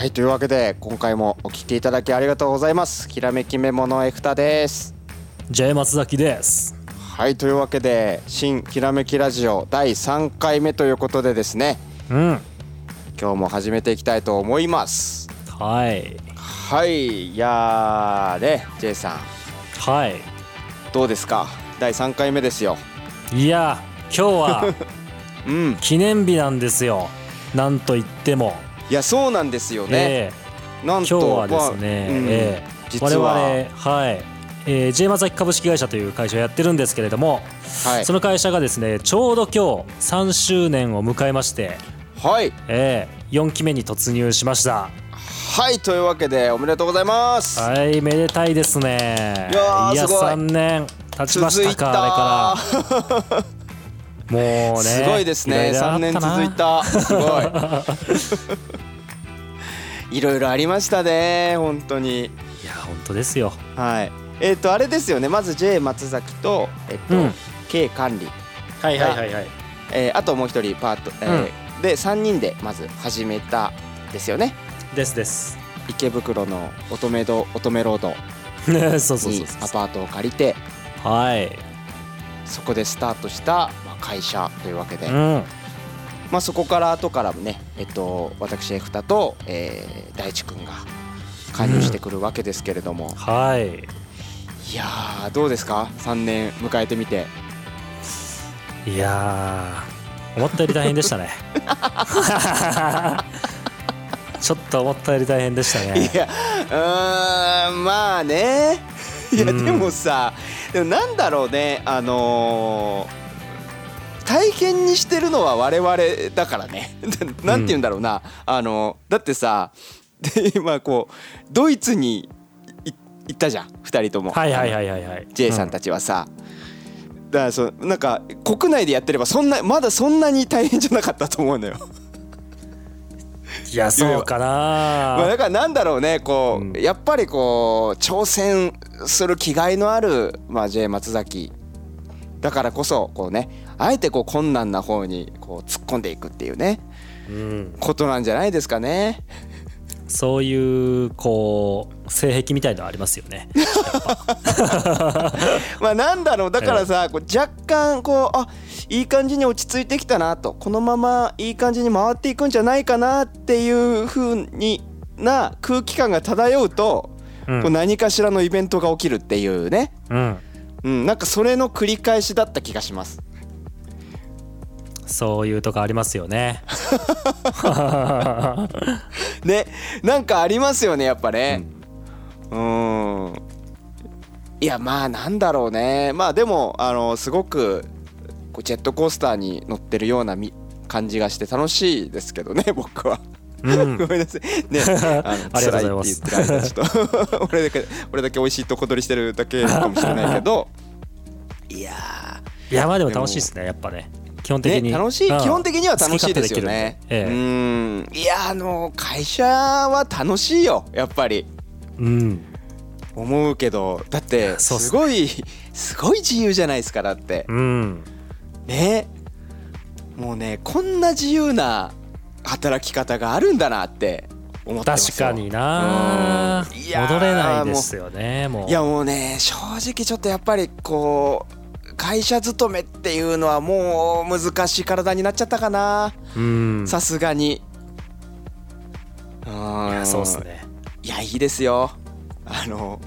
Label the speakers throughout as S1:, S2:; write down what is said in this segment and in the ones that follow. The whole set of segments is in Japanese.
S1: はいというわけで今回もお聞きいただきありがとうございます。きらめきメモのエフタです。
S2: J 松崎です。
S1: はいというわけで新きらめきラジオ第3回目ということでですね。
S2: うん。
S1: 今日も始めていきたいと思います。
S2: はい。
S1: はいいやーね J さん。
S2: はい。
S1: どうですか？第3回目ですよ。
S2: いや今日は
S1: うん。
S2: 記念日なんですよ。なんと言っても
S1: いやそうなんですよね、
S2: え
S1: なんと
S2: え今日はですね、
S1: まあうん。
S2: ええ。
S1: 実は。
S2: 我々はい。えー、J 松崎株式会社という会社をやってるんですけれども、
S1: はい。
S2: その会社がですねちょうど今日3周年を迎えまして、
S1: はい。
S2: ええ4期目に突入しました。
S1: はいというわけでおめでとうございます。
S2: はいめでたいですね。
S1: いやーすごい。
S2: 3年経ちましたかあれからもうね
S1: すごいですね。3
S2: ろろあ
S1: 年続いた。すごい。いろいろありましたね。本当に。
S2: いや本当ですよ。
S1: はい。えっ、とあれですよね。まず J 松崎とえっ、と、
S2: うん。
S1: K 管理、
S2: はい
S1: はい
S2: はいはい。
S1: えーあともう一人パート、えーで3人でまず始めたですよね。
S2: ですです。
S1: 池袋の乙女堂乙女ロードにアパートを借りて
S2: はい。
S1: そこでスタートした、まあ、会社というわけで、
S2: うん。
S1: まあ、そこから後からもね、えっと、私エフタと、えー大地君が加入してくるわけですけれども、
S2: はい。
S1: いやーどうですか？3年迎えてみて。
S2: いやー思ったより大変でしたね。ちょっと思ったより大変でした
S1: い
S2: ね
S1: やうーんまあね。いやで
S2: うん。
S1: もさ、でもなんだろうねあのー大変にしてるのは我々だからね。なんて言うんだろうな、あのだってさ で今こうドイツにい行ったじゃん。2人とも。
S2: はいはいはいはいはい。
S1: J さんたちはさ、だからそうなんか国内でやってればそんなまだそんなに大変じゃなかったと思うのよ。
S2: いやそうか
S1: まあ、
S2: な
S1: だからなんだろうねこう、
S2: うん。
S1: やっぱりこう挑戦する気概のある、まあ、J 松崎だからこそこうねあえてこう困難な方にこう突っ込んでいくっていうね。
S2: うん。
S1: ことなんじゃないですかね。
S2: そういうこう性癖みたいのありますよね。
S1: まあなんだろう。だからさ、こう若干こうあいい感じに落ち着いてきたなと。このままいい感じに回っていくんじゃないかなっていう風にな空気感が漂うと、
S2: うん。
S1: こう何かしらのイベントが起きるっていうね、
S2: うん。
S1: うん、なんかそれの繰り返しだった気がします。
S2: そういうとこありますよね。
S1: ねなんかありますよねやっぱね。うん。いやまあなんだろうね。まあでもあのすごくこうジェットコースターに乗ってるようなみ感じがして楽しいですけどね 僕は。
S2: うん。
S1: ごめんなさい。ね、あの
S2: ありがとうございます。
S1: ちょっと俺だけ俺だけ美味しいとこ取りしてるだけかもしれないけど、いや
S2: いやまあでも楽しいですねやっぱね。基本的
S1: ー、
S2: に、
S1: ね楽しい。
S2: うん。
S1: 基本的には楽しいですよね。
S2: ええ。
S1: うん、いやあの会社は楽しいよ。やっぱり。
S2: うん。
S1: 思うけど。だって
S2: す
S1: すごいすごい自由じゃないですかだって。
S2: うん。
S1: ね。もうねこんな自由な働き方があるんだなって思ってますよ。
S2: 確かにな。
S1: うん。
S2: 戻れないですよねもう。
S1: いやもうね正直ちょっとやっぱりこう会社勤めっていうのはもう難しい体になっちゃったかな。
S2: うん。
S1: さすがに。う
S2: い
S1: ん。
S2: やそうっすね。
S1: いやいいですよ。あの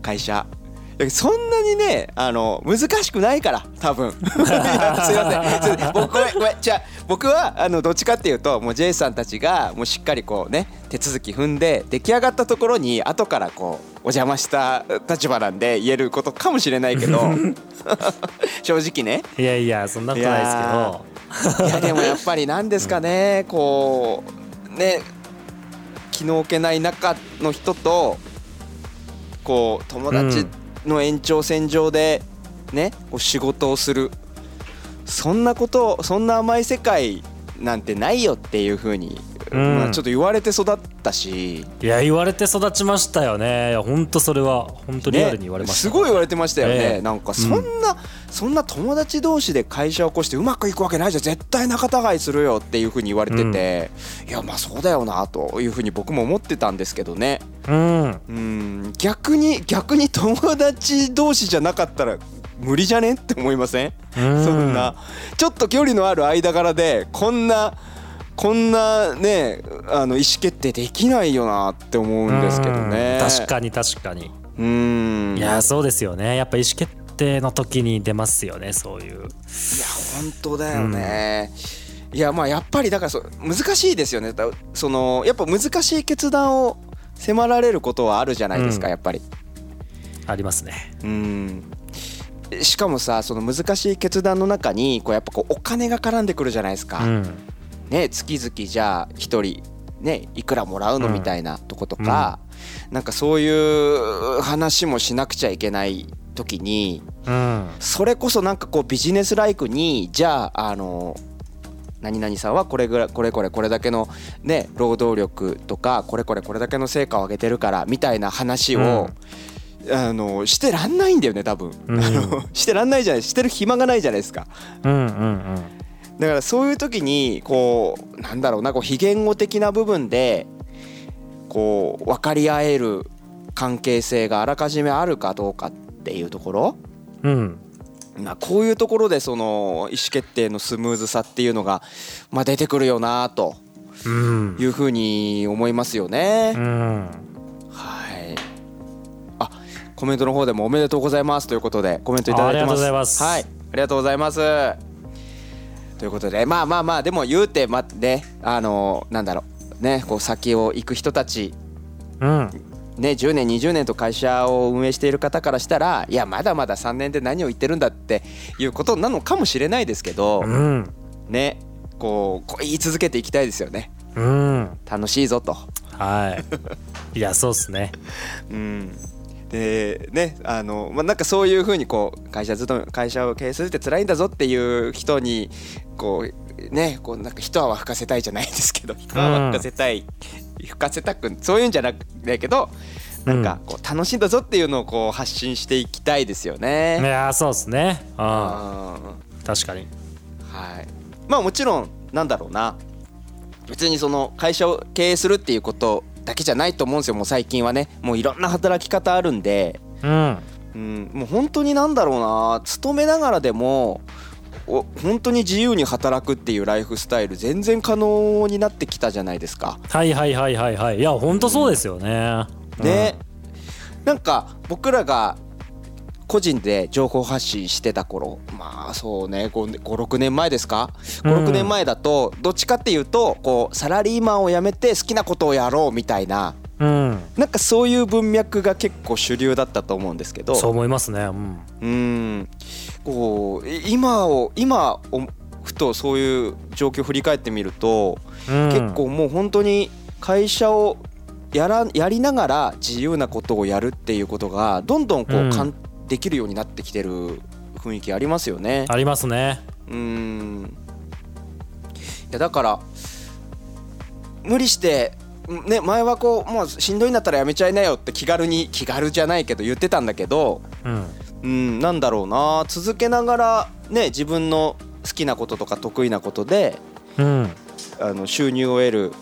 S1: 会社。そんなにねあの難しくないから多分。すいません。僕ごめん。ごめんじゃあ僕はあのどっちかっていうともう J さんたちがもうしっかりこうね手続き踏んで出来上がったところに後からこうお邪魔した立場なんで言えることかもしれないけど。正直ね。
S2: いやいやそんなことないですけど。
S1: いやでもやっぱりなんですかね。こうね気の置けない中の人とこう友達の延長線上でねこう仕事をする。そんなことそんな甘い世界なんてないよっていう風に
S2: うん
S1: まあ、ちょっと言われて育ったし、
S2: いや言われて育ちましたよね。いや本当それは本当リアルに言われました、
S1: すごい言われてましたよね、
S2: ええ。
S1: なんかそんな、そんな友達同士で会社を起こしてうまくいくわけないじゃん。絶対仲違いするよっていうふうに言われてて、いやまあそうだよなというふうに僕も思ってたんですけどね。
S2: うん。
S1: うん。逆に逆に友達同士じゃなかったら無理じゃね？って思いません？
S2: うん。
S1: そんな。ちょっと距離のある間柄でこんなこんなねあの意思決定できないよなって思うんですけどね。
S2: うん確かに確かに。
S1: うん。
S2: いやそうですよね。やっぱ意思決定の時に出ますよねそういう。
S1: いや本当だよね、いやまあやっぱりだからそ難しいですよね。だそのやっぱ難しい決断を迫られることはあるじゃないですか、
S2: うん。
S1: やっぱり。
S2: ありますね。
S1: うん。しかもさその難しい決断の中にこうやっぱこうお金が絡んでくるじゃないですか、
S2: うん
S1: ね月々じゃあ1人ねいくらもらうの
S2: うん
S1: みたいなとことか、なんかそういう話もしなくちゃいけない時に
S2: うん。
S1: それこそなんかこうビジネスライクにじゃああの何々さんはこれぐらいこれこれこれだけのね労働力とかこれこれこれだけの成果を上げてるからみたいな話を、あのしてらんないんだよね多分、
S2: うん。
S1: してらんないじゃないしてる暇がないじゃないですか。
S2: うんうんうん
S1: だからそういう時にこうなんだろうなこう非言語的な部分でこう分かり合える関係性があらかじめあるかどうかっていうところ
S2: うん
S1: まあ、こういうところでその意思決定のスムーズさっていうのが、まあ、出てくるよなと
S2: うん
S1: いうふうに思いますよね。
S2: うん
S1: はい。あ、コメントの方でもおめでとうございますということでコメントいただいてます。
S2: あありがとうございます
S1: はい、ありがとうございます。ということでまあまあまあでも言うてまねあのなんだろうねこう先を行く人たち
S2: うん。
S1: ね、10年20年と会社を運営している方からしたらいやまだまだ3年で何を言ってるんだっていうことなのかもしれないですけど、
S2: うん。
S1: ねこうこう言い続けていきたいですよね。
S2: うん。
S1: 楽しいぞと。
S2: はい。いやそうっすね。
S1: うんでねあの、まあ、なんかそういうふうにこう会社勤め会社を経営するって辛いんだぞっていう人にこうねこうなんか一泡吹かせたいじゃないですけど一泡吹かせたい、吹かせたくそういうんじゃなくないけどなんかこう楽しいんだぞっていうのをこう発信していきたいですよ
S2: い
S1: ね。
S2: やそうっすね。うん。
S1: あ
S2: 確かに。
S1: ーはい、まあもちろんなんだろうな。別にその会社を経営するっていうことだけじゃないと思うんですよ。もう最近はね。もういろんな働き方あるんで、
S2: うん。
S1: うん、もう本当になんだろうな。勤めながらでもお本当に自由に働くっていうライフスタイル全然可能になってきたじゃないですか。
S2: はいはいはいはいはい。いやほんとそうですよね。
S1: ね、なんか僕らが個人で情報発信してた頃まあそうね56年前ですか？56
S2: うん。
S1: 年前だとどっちかっていうとこうサラリーマンを辞めて好きなことをやろうみたいな
S2: うん。
S1: なんかそういう文脈が結構主流だったと思うんですけど。
S2: そう思いますね。うん。
S1: うん。こうい今を今をふとそういう状況を振り返ってみると、
S2: うん。
S1: 結構もう本当に会社をやらやりながら自由なことをやるっていうことがどんどんこう、
S2: うん。
S1: かんできるようになってきてる雰囲気ありますよね。
S2: ありますね。
S1: うん。いやだから無理してね前はこうもうしんどいんだったらやめちゃいなよって気軽に気軽じゃないけど言ってたんだけど
S2: うん。
S1: うんなんだろうな。続けながらね自分の好きなこととか得意なことで
S2: うん。
S1: あの収入を得る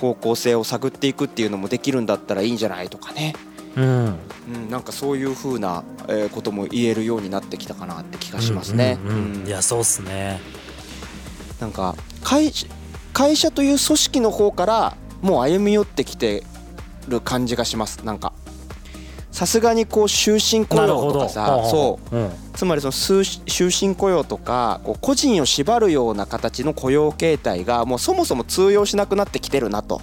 S1: 方向性を探っていくっていうのもできるんだったらいいんじゃないとかね、
S2: うん。
S1: うん、なんかそういう風なえーことも言えるようになってきたかなって気がしますね。
S2: うんうんうん。
S1: うん。
S2: いやそうっすね。
S1: なんか会会社という組織の方からもう歩み寄ってきてる感じがします。なんかさすがにこう終身雇用とかさそう。
S2: うん。
S1: つまりその終終身雇用とかこう個人を縛るような形の雇用形態がもうそもそも通用しなくなってきてるなと。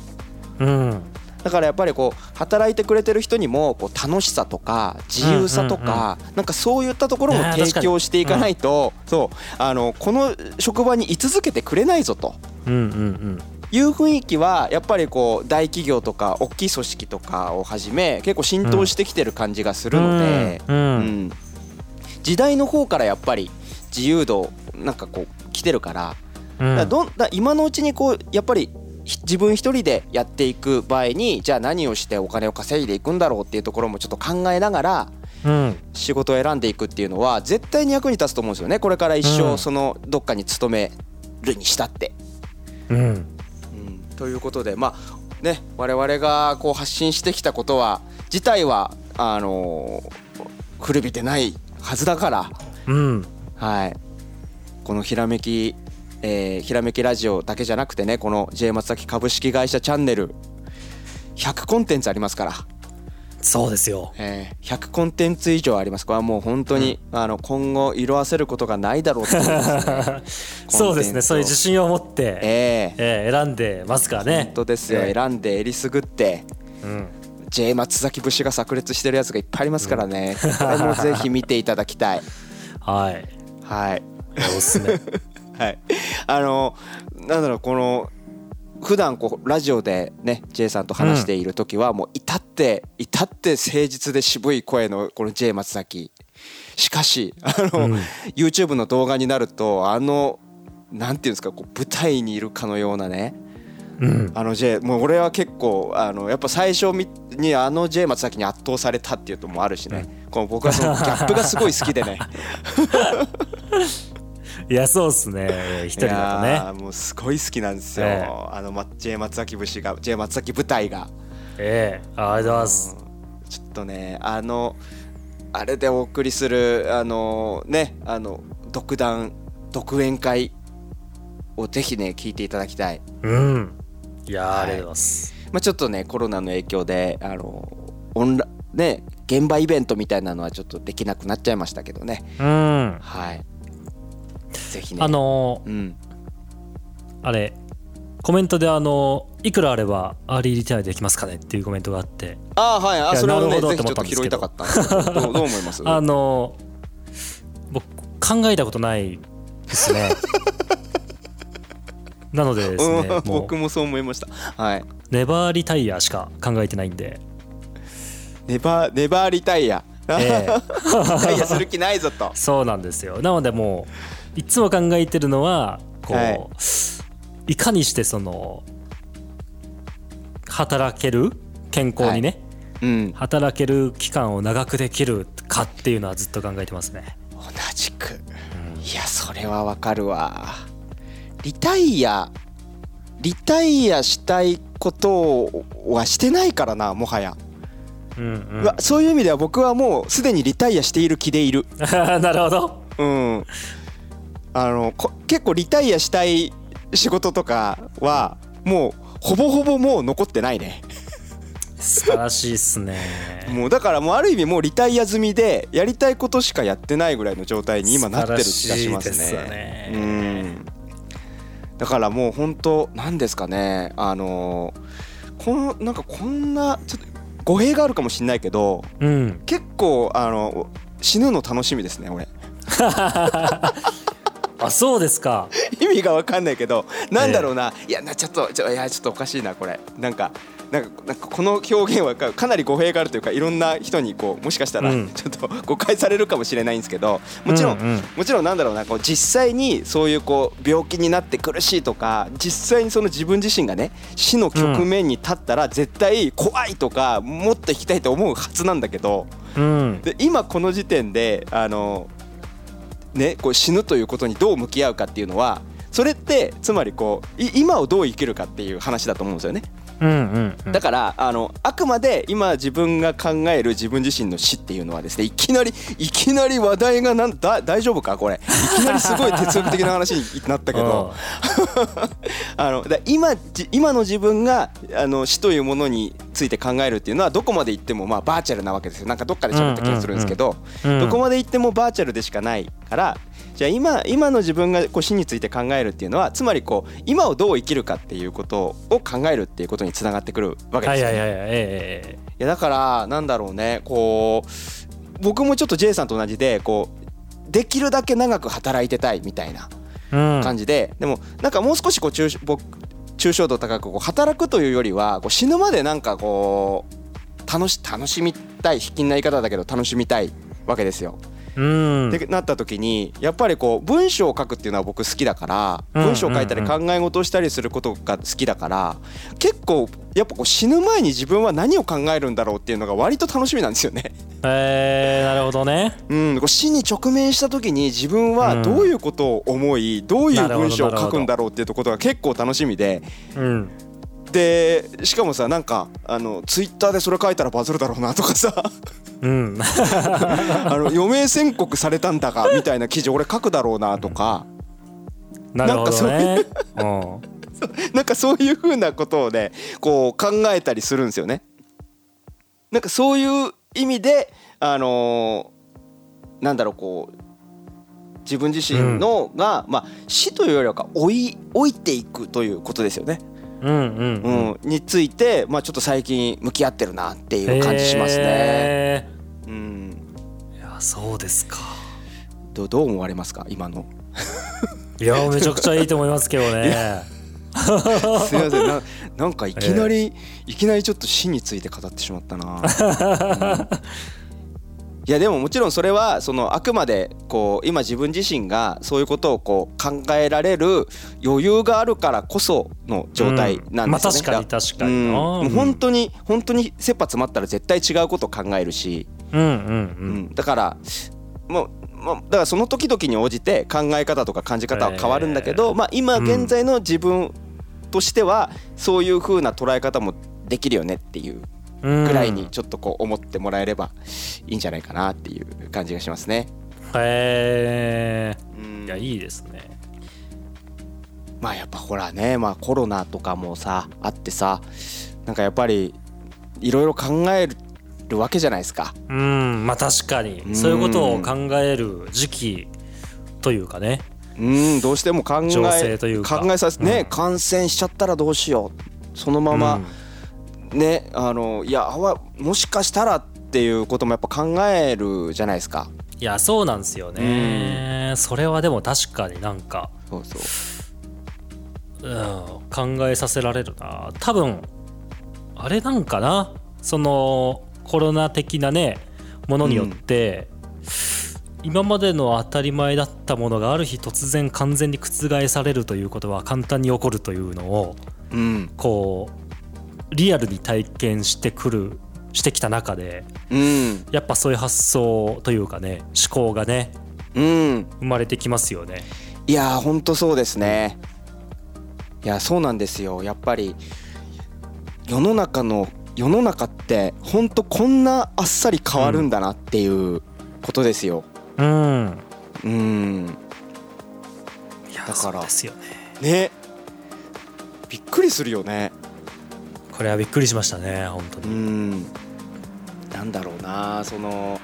S2: うん
S1: だからやっぱりこう働いてくれてる人にもこう楽しさとか自由さとかなんかそういったところも
S2: ね
S1: 提供していかないとそうあのこの職場に居続けてくれないぞと。
S2: うんうん
S1: いう雰囲気はやっぱりこう大企業とか大きい組織とかをはじめ結構浸透してきてる感じがするので、
S2: うんうん。
S1: うん。時代の方からやっぱり自由度なんかこう来てるから。
S2: うん。
S1: だどんだ今のうちにこうやっぱりひ自分一人でやっていく場合にじゃあ何をしてお金を稼いでいくんだろうっていうところもちょっと考えながら
S2: うん。
S1: 仕事を選んでいくっていうのは絶対に役に立つと思うんですよね。これから一
S2: うん。
S1: 生そのどっかに勤めるにしたって。
S2: うん。
S1: うん。ということでまあね我々がこう発信してきたことは自体はあのー古びてないはずだから、
S2: うん。
S1: はい、このひらめき、えーひらめきラジオだけじゃなくてねこの J 松崎株式会社チャンネル。100コンテンツありますから、
S2: そうですよ。
S1: えー100コンテンツ以上あります。これはもう本当に、あの今後色あせることがないだろうとね。
S2: そうですね。そういう自信を持って、
S1: ええ
S2: えー選んでますからね。
S1: 本当ですよ、
S2: ええ
S1: 選んでえりすぐって
S2: うん。
S1: J 松崎節が炸裂してるやつがいっぱいありますからね、これもぜひ見ていただきたい。
S2: はい。
S1: はい。
S2: おすすめ
S1: はい。あのなんだろうこの普段こうラジオでね J さんと話している時はもう至って至って誠実で渋い声のこの J 松崎。しかしあの、
S2: うん。
S1: YouTube の動画になるとあのなんていうんですかこう舞台にいるかのようなね
S2: うん。
S1: あの J もう俺は結構あのやっぱ最初みにあの J 松崎に圧倒されたっていうのもあるしね、この僕はそのギャップがすごい好きでね
S2: いやそうっすね。一人だとね。
S1: ーもうすごい好きなんですよ、
S2: ええ。
S1: あのま J 松崎節が J 松崎舞台が。
S2: ええ。ありがとうございます。
S1: うん。ちょっとねあのあれでお送りするあのねあの独断独演会をぜひね聞いていただきたい。
S2: うん。いやー、
S1: はい。
S2: ありがとうございます。
S1: まあ、ちょっとねコロナの影響であのオンラね現場イベントみたいなのはちょっとできなくなっちゃいましたけどね。
S2: うん。
S1: はいぜひね。
S2: あの
S1: うん。
S2: ーあれコメントであのいくらあればアーリーリタイアできますかね？っていうコメントがあって。
S1: ああはい。あそれをねぜひちょっと拾いたかったんですけど。どう 思います？
S2: あの僕考えたことないですね。なのでですね
S1: 僕もそう思いました。はい。
S2: ネバーリタイアしか考えてないんで、
S1: ネバーネバーリタイア
S2: ええ。
S1: リ タイアする気ないぞと。
S2: そうなんですよ。なのでもういつも考えてるのはこう、
S1: はい。
S2: い、かにしてその働ける健康にね、
S1: うん。
S2: 働ける期間を長くできるかっていうのはずっと考えてますね。
S1: 同じく。いやそれはわかるわ。リタイアリタイアしたいことはしてないからなもはや、
S2: うんうん。
S1: うわそういう意味では僕はもうすでにリタイアしている気でいる。
S2: なるほど。
S1: うんあのこ結構リタイアしたい仕事とかはもうほぼほぼもう残ってないね。
S2: 素晴らしいっすね。
S1: もうだからもうある意味もうリタイア済みでやりたいことしかやってないぐらいの状態に今なってる気がしますね。
S2: すよね。
S1: うん。だからもう本当なんですかね。あのこのなんかこんなちょっと語弊があるかもしれないけど
S2: うん。
S1: 結構あの死ぬの楽しみですね俺
S2: あそうですか。
S1: 意味が分かんないけどなんだろうな、いやなちょっとちょいやちょっとおかしいなこれ。なんかなんかなんかこの表現はかかなり語弊があるというかいろんな人にこうもしかしたら
S2: うん。
S1: ちょっと誤解されるかもしれないんですけどもちろん、
S2: うんうん
S1: もちろんなんだろうなこう実際にそういうこう病気になって苦しいとか実際にその自分自身がね死の局面に立ったら絶対怖いとかもっと生きたいと思うはずなんだけど
S2: うん。
S1: で今この時点であのねこう死ぬということにどう向き合うかっていうのはそれってつまりこうい今をどう生きるかっていう話だと思うんですよね。
S2: うんうんうん。
S1: だからあのあくまで今自分が考える自分自身の死っていうのはですねいきなりいきなり話題がなんだ大丈夫かこれ。いきなりすごい哲学的な話になったけど。あのだ今じ今の自分があの死というものについて考えるっていうのはどこまで行ってもまあバーチャルなわけですよ。なんかどっかで喋った気がするんですけど、
S2: うん
S1: どこまで行ってもバーチャルでしかないからじゃあ今今の自分がこう死について考えるっていうのはつまりこう今をどう生きるかっていうことを考えるっていうことにつながってくるわけですよ、ね。
S2: はいはいはいはい。
S1: やだからなんだろうねこう僕もちょっと J さんと同じでこうできるだけ長く働いてたいみたいな感じで、でもなんかもう少しこう抽僕抽象度高くこう働くというよりはこう死ぬまでなんかこう楽し楽しみたい卑近な言い方だけど楽しみたいわけですよ。
S2: うん。
S1: ってなった時にやっぱりこう文章を書くっていうのは僕好きだから
S2: うん。
S1: 文章を書いたり考え事をしたりすることが好きだから結構やっぱこう死ぬ前に自分は何を考えるんだろうっていうのが割と楽しみなんですよね。
S2: えー、なるほどね。
S1: うん、こう死に直面した時に自分はどういうことを思いどういう文章を書くんだろうっていうことが結構楽しみで。
S2: うん。
S1: でしかもさなんかあのツイッターでそれ書いたらバズるだろうなとかさ
S2: うん。
S1: あの余命宣告されたんだがみたいな記事俺書くだろうなとか。
S2: なるほどね。うん。
S1: なんかそういうふうなことをねこう考えたりするんですよね。なんかそういう意味であのーなんだろうこう自分自身のが、まあ死というよりは老い老いていくということですよね。
S2: うんうん
S1: うん、についてまあちょっと最近向き合ってるなっていう感じしますね。
S2: へ
S1: うん、
S2: ーいやそうですか。
S1: どうどう思われますか？今の。
S2: いやめちゃくちゃいいと思いますけどね。
S1: すみません。ななんかいきなり、いきなりちょっと死について語ってしまったな、う んいやでももちろんそれはそのあくまでこう今自分自身がそういうことをこう考えられる余裕があるからこその状態なん
S2: まあ
S1: ですよね。
S2: 確かに確かに。
S1: うん。
S2: な
S1: もう本当に本当に切羽詰まったら絶対違うことを考えるし、
S2: うんうんう
S1: うん。んだからもうまあ、だからその時々に応じて考え方とか感じ方は変わるんだけど、まあ、今現在の自分としてはそういう風な捉え方もできるよねっていう。
S2: うん
S1: ぐらいにちょっとこう思ってもらえればいいんじゃないかなっていう感じがしますね。
S2: へ
S1: うん。
S2: えいやいいですね。
S1: まあやっぱほらね、まあ、コロナとかもさあってさなんかやっぱりいろいろ考えるわけじゃないですか。
S2: うんまあ確かに。
S1: うん
S2: そういうことを考える時期というかね。
S1: うんどうしても考
S2: 情
S1: え
S2: 勢というか。
S1: 考えさせね、
S2: うん。
S1: 感染しちゃったらどうしよう。そのまま、ねあのいやあわもしかしたらっていうこともやっぱ考えるじゃないですか。
S2: いやそうなんですよね。それはでも確かになんか
S1: そうそう。
S2: うん、考えさせられるな。多分あれなんかな？そのコロナ的なねものによって、今までの当たり前だったものがある日突然完全に覆されるということは簡単に起こるというのを
S1: うん。
S2: こうリアルに体験してくるしてきた中で
S1: うん
S2: やっぱそういう発想というかね思考がね
S1: うん
S2: 生まれてきますよね。
S1: いやーほんとそうですね。いやそうなんですよやっぱり世の中の世の中ってほんとこんなあっさり変わるんだなっていうことですよ。
S2: うん
S1: うん
S2: いや
S1: だから
S2: そうですよね。
S1: ねびっくりするよね。
S2: これはびっくりしましたね本当
S1: う
S2: に。
S1: ん。なんだろうなその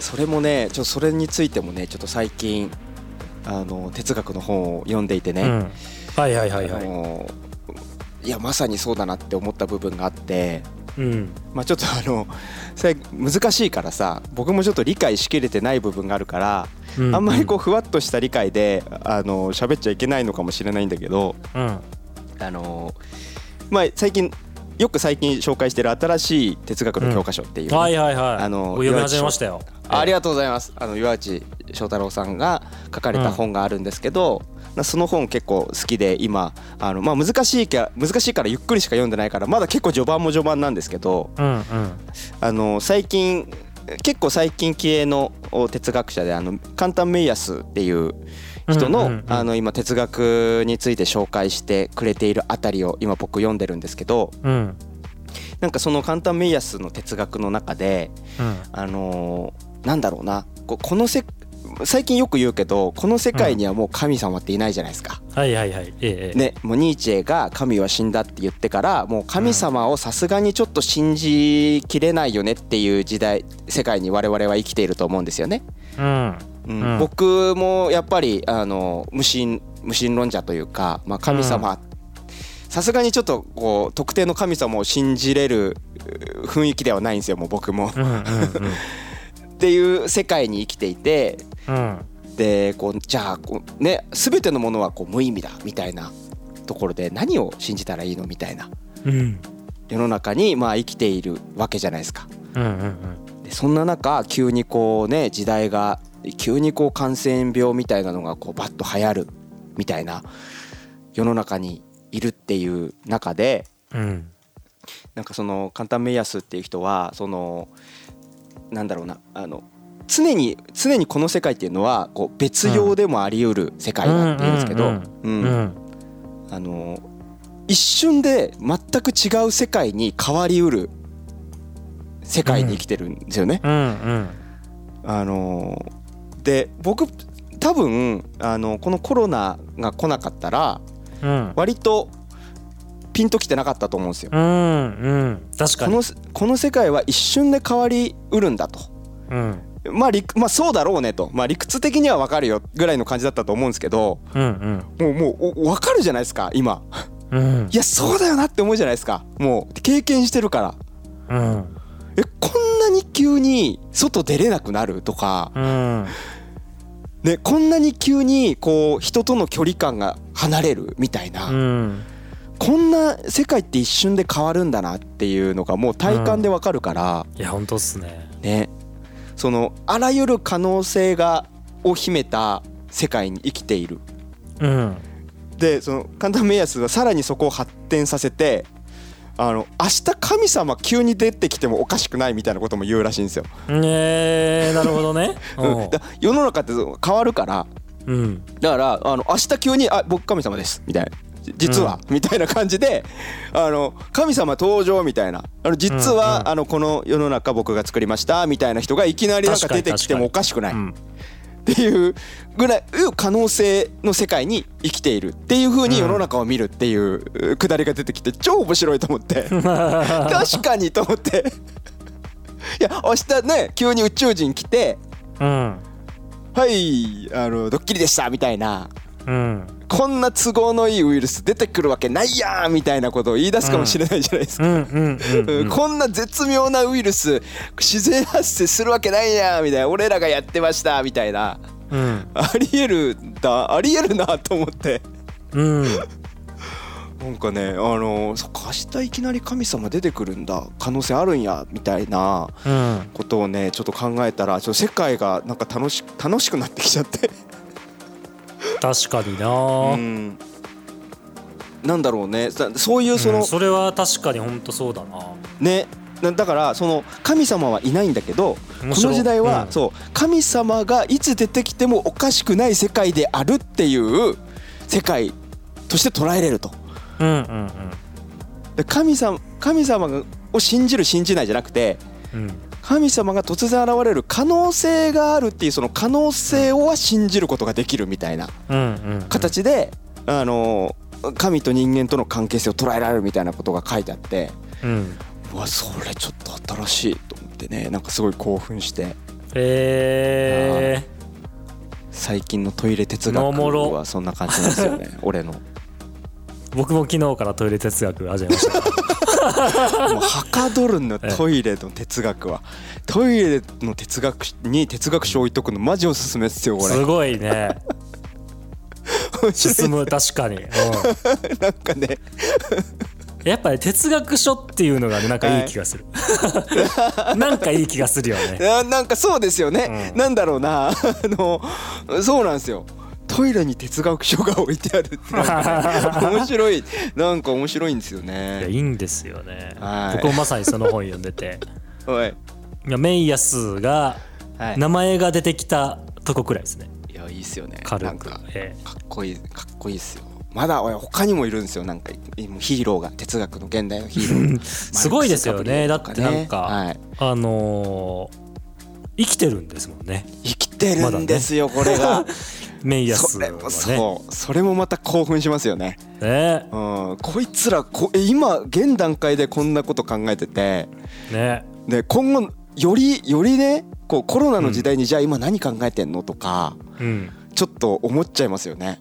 S1: それもねちょっとそれについてもねちょっと最近あの哲学の本を読んでいてね、
S2: うん、はいはいはい
S1: あ
S2: はい。
S1: のいやまさにそうだなって思った部分があって、
S2: うん、
S1: まあ、ちょっとあのそれ難しいからさ僕もちょっと理解しきれてない部分があるから、
S2: うん。
S1: あんまりこうふわっとした理解であの喋っちゃいけないのかもしれないんだけど
S2: うん、
S1: あのまあ最近よく最近紹介してる新しい哲学の教科書っていうね、
S2: はいはいはい。
S1: あの
S2: お読み始めましたよ。
S1: ありがとうございます。あの岩内翔太郎さんが書かれた本があるんですけど、なその本結構好きで今あのまあ難しいか難しいからゆっくりしか読んでないからまだ結構序盤も序盤なんですけど、
S2: うんうん
S1: あの最近結構最近気鋭のお哲学者であの簡単メイヤスっていう人の,、
S2: うんうんうん
S1: あの今哲学について紹介してくれているあたりを今僕読んでるんですけど
S2: うん
S1: なんかその簡単メイヤスの哲学の中で
S2: うん
S1: あのーなんだろうなここのせ最近よく言うけどこの世界にはもう神様っていないじゃないですか。
S2: はいはいはい。ええ。
S1: ね、もうニーチェが神は死んだって言ってからもう神様をさすがにちょっと信じきれないよねっていう時代世界に我々は生きていると思うんですよね。
S2: うん
S1: うん。
S2: うん
S1: 僕もやっぱりあの無神無神論者というか、まあ、神様。さすがにちょっとこう特定の神様を信じれるう雰囲気ではないんですよもう僕も。
S2: うんうん
S1: っていう世界に生きていて
S2: うん。うん。
S1: でこうじゃあこう、ね、全てのものはこう無意味だみたいなところで何を信じたらいいのみたいな。
S2: うん。
S1: 世の中にまあ生きているわけじゃないですか。
S2: うんうん
S1: でそんな中急にこうね時代が急にこう感染病みたいなのがこうバッと流行るみたいな世の中にいるっていう中で
S2: うん。
S1: なんかその簡単メイヤスっていう人はそのなんだろうなあの常に常にこの世界っていうのはこう別用でもあり得る世界だって言うんですけど、
S2: うん。
S1: うん。あの一瞬で全く違う世界に変わりうる世界に生きてるんですよね。
S2: うんうん
S1: あので僕多分あのこのコロナが来なかったら
S2: うん
S1: 割とピンときてなかったと思うんですよ。
S2: うん。うん。確かに。
S1: このこの世界は一瞬で変わりうるんだと。
S2: うん。
S1: まあ、理まあそうだろうねと、まあ、理屈的には分かるよぐらいの感じだったと思うんですけど
S2: うん
S1: もうもうお分かるじゃないですか今。
S2: うんうん。
S1: いやそうだよなって思うじゃないですか。もう経験してるから。
S2: うん
S1: えこんなに急に外出れなくなるとか、
S2: うん。
S1: ね、こんなに急にこう人との距離感が離れるみたいな、
S2: うん。
S1: こんな世界って一瞬で変わるんだなっていうのがもう体感でわかるから、
S2: いや本当っすね。
S1: ねそのあらゆる可能性がを秘めた世界に生きている。
S2: うん。
S1: でその簡単目安はさらにそこを発展させてあの明日神様急に出てきてもおかしくないみたいなことも言うらしいんですよ。
S2: えー、なるほどね。
S1: うん。だ世の中って変わるから。
S2: うん。
S1: だからあの明日急に「あ僕神様です」みたいな。じ実は、みたいな感じであの神様登場みたいな。あの実は、
S2: うんうん。
S1: あのこの世の中僕が作りました。みたいな人がいきなりなんか出てきてもおかしくない。っ
S2: うん
S1: ていうぐらい可能性の世界に生きているっていう風に世の中を見るっていうくだりが出てきて超面白いと思って。確かにと思って。いや明日ね急に宇宙人来て
S2: うん「
S1: はいあのドッキリでした」みたいな
S2: うん。
S1: こんな都合のいいウイルス出てくるわけないやんみたいなことを言い出すかもしれないじゃないですか。こんな絶妙なウイルス自然発生するわけないやんみたいな。俺らがやってましたみたいな。
S2: うん。
S1: ありえるんだありえるなと思って。
S2: うん。
S1: なんかねあのそっか明日いきなり神様出てくるんだ。可能性あるんやみたいな
S2: うん。
S1: ことをねちょっと考えたらちょっと世界がなんか楽し楽しくなってきちゃって
S2: 確かにな。
S1: うん。なんだろうね。さそういうその、
S2: うんそれは確かに本当そうだな。
S1: ね。なだからその神様はいないんだけどこの時代は、
S2: うん。
S1: そう神様がいつ出てきてもおかしくない世界であるっていう世界として捉えれると。
S2: うんうん
S1: で神様神様を信じる信じないじゃなくて
S2: うん
S1: 神様が突然現れる可能性があるっていうその可能性を信じることができるみたいな形で、あの神と人間との関係性を捉えられるみたいなことが書いてあって
S2: うん。
S1: うわそれちょっと新しいと思ってねなんかすごい興奮して。
S2: へえ
S1: 最近のトイレ哲学はそんな感じなんですよね 俺の。も
S2: 僕も昨日からトイレ哲学始めました
S1: うはかどるのトイレの哲学は。トイレの哲学に哲学書置いとくのマジおすすめっすよこれ。
S2: すごいね。進む確かに、うん、
S1: なんかね。
S2: やっぱり哲学書っていうのがねなんかいい気がする、なんかいい気がするよね。
S1: ななんかそうですよね、
S2: うん。なん
S1: だろうな。あのそうなんですよトイレに哲学書が置いてあるって。面白い。なんか面白いんですよ
S2: いや
S1: ね
S2: いいんですよね。
S1: はい。
S2: 僕もまさにその本読んでて。
S1: はい。
S2: いやメイヤスが
S1: はい。
S2: 名前が出てきたとこくらいですね。
S1: いやいいっすよね。
S2: 軽く。
S1: なんか
S2: え
S1: かっこいいかっこいいっすよ。まだ俺他にもいるんですよ。なんか今ヒーローが哲学の現代のヒーロー。
S2: すごいですよね。
S1: マルクス
S2: だってなんか
S1: はい、
S2: えあのー生きてるんですもんね。
S1: 生きてるんですよ、これが
S2: メイヤスはね。
S1: それもそう。それもまた興奮しますよね。
S2: ね。
S1: うん。こいつらこえ今現段階でこんなこと考えてて。
S2: ね。
S1: で今後よりよりねこうコロナの時代にじゃあ今何考えてんのとか
S2: うん。
S1: ちょっと思っちゃいますよね。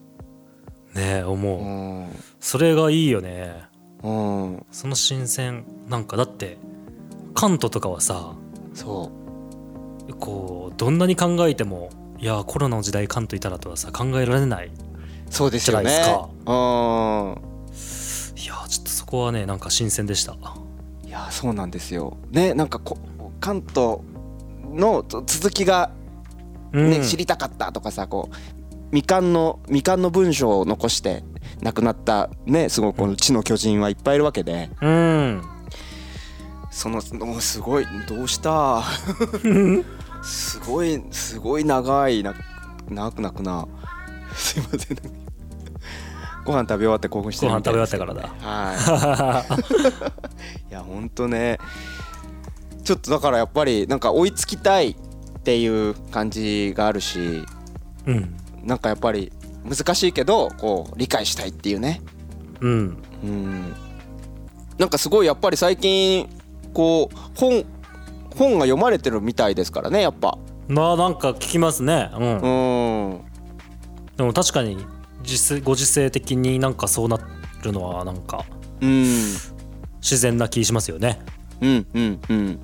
S2: ね思う、
S1: うん。
S2: それがいいよね。
S1: うん。
S2: その新鮮。なんかだってカントとかはさ
S1: そう
S2: こうどんなに考えてもいやコロナの時代カントいたらとはさ考えられない
S1: そうですよね。
S2: じゃないですか。
S1: うん。
S2: いやちょっとそこはねなんか新鮮でした。
S1: いやそうなんですよ。ねなんかこ関東の続きがね、知りたかったとかさこう未完の未完の文章を残して亡くなったねすごいこの「地の巨人」はいっぱいいるわけで、
S2: うん、
S1: そのおすごいどうした？すごいすごい長いな長く泣くな。すいません。ご飯食べ終わって興奮してる
S2: みたいです、ね、ご飯食べ終わって
S1: からだ。はい。いやほんとね。ちょっとだからやっぱりなんか追いつきたいっていう感じがあるし、
S2: うん、
S1: なんかやっぱり難しいけどこう理解したいっていうね。
S2: うん、
S1: うん、なんかすごいやっぱり最近こう本本が読まれてるみたいですからねやっぱ。
S2: まあなんか聞きますね。うん、
S1: うん、
S2: でも確かに実ご時世的になんかそうなるのはなんか、
S1: うん、
S2: 自然な気しますよね。
S1: うんうんうん。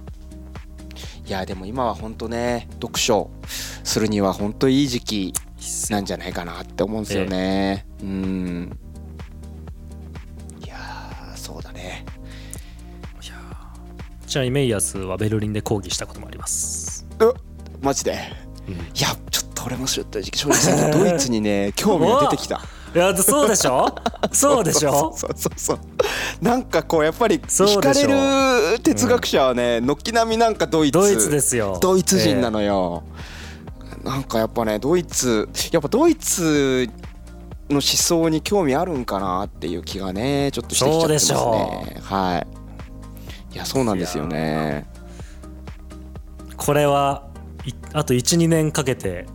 S1: いやでも今は本当ね読書するには本当いい時期なんじゃないかなって思うんですよね、ええ、うん
S2: ちなみにメイヤスはベルリンで講義したこともあります。
S1: えマジで、うん、いやちょっと俺も正直ドイツにね 興味が出てきた。
S2: いやそうでしょ？そうでしょ？
S1: そうそうそうなんかこうやっぱり惹かれる哲学者はね軒並みなんかドイツ
S2: ドイツですよ。
S1: ドイツ人なのよ、えー、なんかやっぱねドイツやっぱドイツの思想に興味あるんかなっていう気がねちょっとしてきちゃってますね。はいいやそうなんですよね。
S2: これはあと12年かけて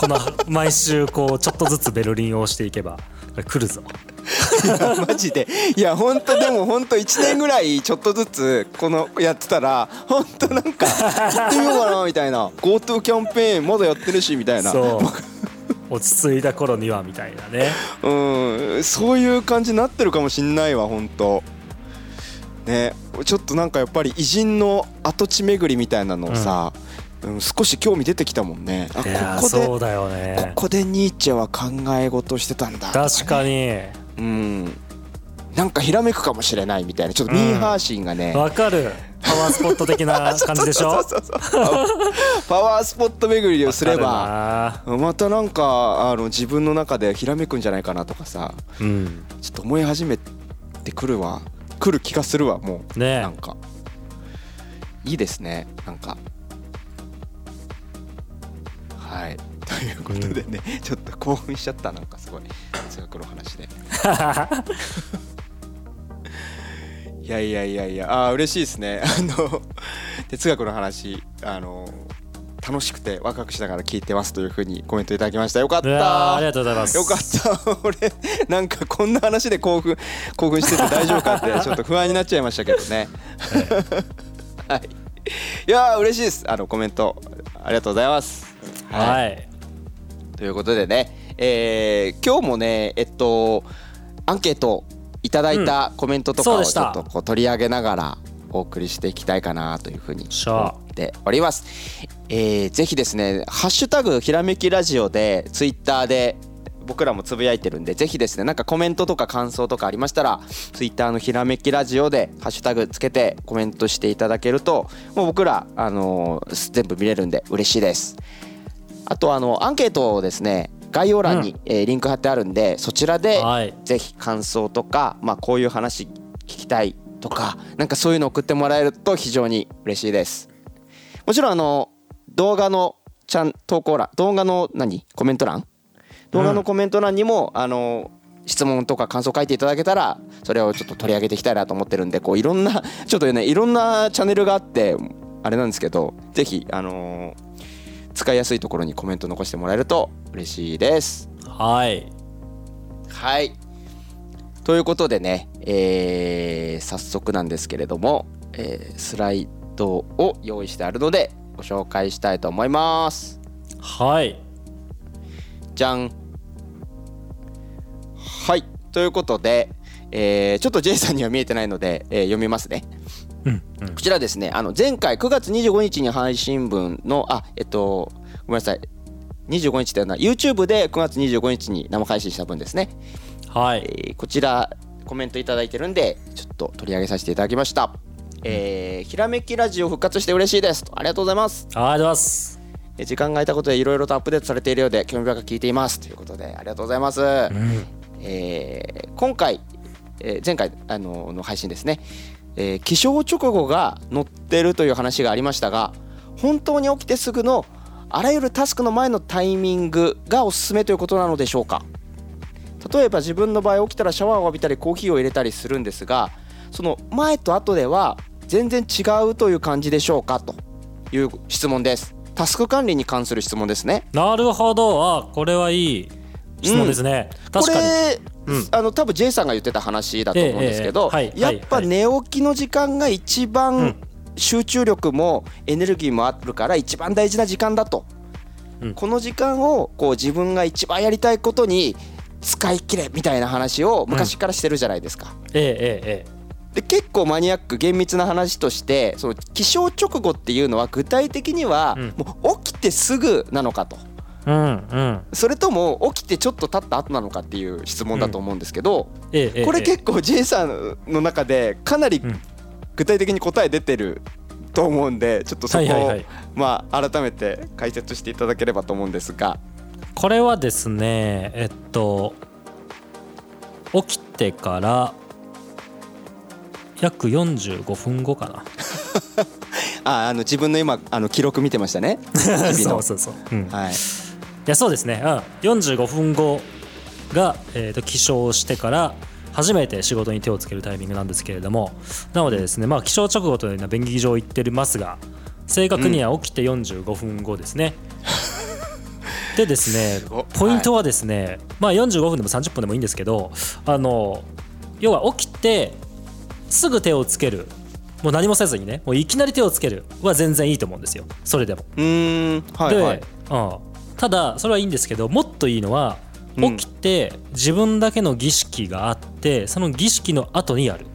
S2: この毎週こうちょっとずつベルリンを押していけば来るぞ。
S1: マジで。いや本当でも本当1年ぐらいちょっとずつこのやってたら本当なんか行ってみようかなみたいな。GoTo キャンペーンまだやってるしみたいな。
S2: 落ち着いた頃にはみたいなね。
S1: うん。そういう感じになってるかもしんないわ本当ねちょっとなんかやっぱり偉人の跡地巡りみたいなのをさ、うん。うん、少し興味出てきたもんね。
S2: あここでそうだよね。
S1: ここでニーチェは考え事してたんだ、
S2: ね、確かに。
S1: うん。なんかひらめくかもしれないみたいな。ちょっとミーハーシーンがね。
S2: わ、うん、かる。パワースポット的な 感じでしょ？
S1: パワースポット巡りをすればまたなんかあの自分の中でひらめくんじゃないかなとかさ、
S2: うん、
S1: ちょっと思い始めてくるわ来る気がするわもう、
S2: ね、
S1: なんか。いいですねなんか。はい。ということでね、うん、ちょっと興奮しちゃったなんかすごい。哲学の話で。いやいやいやいや。あ嬉しいですね。あの哲学の話あの楽しくてワクワクしながら聞いてますというふうにコメントいただきました。よかった。
S2: ありがとうございます。
S1: よかった。俺なんかこんな話で興奮 興奮してて大丈夫かって ちょっと不安になっちゃいましたけどね。はい。い。や嬉しいです。あのコメントありがとうございます。
S2: はい、
S1: ということでね、えー、今日もねえっとアンケートいただいたコメントとかをちょっとこう取り上げながらお送りしていきたいかなというふうに思っております。えー、ぜひですね「ハッシュタグひらめきラジオ」でツイッターで僕らもつぶやいてるんでぜひですねなんかコメントとか感想とかありましたらツイッターのひらめきラジオでハッシュタグつけてコメントしていただけるともう僕ら、あのー、全部見れるんで嬉しいです。あとあのアンケートをですね概要欄に、えー、リンク貼ってあるんでそちらでぜひ感想とか、まあ、こういう話聞きたいとかなんかそういうの送ってもらえると非常に嬉しいです。もちろんあの動画のちゃん投稿欄動画の何？コメント欄？動画のコメント欄にも、うん、あの質問とか感想書いていただけたらそれをちょっと取り上げていきたいなと思ってるんでこういろんな ちょっとねいろんなチャンネルがあってあれなんですけどぜひあのー使いやすいところにコメント残してもらえると嬉しいです。
S2: はい。
S1: はい。ということでね、えー、早速なんですけれども、えー、スライドを用意してあるのでご紹介したいと思います。
S2: はい。
S1: じゃん。はい。ということで、えー、ちょっと J さんには見えてないので、えー、読みますね。
S2: うん。
S1: うん、こちらですね。あの前回9月25日に配信分のあえっとごめんなさい。25日というのは YouTube で9月25日に生配信した分ですね。
S2: はい、
S1: えー、こちらコメント頂いてるんでちょっと取り上げさせていただきましたえーひらめきラジオ復活して嬉しいです。ありがとうございます。
S2: ありがとうございます。
S1: えー時間が空いたことでいろいろとアップデートされているようで興味深く聞いています。ということでありがとうございます、
S2: うん。
S1: えー今回、えー前回あのの配信ですね、えー起床直後が載ってるという話がありましたが本当に起きてすぐのあらゆるタスクの前のタイミングがおすすめということなのでしょうか。例えば自分の場合起きたらシャワーを浴びたりコーヒーを入れたりするんですがその前と後では全然違うという感じでしょうかという質問です。タスク管理に関する質問ですね。
S2: なるほど。あこれはいい質問ですね、確かに。
S1: これ、
S2: うん。
S1: あの多分 J さんが言ってた話だと思うんですけど、やっぱ
S2: はい
S1: 寝起きの時間が一
S2: う
S1: 番
S2: ん。
S1: 集中力もエネルギーもあるから一番大事な時間だと、
S2: うん。
S1: この時間をこう自分が一番やりたいことに使い切れみたいな話を昔からしてるじゃないですか。
S2: えええええ
S1: で結構マニアック厳密な話としてその起床直後っていうのは具体的には
S2: うん。
S1: もう起きてすぐなのかと。
S2: えうんうん。
S1: それとも起きてちょっと経った後なのかっていう質問だと思うんですけど、
S2: ええええ
S1: これ結構 J さんの中でかなり
S2: うん。
S1: 具体的に答え出てると思うんでちょっとそこをまあ改めて解説していただければと思うんですが。
S2: これはですねえっと起きてから約45分後かな。
S1: ああの自分の今あの記録見てましたね。
S2: そ
S1: の。
S2: うそうそう、うん、い
S1: はい。
S2: やそうですね、うん、45分後が、えー、と起床してから初めて仕事に手をつけるタイミングなんですけれども。なのでですねまあ起床直後というのは便宜上言ってますが正確には起きて45分後ですね、でですねポイントはですね、まあ45分でも30分でもいいんですけどあの要は起きてすぐ手をつける。もう何もせずにね。もういきなり手をつける。は全然いいと思うんですよ。それでも。
S1: うーん。はいはい。
S2: で、うん、ただそれはいいんですけどもっといいのは
S1: うん。
S2: 起きて自分だけの儀式があってその儀式の後にやる。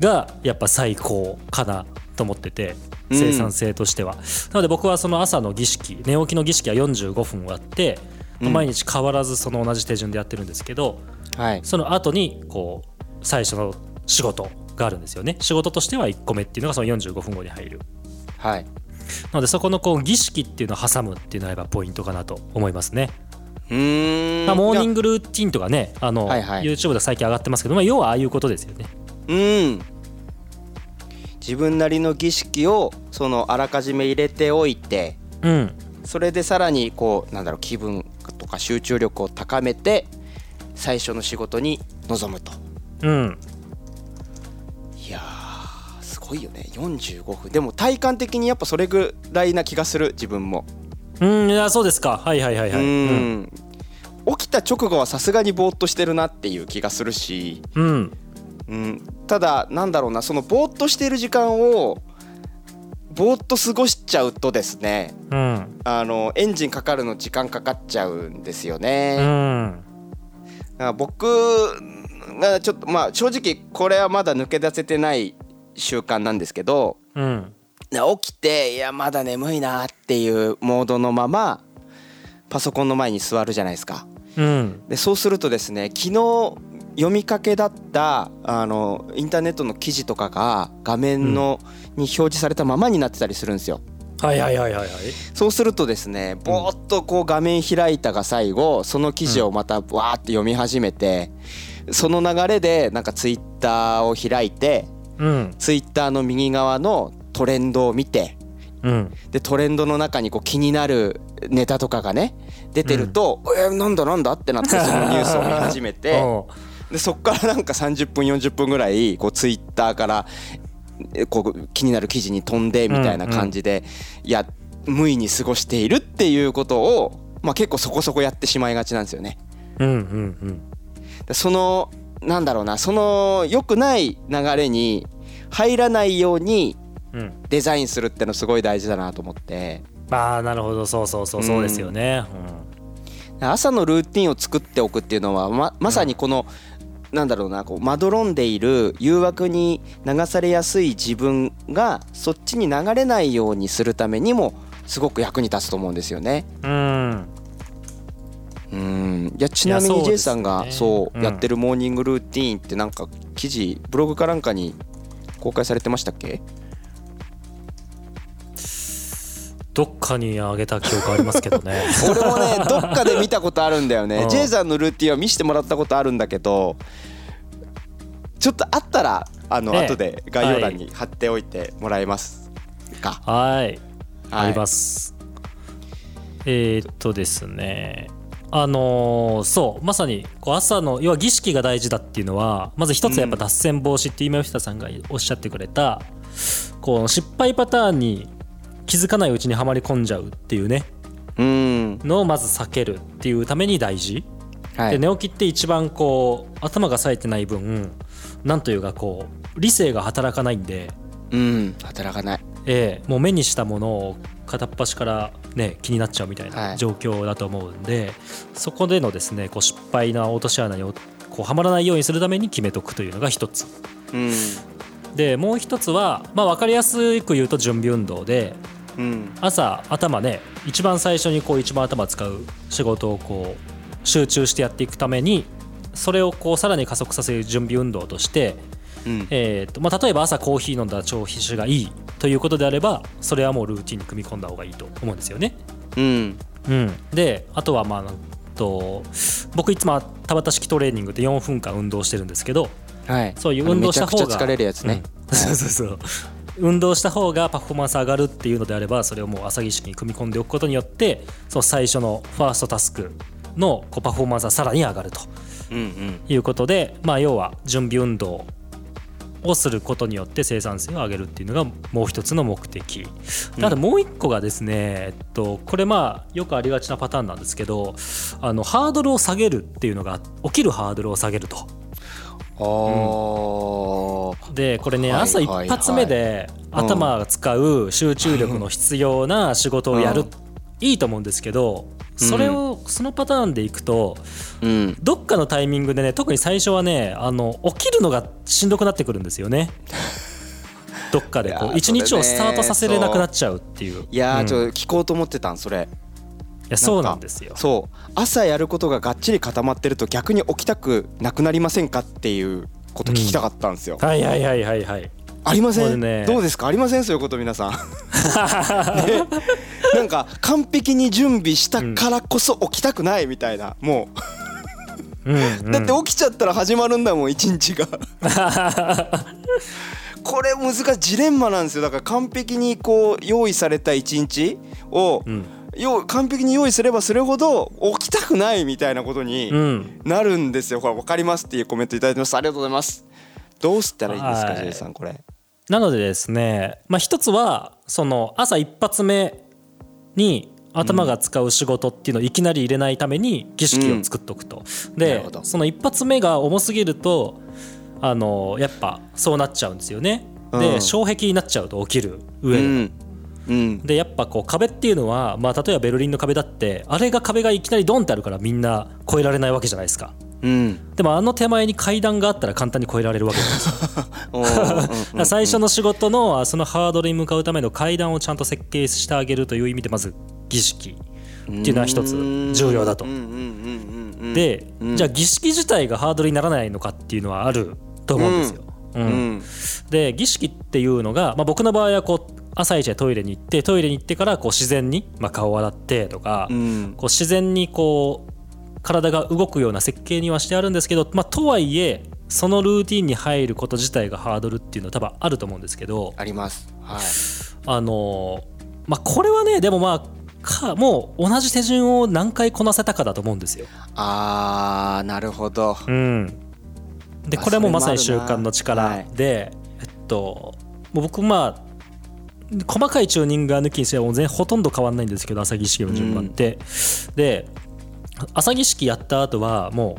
S2: がやっぱ最高かなと思ってて
S1: うん。
S2: 生産性としては、なので僕はその朝の儀式寝起きの儀式は45分あって、
S1: うん。
S2: 毎日変わらずその同じ手順でやってるんですけど
S1: はい。
S2: その後にこう最初の仕事があるんですよね。仕事としては1個目っていうのがその45分後に入る。
S1: はい。
S2: なのでそこのこう儀式っていうのを挟むっていうのがやっぱポイントかなと思いますね。
S1: うーん。
S2: まあ、モーニン
S1: グ
S2: グルーティンとかねあの、
S1: はいはい。
S2: YouTube で最近上がってますけど、まあ、要はああいうことですよね。
S1: うん。自分なりの儀式をそのあらかじめ入れておいて
S2: うん。
S1: それでさらにこうなんだろう気分とか集中力を高めて最初の仕事に臨むと
S2: うん。
S1: いやーすごいよね。45分。でも体感的にやっぱそれぐらいな気がする自分も。
S2: うんいやそうですか。はいはいはいはい。
S1: う
S2: うん。
S1: ん起きた直後はさすがにぼーっとしてるなっていう気がするし、
S2: うん。
S1: うん、ただなんだろうなそのぼーっとしてる時間をぼーっと過ごしちゃうとですね
S2: うん。
S1: あのエンジンかかるの時間かかっちゃうんですよ
S2: う
S1: ね。
S2: ん。
S1: だから僕がちょっとまあ正直これはまだ抜け出せてない習慣なんですけど
S2: うん
S1: 起きていやまだ眠いなっていうモードのままパソコンの前に座るじゃないですか。
S2: うん
S1: でそうするとですね昨日読みかけだったあのインターネットの記事とかが画面の、に表示されたままになってたりするんですよ。
S2: はいはいはいはいはい。
S1: そうするとですねぼーっとこう画面開いたが最後その記事をまたわーって読み始めて、その流れでなんかツイッターを開いて
S2: うん。
S1: ツイッターの右側のトレンドを見て
S2: うん。
S1: でトレンドの中にこう気になるネタとかがね出てると、えーなんだなんだ？ってなって そのニュースを見始めてでそっからなんか30分40分ぐらいこうツイッターからえこう気になる記事に飛んでみたいな感じで、いや無意に過ごしているっていうことを、まあ、結構そこそこやってしまいがちなんですよね。
S2: うんうん
S1: でそのなんだろうなその良くない流れに入らないように
S2: うん。うん
S1: デザインするってのすごい大事だなと思って。
S2: ああなるほど。そうそうそう。そうですよね。
S1: 朝のルーティンを作っておくっていうのはままさにこの、なんだろうなこうまどろんでいる誘惑に流されやすい自分がそっちに流れないようにするためにもすごく役に立つと思うんですよね。
S2: うんうん。
S1: うんいやちなみに J さんがそう
S2: うん。
S1: やってるモーニングルーティーンってなんか記事ブログかなんかに公開されてましたっけ？
S2: どっかにあげた記憶ありますけどね。
S1: 俺もね どっかで見たことあるんだよね。
S2: うん。
S1: J さんのルーティンは見せてもらったことあるんだけどちょっとあったらあの、
S2: ええ
S1: 後で概要欄に貼っておいてもらえますか、
S2: はい。
S1: はい。
S2: あります。えーっとですねあのーそうまさにこう朝の要は儀式が大事だっていうのはまず一つやっぱ脱線防止って今吉田さんがおっしゃってくれたこう失敗パターンに気づかないうちにはまり込んじゃうっていうね
S1: うん。
S2: のをまず避けるっていうために大事。
S1: はい。
S2: で寝起きって一番こう頭が冴えてない分なんというかこう理性が働かないんで、
S1: うん。働かない。
S2: ええもう目にしたものを片っ端からね気になっちゃうみたい
S1: は
S2: ない。状況だと思うんで、そこでのですねこう失敗な落とし穴にこうはまらないようにするために決めとくというのが一つ。
S1: うん。
S2: でもう一つは、まあ、分かりやすく言うと準備運動で
S1: うん。
S2: 朝頭ね一番最初にこう一番頭使う仕事をこう集中してやっていくためにそれをこうさらに加速させる準備運動として、
S1: うん
S2: えーとまあ、例えば朝コーヒー飲んだら超皮脂がいいということであればそれはもうルーティンに組み込んだ方がいいと思うんですよね。
S1: うん。
S2: うん、であとはまあと僕いつも田畑式トレーニングで4分間運動してるんですけど
S1: はい。
S2: そういう運動した方がうん。そうそうそう。運動した方がパフォーマンス上がるっていうのであればそれをもう朝儀式に組み込んでおくことによってその最初のファーストタスクのこうパフォーマンスはさらに上がると
S1: うんうん。
S2: いうことで、まあ、要は準備運動をすることによって生産性を上げるっていうのがもう一つの目的。であともう一個がですね、えっと、これまあよくありがちなパターンなんですけどあのハードルを下げるっていうのが起きるハードルを下げると。
S1: あー。
S2: でこれね
S1: はい
S2: 朝一
S1: はい
S2: 発目で
S1: はい
S2: 頭が使う集中力の必要な仕事をやる
S1: うん。
S2: いいと思うんですけどそれをそのパターンでいくと
S1: うん
S2: どっかのタイミングでね特に最初はねあの起きるのがしんどくなってくるんですよね。どっかでこ
S1: いう
S2: 一日をスタートさせれなくなっちゃうっていう。
S1: いやー、
S2: うん
S1: ちょっと聞こうと思ってたんそれ
S2: いやそうなんですよ。
S1: そう朝やることががっちり固まってると逆に起きたくなくなりませんかっていうこと聞きたかったんですよ、
S2: はいはいはいはいはい。
S1: ありません、
S2: ね。
S1: どうですか？ありません？そういうこと皆さん。ね。なんか完璧に準備したからこそ起きたくないみたいな。も
S2: う。ん
S1: うだって起きちゃったら始まるんだもん一日が。これ難しいジレンマなんですよ。だから完璧にこう用意された一日を、
S2: うん。
S1: よう完璧に用意すればするほど起きたくないみたいなことに
S2: うん。
S1: なるんですよ。ほら分かりますっていうコメントいただいてます。ありがとうございます。どうしたらいいですか、
S2: はい。
S1: J さんこれ。
S2: なのでですね、まあ、一つはその朝一発目に頭が使う仕事っていうのをいきなり入れないために儀式を作っとくと。で
S1: なるほど
S2: その一発目が重すぎるとあのやっぱそうなっちゃうんですよね。
S1: うん
S2: で障壁になっちゃうと起きる
S1: う
S2: 上で。
S1: ん。うん。
S2: でやっぱこう壁っていうのは、まあ、例えばベルリンの壁だってあれが壁がいきなりドンってあるからみんな越えられないわけじゃないですか。
S1: うん。
S2: でもあの手前に階段があったら簡単に越えられるわけないですか。
S1: おー
S2: だから最初の仕事のあそのハードルに向かうための階段をちゃんと設計してあげるという意味でまず儀式
S1: うん
S2: っていうのは一つ重要だと。で、
S1: うん
S2: じゃあ儀式自体がハードルにならないのかっていうのはあると思うんですよ。う
S1: うんん。
S2: で儀式っていうのが、まあ、僕の場合はこう朝一でトイレに行ってトイレに行ってからこう自然に、まあ、顔を洗ってとか、
S1: うん。
S2: こう自然にこう体が動くような設計にはしてあるんですけど、まあ、とはいえそのルーティンに入ること自体がハードルっていうのは多分あると思うんですけど
S1: あります。はい。
S2: あのーまあこれはねでもまあかもう同じ手順を何回こなせたかだと思うんですよ。
S1: あーなるほど。
S2: うん、で
S1: まあ
S2: これもまさに習慣の力で、えっともう僕まあ細かいチューニングが抜きにしては全ほとんど変わんないんですけど朝儀式の順番って。で朝儀式やった後はも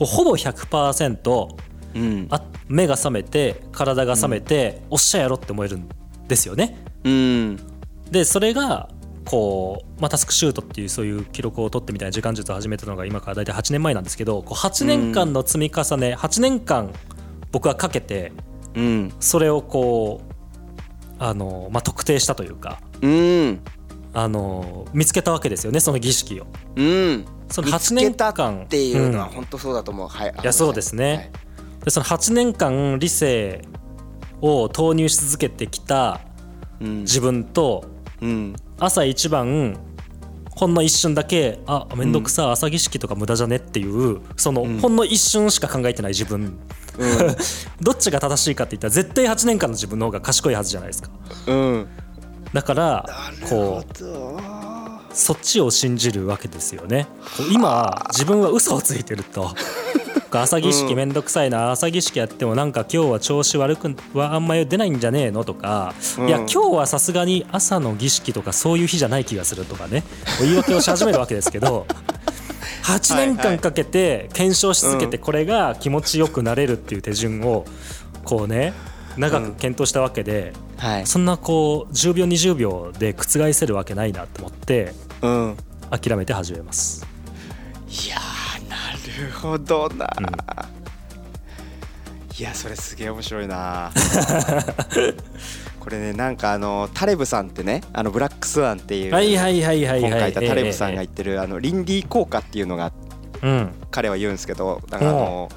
S2: うほぼ100%
S1: うん。
S2: あ目が覚めて体が覚めて、おっしゃやろって思えるんですよね。
S1: うん。
S2: でそれがこう、まあ、タスクシュートっていうそういう記録を取ってみたいな時間術を始めたのが今から大体8年前なんですけどこう8年間の積み重ね、8年間僕はかけて
S1: うん。
S2: それをこうあの、まあ、特定したというか
S1: うん。
S2: あの見つけたわけですよねその儀式を。
S1: うん。
S2: その8
S1: 見つけ
S2: 年
S1: た
S2: 間
S1: っていうのは
S2: ん。
S1: 本当そうだと思う。はい。い
S2: い。やそうですね。でその8年間理性を投入し続けてきた
S1: うん。
S2: 自分と
S1: うん。
S2: 朝一番ほんの一瞬だけあめんどくさ朝儀式とか無駄じゃねっていうその
S1: ん。
S2: ほんの一瞬しか考えてない自分。どっちが正しいかって言ったら絶対8年間の自分の方が賢いはずじゃないですか。
S1: うん
S2: だからこうそっちを信じるわけですよね。今自分は嘘をついてると。朝儀式めんどくさいな。朝儀式やってもなんか今日は調子悪くはあんまり出ないんじゃねえの？とか、
S1: うん。
S2: いや今日はさすがに朝の儀式とかそういう日じゃない気がするとかね。言い訳をし始めるわけですけど 8年間かけて検証し続けてこれが気持ちよくなれるっていう手順をこうね長く検討したわけで、
S1: はい。
S2: そんなこう10秒20秒で覆せるわけないなと思って
S1: うん。
S2: 諦めて始めます。
S1: いやーなるほどな、いやそれすげえ面白いな。これねなんかあのタレブさんってねあのブラックスワンっていう
S2: はいはいはいはいはい。
S1: 本書いたタレブさんが
S2: え
S1: 言ってるあの倫理効果っていうのが
S2: えうん。
S1: 彼は言うんですけどだからあの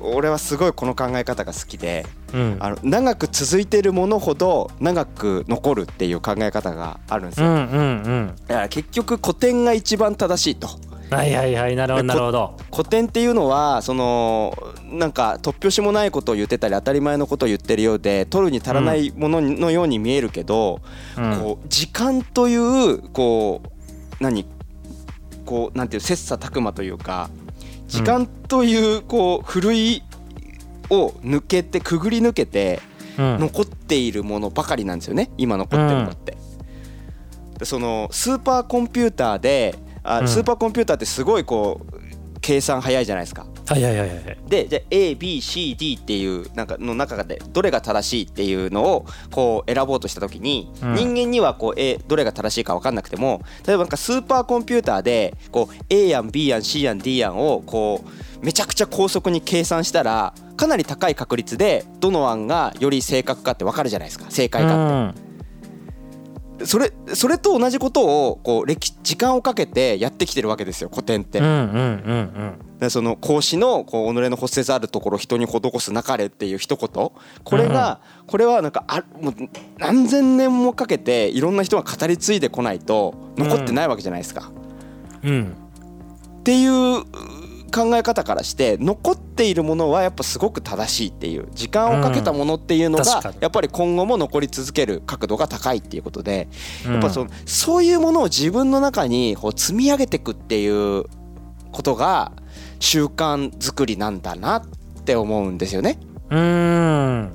S1: 俺はすごいこの考え方が好きで
S2: うん。
S1: あの長く続いてるものほど長く残るっていう考え方があるんですよ。
S2: うんうんうん。
S1: だから結局古典が一番正しいと。
S2: はいはいはい。なるほどなるほど。
S1: 古典っていうのはそのなんか突拍子もないことを言ってたり当たり前のことを言ってるようで取るに足らないもののように見えるけど、
S2: うん。
S1: こう時間というこう何こうなんていう切磋琢磨というか時間というこうふるいを抜けてくぐり抜けて
S2: うん
S1: 残っているものばかりなんですよね今残ってるのって。でそのスーパーコンピューターであ、
S2: うん
S1: スーパーコンピューターってすごいこう計算早いじゃないですか。
S2: はいはいはいはい。
S1: でじゃあ ABCD っていうなんかの中でどれが正しいっていうのをこう選ぼうとした時に、
S2: うん
S1: 人間にはこう A どれが正しいか分かんなくても例えばなんかスーパーコンピューターでこう A 案 B 案 C 案 D 案をこうめちゃくちゃ高速に計算したらかなり高い確率でどの案がより正確かって分かるじゃないですか正解かって。それそれと同じことをこう歴時間をかけてやってきてるわけですよ古典って。
S2: うんうんうん
S1: でその孔子のこう己の骨折あるところ人に施すなかれっていう一言。これがこれはなんかあもう何千年もかけていろんな人が語り継いでこないと残ってないわけじゃないですか。
S2: うん。うん。
S1: っていう考え方からして残っているものはやっぱすごく正しいっていう時間をかけたものっていうのがやっぱり今後も残り続ける角度が高いっていうことで
S2: うん。
S1: やっぱそのそういうものを自分の中にこう積み上げていくっていうことが習慣作りなんだなって思うんですよね。
S2: うーん。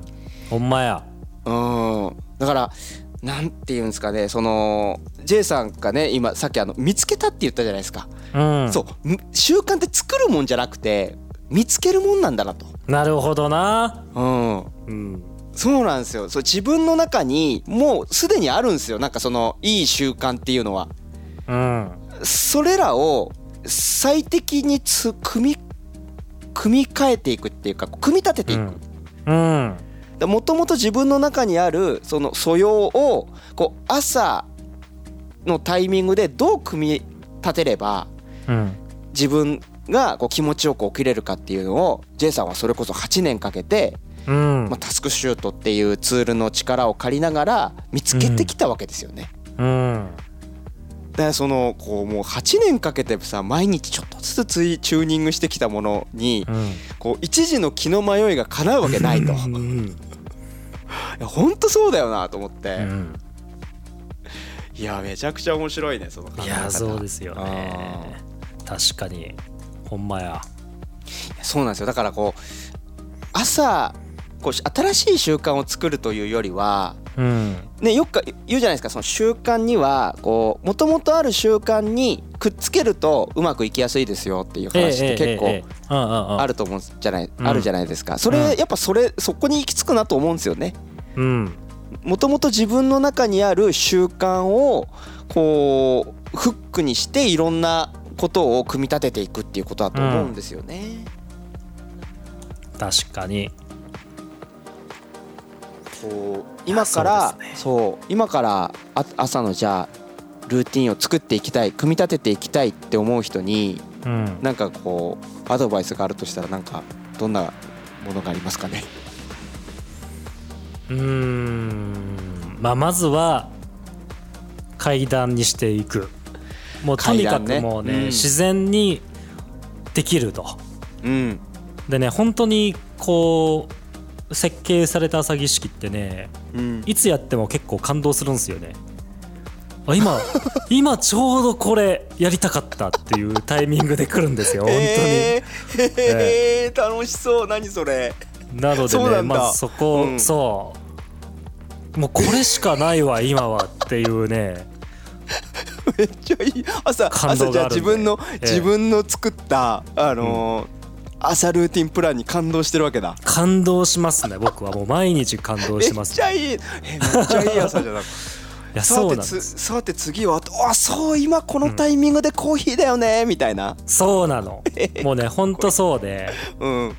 S2: ほんまや。
S1: うん。だからなんて言うんですかねその J さんがね今さっきあの見つけたって言ったじゃないですか、
S2: うん。
S1: そう。む習慣って作るもんじゃなくて見つけるもんなんだなと、
S2: なるほどな。
S1: うん、
S2: うん。
S1: そうなんですよ。そう自分の中にもうすでにあるんですよ。なんかそのいい習慣っていうのは。
S2: うん。
S1: それらを最適につ組み組み替えていくっていうか組み立てていく、
S2: うん
S1: もともと自分の中にあるその素養をこう朝のタイミングでどう組み立てれば
S2: うん。
S1: 自分がこう気持ちよく起きれるかっていうのを J さんはそれこそ8年かけて、
S2: うん。
S1: まあ、タスクシュートっていうツールの力を借りながら見つけてきたわけですよね。
S2: うん。
S1: だからそのこうもう8年かけてさ毎日ちょっとずつチューニングしてきたものに
S2: うん。
S1: こう一時の気の迷いが叶うわけないと。い
S2: うん
S1: や本当そうだよなと思って。
S2: うん。
S1: いやめちゃくちゃ面白いねその考え方。
S2: いやそうですよ
S1: あ
S2: ね確かに。ほんまや。
S1: ーそうなんですよ。だからこう朝こう新しい習慣を作るというよりは
S2: うん。
S1: ねよく言うじゃないですかその習慣にはこうもともとある習慣にくっつけるとうまくいきやすいですよっていう話って結構あ
S2: あ
S1: ると思うんじゃない
S2: うん。
S1: あるじゃないですか。そ
S2: うん
S1: れやっぱそれそこに行き着くなと思うんですよね。
S2: うん。
S1: もともと自分の中にある習慣をこうフックにしていろんなことを組み立てていくっていうことだと思うんですよね。
S2: 確かに
S1: こう今からそう,、今からあ朝のじゃあルーティンを作っていきたい組み立てていきたいって思う人に
S2: うん。
S1: なんかこうアドバイスがあるとしたらなんかどんなものがありますかね？
S2: うん。まあまずは階段にしていく。もうとにかくもうね
S1: うん。
S2: 自然にできると。
S1: うん。
S2: でね本当にこう設計された朝儀式ってね
S1: うん。
S2: いつやっても結構感動するんですよね。あ今 今ちょうどこれやりたかったっていうタイミングで来るんですよ本当に、
S1: えーえー楽しそう。何それ。
S2: なのでねまずそこ、
S1: うん。
S2: そう。もうこれしかないわ 今はっていうね。
S1: めっちゃいい。朝朝じゃあ自分の、
S2: ええ。
S1: 自分の作ったあのー朝ルーティンプランに感動してるわけだ。
S2: 感動しますね僕は。もう毎日感動
S1: めっ
S2: します
S1: ちゃいいえめっちゃいい朝じゃない
S2: いやそうなんです。
S1: つさて次はあそう今このタイミングでコーヒーだよねみたいな。
S2: そうなの。もうねほんとそうで。
S1: うん。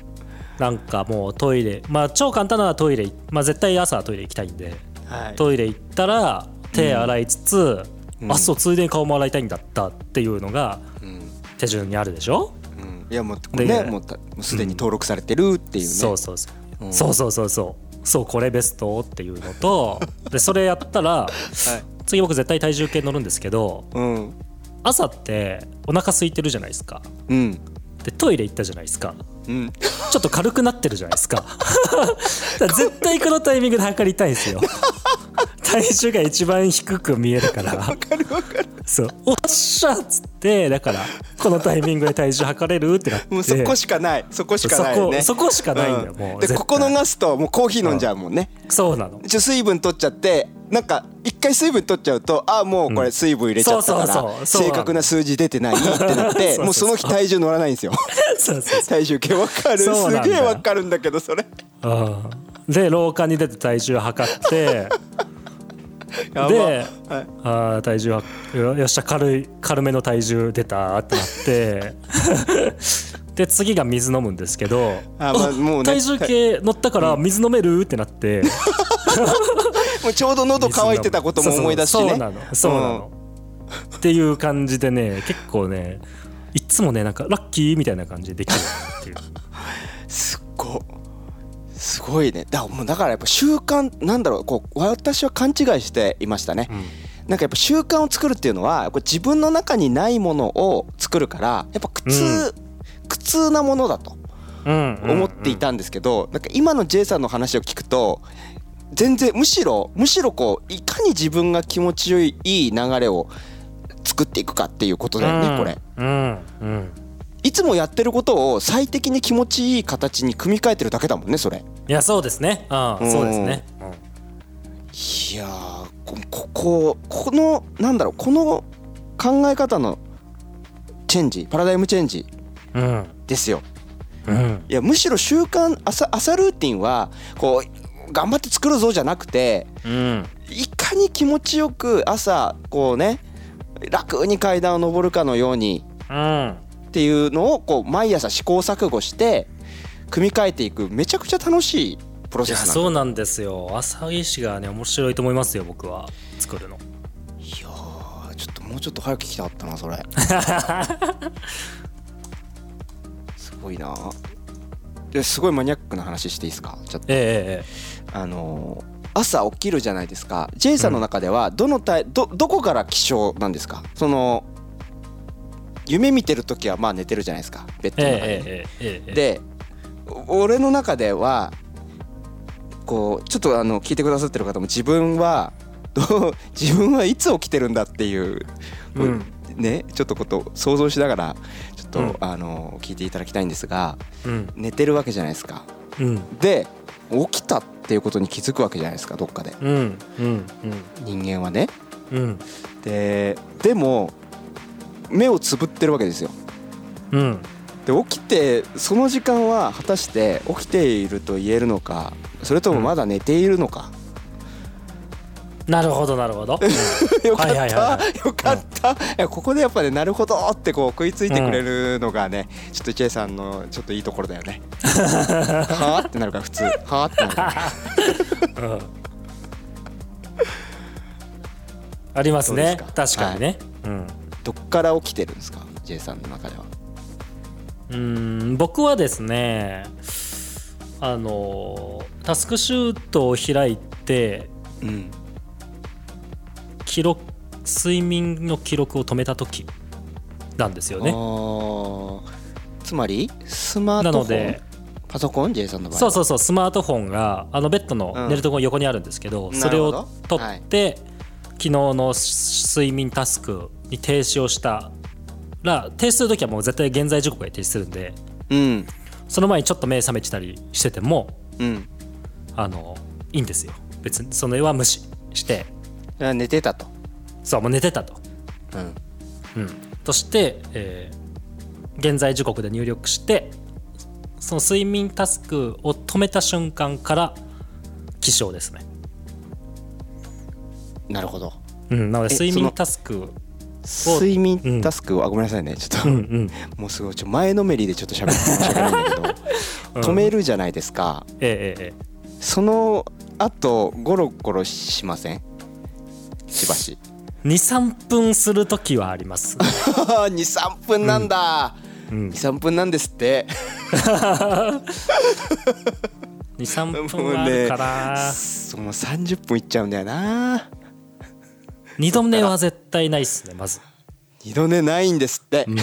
S2: なんかもうトイレ。まあ超簡単なのはトイレ。まあ絶対朝はトイレ行きたいんで。
S1: はい。
S2: トイレ行ったら手洗いつつ、
S1: うん。
S2: あそうついでに顔も洗いたいんだったっていうのが
S1: うん。
S2: 手順にあるでしょ、
S1: うんいやもう
S2: で
S1: ねもうすでに登録されてるっていうね。
S2: そうそうそう、
S1: うん。
S2: そうそうそうそう。そうこれベストっていうのと でそれやったら
S1: はい。
S2: 次僕絶対体重計乗るんですけど
S1: うん。
S2: 朝ってお腹空いてるじゃないですか。
S1: うん。
S2: でトイレ行ったじゃないですか。
S1: うん。
S2: ちょっと軽くなってるじゃないですか。絶対このタイミングで測りたいんですよ 体重が一番低く見えるから。
S1: わかるわかる。
S2: そう。おっしゃ!っつってだからこのタイミングで体重測れるってなって。
S1: もうそこしかない。そこしかないよね。
S2: そこしかないんだよ
S1: うん。
S2: もう
S1: でここ逃すともうコーヒー飲んじゃうもんね。
S2: そうなの。
S1: ちょ水分取っちゃってなんか一回水分取っちゃうとあもうこれ水分入れちゃったから正確な数字出てないってなって もうその日体重乗らないんですよ。体重計わかる。すげえわかるんだけどそれ。
S2: う、うん、で廊下に出て体重測って で
S1: はい。
S2: あー体重はよよっしゃ軽い軽めの体重出たってなって。で次が水飲むんですけど
S1: あまあもうね
S2: 体重計乗ったから水飲めるってなって。
S1: もうちょうど喉乾いてたことも思い出すしね。
S2: そうそうそう。なの。そうなの、っていう感じでね結構ねいっつもねなんかラッキーみたいな感じでできるっていう。
S1: すっごすごいね。だもうだからやっぱ習慣なんだろうこう私は勘違いしていましたね、なんかやっぱ習慣を作るっていうのはこれ自分の中にないものを作るからやっぱ苦痛、苦痛なものだと
S2: うん
S1: 思っていたんですけど、なんか今の J さんの話を聞くと全然むしろむしろこういかに自分が気持ちよいいい流れを作っていくかっていうことだよね、これ。
S2: うん。うん
S1: いつもやってることを最適に気持ちいい形に組み替えてるだけだもんねそれ。
S2: いやそうですね。うん
S1: うん。
S2: そうですね、
S1: いやーここここのなんだろうこの考え方のチェンジパラダイムチェンジ
S2: うん
S1: ですよ。
S2: うん。
S1: いやむしろ習慣朝朝ルーティンはこう頑張って作るぞじゃなくて
S2: うん。
S1: いかに気持ちよく朝こうね楽に階段を上るかのように
S2: うん
S1: っていうのをこう毎朝試行錯誤して組み替えていくめちゃくちゃ楽しいプロセスなんだ。
S2: そうなんですよ。朝飯がね面白いと思いますよ僕は。作るの。
S1: いやーちょっともうちょっと早く聞きたかったなそれ。すごいな。ですごいマニアックな話していいですか？ちょっと。
S2: えええ
S1: あのー朝起きるじゃないですか。J さんの中ではどのタイどどこから起床なんですか？その夢見てる時はまあ寝てるじゃないですか。ベッド
S2: え
S1: の中で、
S2: えええ
S1: でお俺の中ではこうちょっとあの聞いてくださってる方も自分はどう自分はいつ起きてるんだっていう、こう
S2: うん。
S1: ねちょっとことを想像しながらちょっと、
S2: うん。
S1: あの聞いていただきたいんですが
S2: うん。
S1: 寝てるわけじゃないですか。
S2: うん。
S1: で起きたっていうことに気づくわけじゃないですかどっかで。
S2: うんうん。
S1: 人間はね。
S2: うん。
S1: ででも目をつぶってるわけですよ。
S2: うん。
S1: で起きてその時間は果たして起きていると言えるのかそれともまだ寝ているのか、
S2: なるほどなるほど。
S1: よかった、
S2: はいはいはいは
S1: よかった、いやここでやっぱねなるほどってこう食いついてくれるのがね、ちょっと J さんのちょっといいところだよね。はあってなるから普通。はあってなる。から
S2: うん。ありますね。確かにね、うん
S1: どっから起きてるんですか？J さんの中では。
S2: うーん僕はですねあのタスクシュートを開いて
S1: うん。
S2: 記録睡眠の記録を止めた時なんですよね。
S1: つまりスマー
S2: な
S1: トフォン？
S2: ので
S1: パソコン？J さんの場合
S2: そうそうそうスマートフォンがあのベッドの
S1: うん。
S2: 寝るところ横にあるんですけど、
S1: ん
S2: それを取って、昨日の睡眠タスクに停止をしたら停止する時はもう絶対現在時刻で停止するんで
S1: うん。
S2: その前にちょっと目覚めてたりしてても
S1: うん。
S2: あのいいんですよ。別にそれは無視して。
S1: あ寝てたと。
S2: そうもう寝てたと、
S1: うん。
S2: うん、として、えー現在時刻で入力してその睡眠タスクを止めた瞬間から起床ですね。
S1: なるほど。
S2: うん、なので
S1: え
S2: 睡眠タスク
S1: 睡眠タスクを、あごめんなさいね。ちょっと、
S2: うんうん。
S1: もうすごいちょ前のめりでちょっと喋って申し訳ないん。だけど、止めるじゃないですか。
S2: えええええ
S1: その後ゴロゴロしません？しばし。
S2: え23分する時はあります。
S1: 23分なんだ、
S2: うん。
S1: 23分なんですって。
S2: 23分はあるから、
S1: その30分いっちゃうんだよな
S2: 二度寝は絶対ないっすねまず、
S1: 二度寝ないんですって、
S2: うん、
S1: い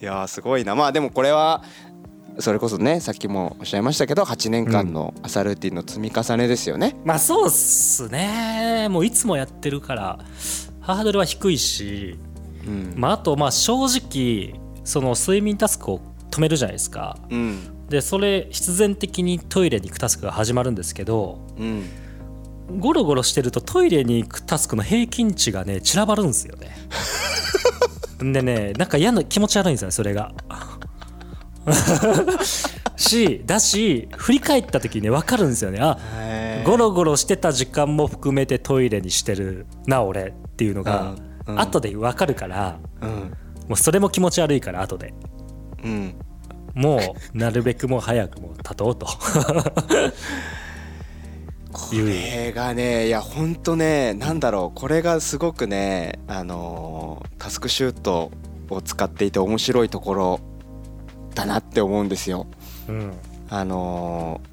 S1: やーすごいな。まあでもこれはそれこそねさっきもおっしゃいましたけど8年間の朝ルーティンの積み重ねですよね。
S2: まあそうっすね。もういつもやってるからハードルは低いし、
S1: うん。
S2: まあ、あとまあ正直その睡眠タスクを止めるじゃないですか。
S1: うん。
S2: でそれ必然的にトイレに行くタスクが始まるんですけど
S1: うん、
S2: ゴロゴロしてるとトイレに行くタスクの平均値がね散らばるんですよね。でねなんか嫌な気持ち悪いんですよねそれが。しだし振り返った時にね分かるんですよね。あゴロゴロしてた時間も含めてトイレにしてるな俺っていうのが。
S1: うんうん。
S2: 後で分かるから
S1: うん。
S2: もうそれも気持ち悪いから後で。
S1: うん。
S2: もうなるべくもう早くもう立とうと
S1: これがねいやほんとねなんだろうこれがすごくねあのータスクシュートを使っていて面白いところだなって思うんですよ。
S2: うん。
S1: あのー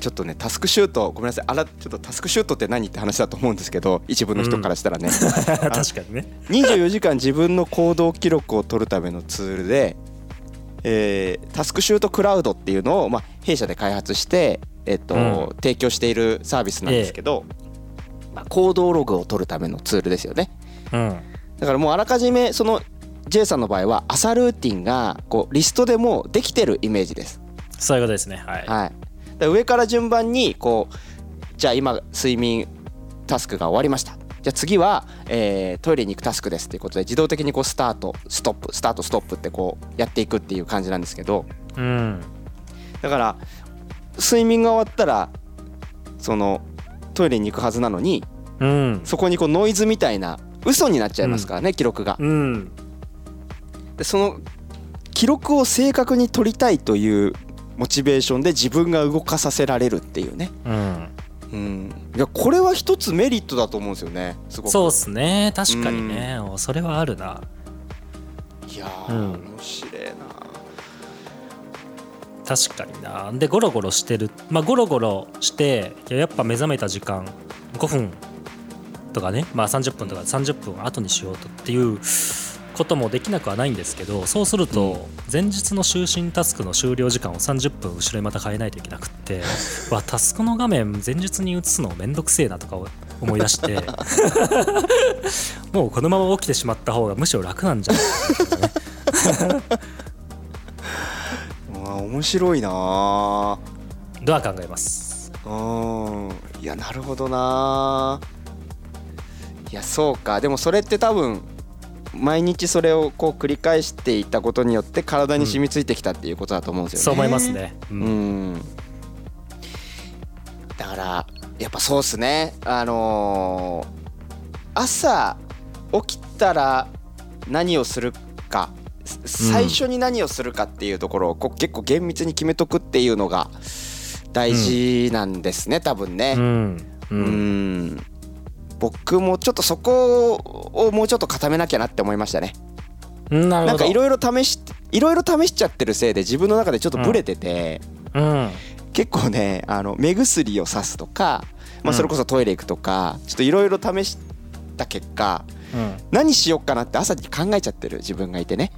S1: ちょっとねタスクシュートごめんなさいあらちょっとタスクシュートって何って話だと思うんですけど一部の人からしたらね、
S2: 確かにね。
S1: 24時間自分の行動記録を取るためのツールで、えータスクシュートクラウドっていうのを、まあ、弊社で開発して、えっと
S2: うん。
S1: 提供しているサービスなんですけど、まあ、行動ログを取るためのツールですよね。
S2: うん。
S1: だからもうあらかじめその J さんの場合は朝ルーティンがこうリストでもうできてるイメージです。
S2: そういうことですね。はい。
S1: はい、で上から順番にこうじゃあ今睡眠タスクが終わりました。じゃあ次は、えートイレに行くタスクですっていうことで自動的にこうスタートストップスタートストップってこうやっていくっていう感じなんですけど。
S2: うん。
S1: だから睡眠が終わったらそのトイレに行くはずなのに
S2: うん。
S1: そこにこうノイズみたいな嘘になっちゃいますからね、記録が。
S2: うん。
S1: でその記録を正確に取りたいというモチベーションで自分が動かさせられるっていうね。
S2: うん。
S1: うん、いやこれは一つメリットだと思うんですよねすごく。
S2: そうっすね。確かにね、おそれはあるな。い
S1: やー、
S2: うん。
S1: 面白いな
S2: 確かにな。でゴロゴロしてる。まあゴロゴロしていややっぱ目覚めた時間5分とかね。まあ30分とか30分後にしようとっていうこともできなくはないんですけどそうすると前日の就寝タスクの終了時間を30分後ろにまた変えないといけなくって わタスクの画面前日に移すのめんどくせえなとか思い出して。もうこのまま起きてしまった方がむしろ楽なんじゃないかな
S1: 面白いな。
S2: とは考えます。
S1: うん。いやなるほどな。いやそうか。でもそれって多分毎日それをこう繰り返していたことによって体に染みついてきたっていうことだと思うんですよね、
S2: そう思いますね。う
S1: うん。んだからやっぱそうっすね。あのー朝起きたら何をするか。す最初に何をするかっていうところをこう結構厳密に決めとくっていうのが大事なんですね、多分ね。
S2: うん。う
S1: うん。ん僕もちょっとそこをもうちょっと固めなきゃなって思いましたね。
S2: うんな
S1: なんかいろいろ試しいろいろ試しちゃってるせいで自分の中でちょっとブレてて、
S2: うん。
S1: 結構ねあの目薬をさすとか、まあ、それこそトイレ行くとか、ちょっといろいろ試した結果
S2: うん。
S1: 何しよっかなって朝に考えちゃってる自分がいてね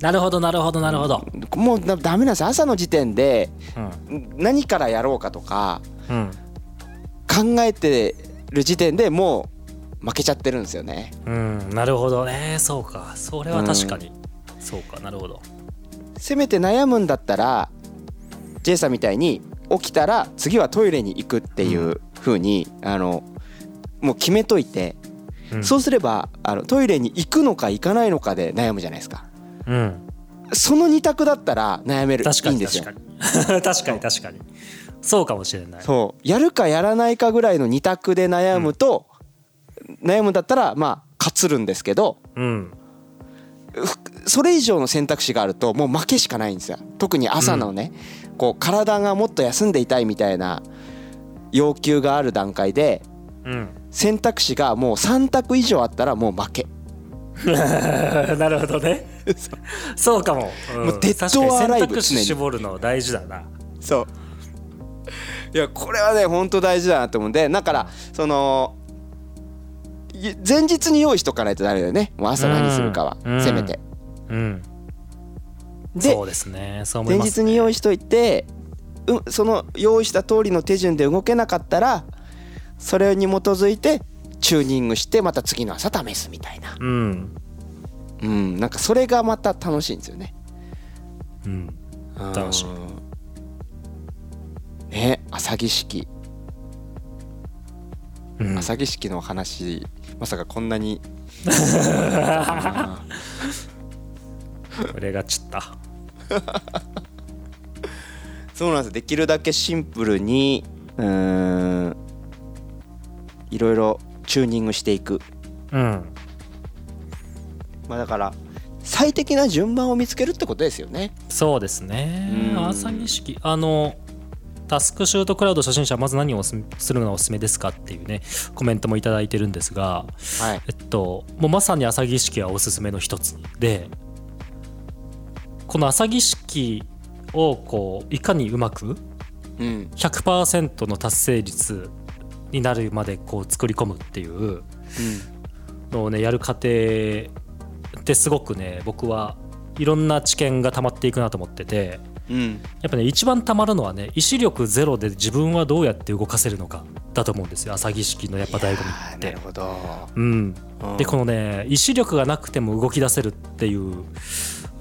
S2: なるほどなるほどなるほど。
S1: もうだダメなんですよ。朝の時点で
S2: うん。
S1: 何からやろうかとか
S2: うん。
S1: 考えてる時点でもう負けちゃってるんですよね。
S2: うんなるほど。ねそうか。それは確かに、そうかなるほど。
S1: せめて悩むんだったら J さんみたいに起きたら次はトイレに行くっていう風にあのもう決めといて、
S2: うん。
S1: そうすればあのトイレに行くのか行かないのかで悩むじゃないですか
S2: うん。
S1: その二択だったら悩める。
S2: 確かに
S1: いいんですよ。
S2: 確かに。確かに確かに。そうかもしれない。
S1: そうやるかやらないかぐらいの二択で悩むと、悩むんだったらまあ勝つるんですけど
S2: うん。
S1: それ以上の選択肢があるともう負けしかないんですよ。特に朝のね、こう体がもっと休んでいたいみたいな要求がある段階で
S2: うん。
S1: 選択肢がもう3択以上あったらもう負け。
S2: なるほどねそうかも、ん。
S1: もうデッドオアライブ。
S2: 絞るの大事だな。
S1: そう。いやこれはね本当大事だなと思うんでだからそのい前日に用意しとかないとダメだよね。もう朝何するかは
S2: うん。
S1: せめて。
S2: うん。
S1: で
S2: そうですね。そう思い
S1: 前
S2: ます、
S1: 日に用意しといてうその用意した通りの手順で動けなかったらそれに基づいてチューニングしてまた次の朝試すみたいな。
S2: うん
S1: うんなんかそれがまた楽しいんですよね。
S2: うん。楽しい。
S1: うんね朝儀式。
S2: うん。
S1: 朝儀式の話まさかこんなに。
S2: これがちった。
S1: そうなんです。できるだけシンプルにうーんいろいろチューニングしていく。
S2: うん
S1: まあだから最適な順番を見つけるってことですよね。
S2: そうですね。
S1: うん。
S2: 朝儀式。あのタスクシュートクラウド初心者はまず何をおすするのがおすすめですかっていうねコメントもいただいてるんですが
S1: はい。
S2: えっともうまさに朝儀式はおすすめの一つでこの朝儀式をこういかにうまく
S1: うん。
S2: 100%の達成率になるまでこう作り込むっていうのをねやる過程ってすごくね僕はいろんな知見が溜まっていくなと思ってて
S1: うん。
S2: やっぱね一番溜まるのはね意志力ゼロで自分はどうやって動かせるのかだと思うんですよ朝儀式のやっぱ醍醐味って。
S1: なる。ほど。
S2: うん、
S1: うん。
S2: でこのね意志力がなくても動き出せるっていう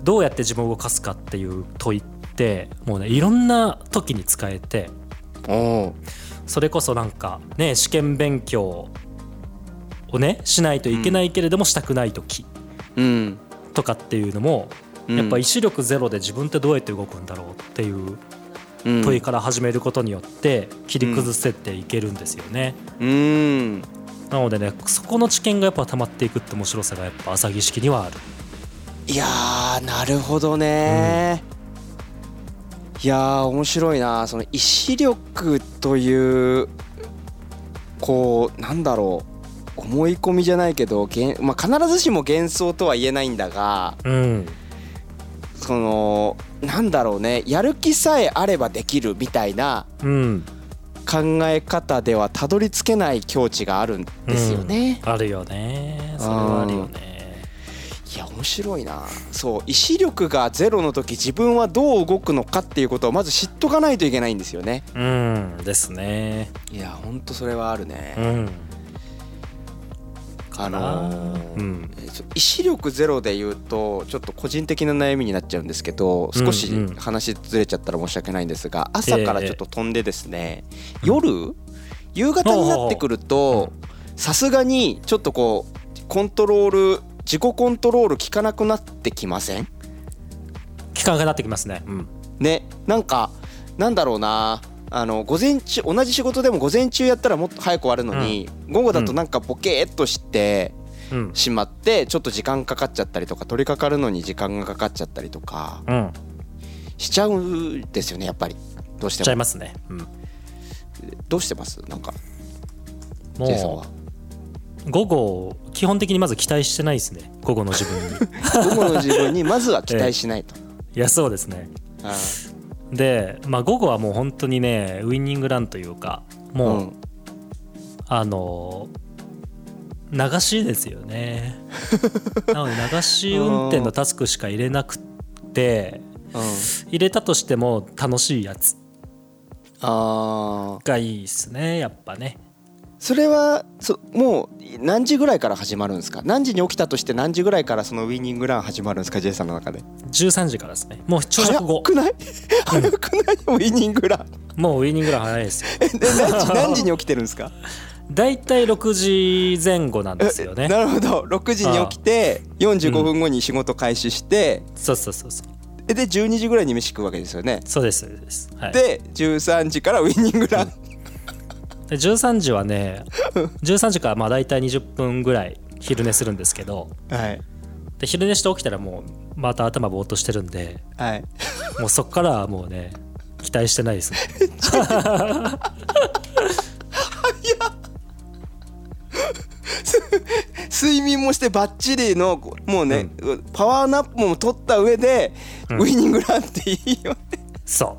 S2: どうやって自分を動かすかっていう問いってもうねいろんな時に使えてそれこそなんかね試験勉強をねしないといけないけれどもしたくない時。
S1: うん
S2: とかっていうのも、
S1: うん。
S2: やっぱ意志力ゼロで自分ってどうやって動くんだろうっていう
S1: うん。
S2: 問いから始めることによって切り崩せていけるんですよね。
S1: うん。
S2: なのでねそこの知見がやっぱ溜まっていくって面白さがやっぱ朝儀式にはある。
S1: いやーなるほどね、いやー面白いな。その意志力というこうなんだろう思い込みじゃないけど、まあ、必ずしも幻想とは言えないんだが
S2: うん。
S1: そのなんだろうねやる気さえあればできるみたいな
S2: うん。
S1: 考え方ではたどり着けない境地があるんですよね。
S2: あるよね。それはあるよね。
S1: いや面白いな。そう意志力がゼロの時自分はどう動くのかっていうことをまず知っとかないといけないんですよね。
S2: うん。ですね。
S1: いやほんとそれはあるね、
S2: うん
S1: あのー
S2: うん。
S1: 意志力ゼロで言うとちょっと個人的な悩みになっちゃうんですけど少し話ずれちゃったら申し訳ないんですが朝からちょっと飛んでですね、夜？夕方になってくるとさすがにちょっとこうコントロール自己コントロール効かなくなってきません？
S2: 期間がなってきますね。うん。
S1: ねなんかなんだろうなあの午前中同じ仕事でも午前中やったらもっと早く終わるのに、午後だとなんかボケーっとして
S2: うん。
S1: しまってちょっと時間かかっちゃったりとか取り掛かるのに時間がかかっちゃったりとか
S2: うん
S1: しちゃうんですよねやっぱり。どうし
S2: しちゃい
S1: ても
S2: ますね。うん。
S1: どうしてます？なんか
S2: もう午後基本的にまず期待してないですね。午後の自分に。
S1: 午後の自分にまずは期待しないと、
S2: いやそうですね。
S1: あ
S2: で、まあ、午後はもう本当にねウイニングランというか
S1: ー
S2: もう、
S1: うん。
S2: あの流しですよね。なので流し運転のタスクしか入れなくて
S1: うん。
S2: 入れたとしても楽しいやつがいいですねやっぱね
S1: それはそもう何時ぐらいから始まるんですか？何時に起きたとして何時ぐらいからそのウイニングラン始まるんですか？J さんの中で。
S2: 13時からですね。もう朝
S1: 早
S2: 食後。
S1: くない？早くない？ウイニングラン。
S2: もうウイニングラン早いですよ。
S1: 何時何時に起きてるんですか？
S2: だいたい6時前後なんですよね。
S1: えなるほど。6時に起きて45分後に仕事開始して、
S2: そうそうそうそう。
S1: えで12時ぐらいに飯食うわけですよね？
S2: そうですそうです、はい、
S1: で13時からウイニングラン。
S2: で13時はね13時からまあ大体20分ぐらい昼寝するんですけど。
S1: はい。
S2: で昼寝して起きたらもうまた頭ぼーっとしてるんで。
S1: はい。
S2: もうそっからはもうね期待してないですね。
S1: 睡眠もしてバッチリのもうね、パワーナップも取った上で、ウイニングランっていいよね。
S2: そ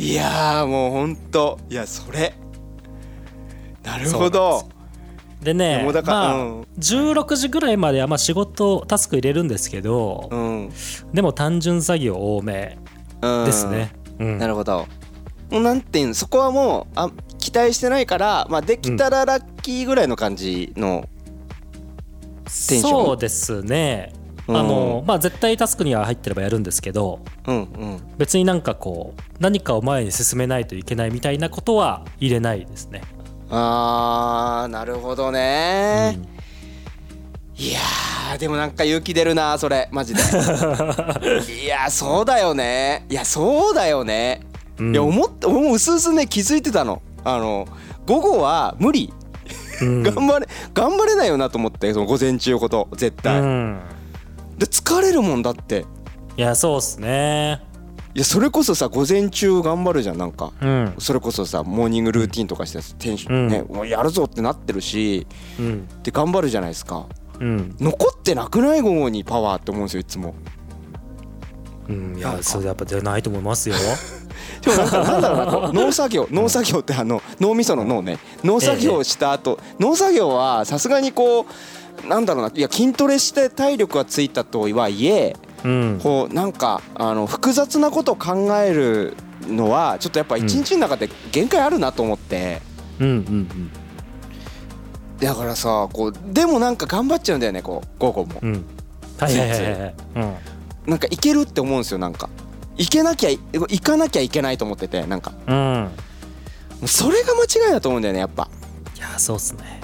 S1: いやーもうほんと。いやそれ。なるほど。
S2: うでねまあ、
S1: うん。
S2: 16時ぐらいまではまあ仕事タスク入れるんですけど、
S1: うん。
S2: でも単純作業多め
S1: うん。
S2: ですね、うん。
S1: なるほど。もうなんていうんそこはもうあ期待してないから、まあ、できたらラッキーぐらいの感じの、テンション。
S2: そうですね。
S1: うん
S2: あのまあ絶対タスクには入ってればやるんですけど
S1: うんうん。
S2: 別になんかこう何かを前に進めないといけないみたいなことは入れないですね、
S1: あーなるほどね、いやーでもなんか勇気出るなそれ。マジで。いやそうだよね。いやそうだよね、
S2: うん。
S1: いや思って俺もうすうすね気づいてたの。あの午後は無理。
S2: うん。
S1: 頑張れ頑張れないよなと思ってその午前中ほど絶
S2: う
S1: 対、
S2: ん
S1: で疲れるもんだって。
S2: いやそうっすね。
S1: いやそれこそさ午前中頑張るじゃんなんか。
S2: うん。
S1: それこそさモーニングルーティンとかしてテンションね、もうやるぞってなってるし
S2: うん。
S1: で頑張るじゃないですか。
S2: うん。
S1: 残ってなくない？午後にパワーって思うんですよいつも。
S2: うんいやそれやっぱ出ないと思いますよ。
S1: でもなんかなんだろうな農作業農作業ってあの脳みその脳ね。農作業をした後、農作業はさすがにこうなんだろうないや筋トレして体力がついたとはいえ
S2: うん。
S1: こうなんかあの複雑なことを考えるのはちょっとやっぱ一日の中で限界あるなと思って、
S2: うんうん
S1: だからさこうでもなんか頑張っちゃうんだよねこう午後も。
S2: うん。うんはいはいはいはい。うん
S1: なんかいけるって思うんですよなんか。いけなきゃい行かなきゃいけないと思っててなんか。
S2: うん。
S1: それが間違いだと思うんだよねやっぱ。
S2: いやそうっすね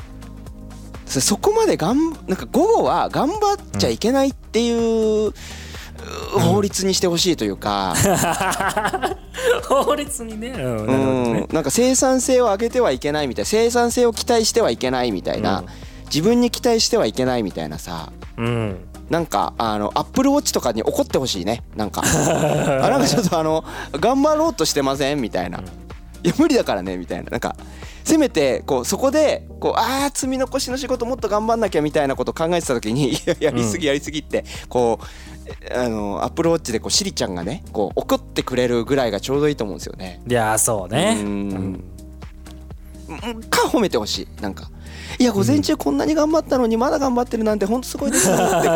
S1: そそこまでがんなんか午後は頑張っちゃいけないっていう、う法律にしてほしいというか、
S2: 法律にね。うんね。
S1: なんか生産性を上げてはいけないみたいな生産性を期待してはいけないみたいな、
S2: うん。
S1: 自分に期待してはいけないみたいなさ。
S2: うん。
S1: なんかあのアップルウォッチとかに怒ってほしいね。なんか。あなんかちょっとあの頑張ろうとしてません？みたいな、いや無理だからねみたいな。なんかせめてこうそこでこうああ積み残しの仕事もっと頑張んなきゃみたいなこと考えてた時に いややりすぎやりすぎってこうえあのアップルウォッチでこうシリちゃんがねこう怒ってくれるぐらいがちょうどいいと思うんですよね。
S2: いやそうね。
S1: うん。か褒めてほしいなんか。いや午前中こんなに頑張ったのにまだ頑張ってるなんてほんとすごいですよってこう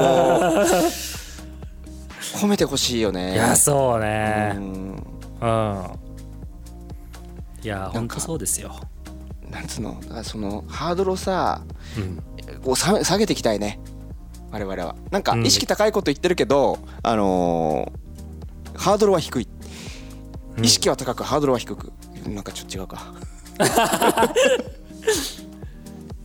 S1: 褒めてほしいよね。
S2: いやそう
S1: う
S2: ね
S1: ん。
S2: うん。いや
S1: か。
S2: ほんとそうですよ
S1: なんつうの？だからそのハードルをさ
S2: うん。
S1: こうさ下げていきたいね。我々は。なんか
S2: うん。
S1: 意識高いこと言ってるけど、あのーハードルは低い。
S2: うん。
S1: 意識は高くハードルは低く。なんかちょっと違うか、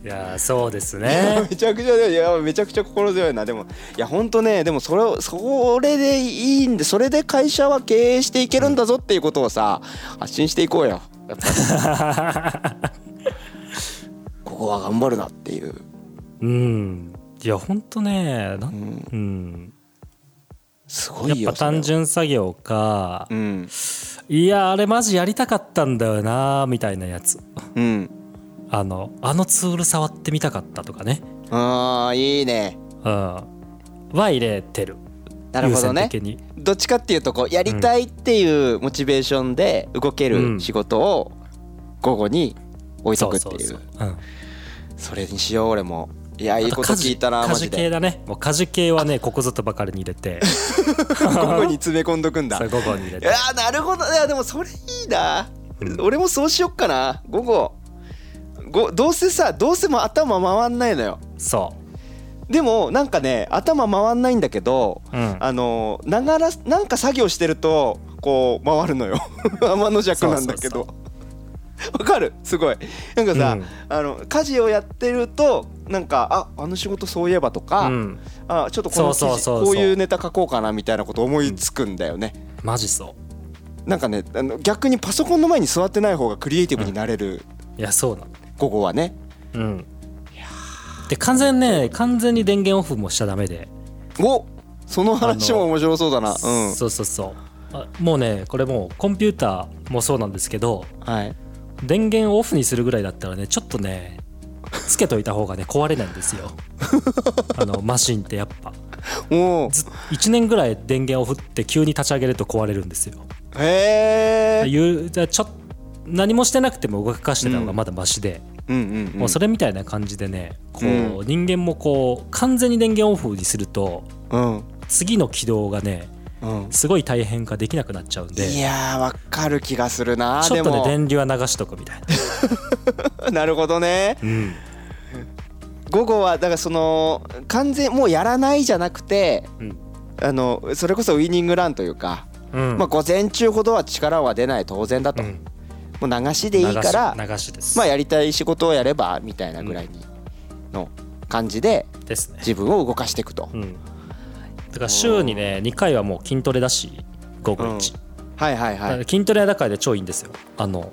S2: いやそうですね。
S1: めちゃくちゃいやめちゃくちゃ心強いな。でもいやほんとねでもそれをそれでいいんでそれで会社は経営していけるんだぞっていうことをさ発信していこうよ。やっぱり ここは頑張るなっていう、
S2: うん。いやほんとねな
S1: うん。ん、
S2: うん。
S1: すごいよ
S2: やっぱ単純作業か
S1: それは。
S2: いやあれマジやりたかったんだよなみたいなやつ。
S1: うん。うん
S2: あのあのツール触ってみたかったとかね。
S1: あーいいね。
S2: うん。は入れてる。
S1: なるほどね。どっちかっていうとこうやりたいっていうモチベーションで動ける仕事を午後に置いとくっていう。
S2: そ
S1: れにしよう俺も。いやいいこと聞いたな
S2: 家事家事系
S1: マジで。
S2: だね。もう家事系はね ここぞとばかりに入れて。
S1: 午後に詰め込んどくんだ。
S2: 午後に入れて。
S1: いやーなるほど。いやでもそれいいな、
S2: うん。
S1: 俺もそうしよっかな。午後。ごどうせさどうせも頭回んないのよ。
S2: そ
S1: でもなんかね頭回んないんだけど
S2: う、うん、
S1: あのながらなんか作業してるとこう回るのよ。天の弱なんだけどわかる？すごい。なんかさ、
S2: うん。
S1: あの家事をやってるとなんかああの仕事そういえばとか、
S2: うん、
S1: あちょっとこの
S2: そうそう
S1: こういうネタ書こうかなみたいなこと思いつくんだよね、
S2: マジそう。
S1: なんかねあの逆にパソコンの前に座ってない方がクリエイティブになれる、
S2: いやそうなの。
S1: 午後はね。
S2: うん。で完全ね完全に電源オフもしちゃダメで、
S1: おその話も面白そうだな。うん。
S2: そうそうそう。あもうねこれもうコンピューターもそうなんですけど
S1: はい
S2: 電源をオフにするぐらいだったらねちょっとねつけといた方がね壊れないんですよ。あのマシンってやっぱ。
S1: お
S2: ず1年ぐらい電源オフって急に立ち上げると壊れるんですよ。
S1: ーへえ
S2: いうじゃあちょっ何もしてなくても動かしてた方がまだマシで、
S1: うんうんうん。
S2: もうそれみたいな感じでねこう、
S1: う
S2: 人間もこう完全に電源オフにすると
S1: うん。
S2: 次の起動がね
S1: うん
S2: すごい大変化できなくなっちゃうんで。
S1: いやーわかる気がするな。
S2: ちょっとね電流は流しとくみたいな、
S1: なるほどね。
S2: うん、
S1: 午後はだからその完全もうやらないじゃなくて
S2: うん。
S1: あのそれこそウイニングランというか、
S2: うん。
S1: まあ午前中ほどは力は出ない当然だと、
S2: うん。
S1: もう流しでいいから
S2: 流しです、
S1: まあやりたい仕事をやればみたいなぐらいにの感じで自分を動かしていくと、
S2: うん、だから週にね2回はもう筋トレだし午後1、
S1: はいはいはい。
S2: 筋トレだからで超いいんですよ。あの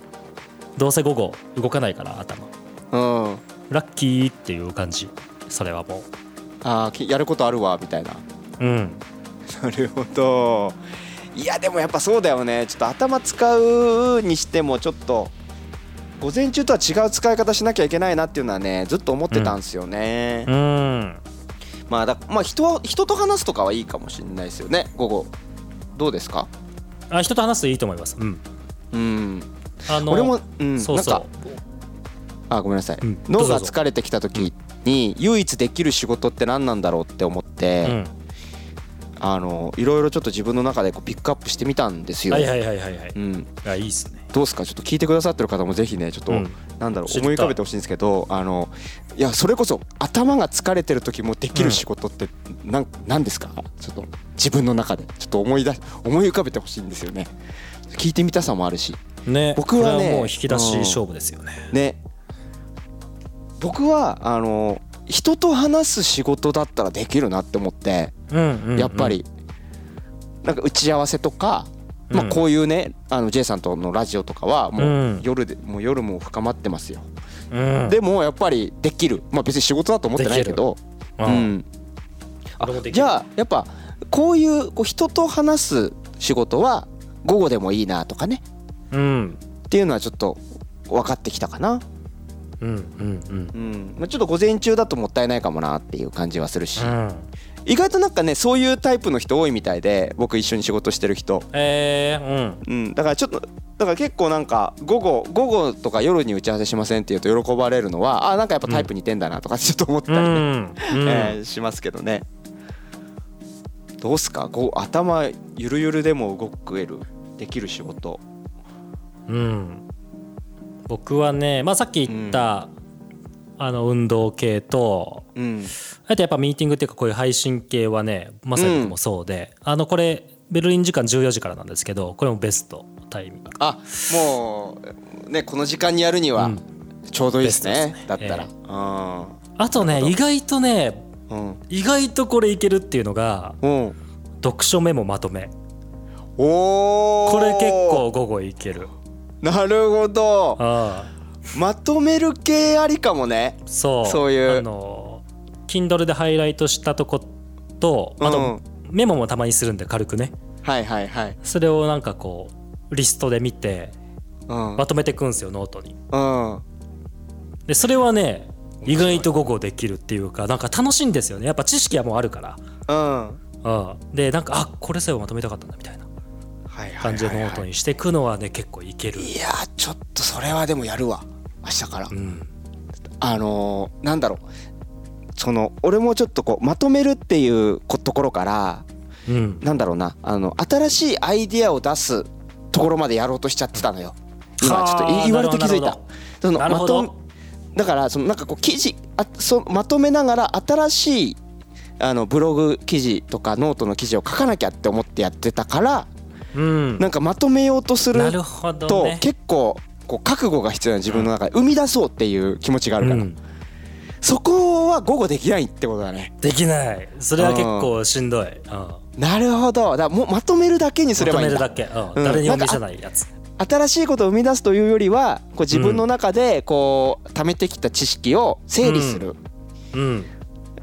S2: どうせ午後動かないから頭。
S1: うん。
S2: ラッキーっていう感じ。それはも
S1: あーきやることあるわみたいな。
S2: ううん。
S1: なるほど。いやでもやっぱそうだよね。ちょっと頭使うにしてもちょっと午前中とは違う使い方しなきゃいけないなっていうのはねずっと思ってたんですよね、
S2: うん
S1: まあだまあ人は人と話すとかはいいかもしれないですよね。午後どうですか？
S2: あ人と話すといいと思います。うん。
S1: うん。
S2: あの
S1: 俺も、うん、
S2: そうそう。
S1: なんかあごめんなさい、
S2: うん。
S1: 脳が疲れてきた時に唯一できる仕事って何なんだろうって思って、
S2: うん
S1: あのいろいろちょっと自分の中でこうピックアップしてみたんですよ、
S2: はいはいはいはいはい。
S1: うん、
S2: あいいっすね。
S1: どうですか？ちょっと聞いてくださってる方もぜひねちょっと、
S2: うん。
S1: なんだろう思い浮かべてほしいんですけどあのいやそれこそ頭が疲れてる時もできる仕事ってなんなんですか？ちょっと自分の中で。ちょっと思い出思い浮かべてほしいんですよね。聞いてみたさもあるし。
S2: ね
S1: 僕はね
S2: これもう引き出し勝負ですよね。
S1: ね。僕はあの人と話す仕事だったらできるなって思ってやっぱり。なんか打ち合わせとかまあ
S2: うん。
S1: こういうねあの J さんとのラジオとかはも
S2: う
S1: うん。夜でもう夜も深まってますよ。
S2: うん。
S1: でもやっぱりできる。まあ別に仕事だと思ってないけど。
S2: う
S1: うん。ん
S2: 俺もできる？
S1: じゃあやっぱこういうこう人と話す仕事は午後でもいいなとかね。
S2: うん。
S1: っていうのはちょっと分かってきたかなちょっと午前中だともったいないかもなっていう感じはするし。
S2: うん。
S1: 意外となんかねそういうタイプの人多いみたいで僕一緒に仕事してる人。
S2: えー、うん。
S1: うん。だからちょっとだから結構なんか午後午後とか夜に打ち合わせしませんって言うと喜ばれるのはあなんかやっぱタイプ似てんだなとかちょっと思ってたりね、
S2: うん。うん。
S1: えーしますけどね。どうすか？こう頭ゆるゆるでも動ける？できる仕事。
S2: うん、僕はね、まあ、さっき言った、あの運動系と
S1: うん。
S2: あとやっぱミーティングっていうかこういう配信系はねまさに僕もそうで、あのこれベルリン時間14時からなんですけどこれもベストタイミング。
S1: あもうねこの時間にやるには
S2: うん。
S1: ちょうどいいですね,、
S2: すね。
S1: だったら、
S2: え
S1: あ
S2: あとね意外とね
S1: うん。
S2: 意外とこれいけるっていうのが
S1: うん。
S2: 読書メモまとめ。
S1: おお
S2: これ結構午後いける
S1: なるほど。まとめる系ありかもね。
S2: そう。
S1: そういう。
S2: あの Kindle でハイライトしたとことあと、メモもたまにするんで軽くね。
S1: はいはいはい。
S2: それをなんかこうリストで見て、まとめてくんですよノートに、
S1: うん、
S2: でそれはね意外と午後できるっていうかなんか楽しいんですよね。やっぱ知識はもうあるから。
S1: うん、
S2: うん、でなんかあこれさえまとめたかったんだみたいな。感じのノートにしていくのはね結構いける。
S1: いやちょっとそれはでもやるわ。明日から、
S2: うん、
S1: あのー、なんだろう。その俺もちょっとこうまとめるっていうところから、
S2: うん、
S1: なんだろうな。あの新しいアイディアを出すところまでやろうとしちゃってたのよ。今ちょっと言われて気づいた。そのまとだからそのなんかこう記事あそまとめながら新しいあのブログ記事とかノートの記事を書かなきゃって思ってやってたから
S2: うん、
S1: なんかまとめようとすると結構こう覚悟が必要な自分の中で生み出そうっていう気持ちがあるから、そこは午後できないってことだね。
S2: できない。それは結構しんどい、
S1: なるほど。だもまとめるだけにすればいいんだ。
S2: まとめるだけ、うん、誰にも見せないやつ。
S1: 新しいことを生み出すというよりはこう自分の中でこう貯めてきた知識を整理する、
S2: うん、うん、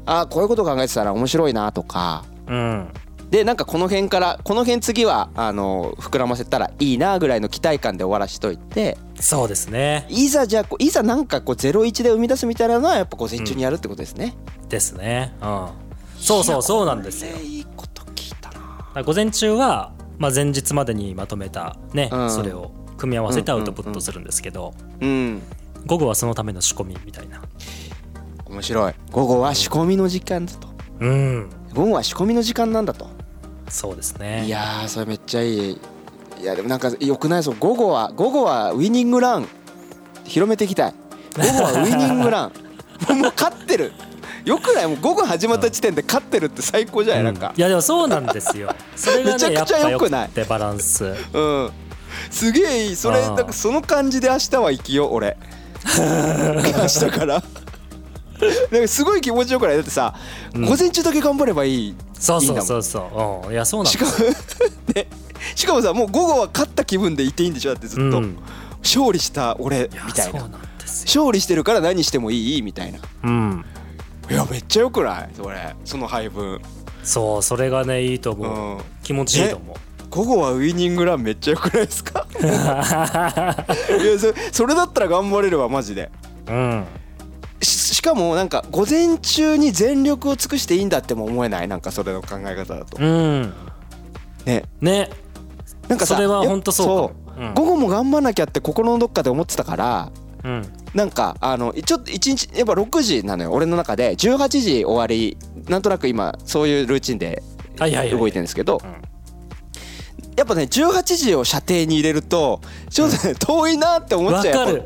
S1: あこういうこと考えてたら面白いなとか、
S2: うん、
S1: でなんかこの辺からこの辺次はあの膨らませたらいいなぐらいの期待感で終わらしといて。
S2: そうですね。
S1: いざじゃあいざなんかこう01で生み出すみたいなのはやっぱ午前中にやるってことですね、うん、
S2: ですね。うん。そうそうそうなんですよ。
S1: いいこと聞いたな。
S2: 午前中は、まあ、前日までにまとめたね、
S1: うん、
S2: それを組み合わせてアウトプットするんですけど、
S1: うん、うん、
S2: 午後はそのための仕込みみたいな。
S1: 面白い。午後は仕込みの時間だと。
S2: うん。
S1: 午後は仕込みの時間なんだと。
S2: そうですね。
S1: いやそれめっちゃいい。いやでもなんかよくない？ぞ午後は午後はウィニングラン。広めていきたい。午後はウィニングラン。もう勝ってる。よくない？もう午後始まった時点で勝ってるって最高じゃない、うん、なんか。
S2: いやでもそうなんですよ。それが、ね、
S1: めちゃくちゃ
S2: よく
S1: ない？
S2: でバランス。
S1: うん。すげえいい。それだかその感じで明日は生きよう俺。明日から。なんかすごい気持ちよくない？だってさ、
S2: うん、
S1: 午前中だけ頑張ればいい
S2: そうそうそうそう、いやそうなん
S1: しかも ね、しかもさもう午後は勝った気分でいていいんでしょだってずっと、
S2: うん、
S1: 勝利した俺みたいな。勝利してるから何してもいいみたいな、
S2: うん、
S1: いやめっちゃよくない？それ。その配分。
S2: そうそれがねいいと思う、う
S1: ん、
S2: 気持ちいいと思う、
S1: 午後はウイニングランめっちゃよくないですか？いやそれだったら頑張れるわマジで。
S2: うん。
S1: しかもなんか午前中に全力を尽くしていいんだっても思えないなんかそれの考え方だと。
S2: うん、
S1: ね。
S2: ね。
S1: なんか
S2: それは本当そう
S1: 午後も頑張らなきゃって心のどっかで思ってたから、
S2: うん、
S1: なんかあのちょっと一日やっぱ6時なのよ俺の中で。18時終わりなんとなく今そういうルーチンで動いてるんですけど。やっぱね18時を射程に入れるとちょっと、ね、遠いなって思っちゃう、
S2: うん、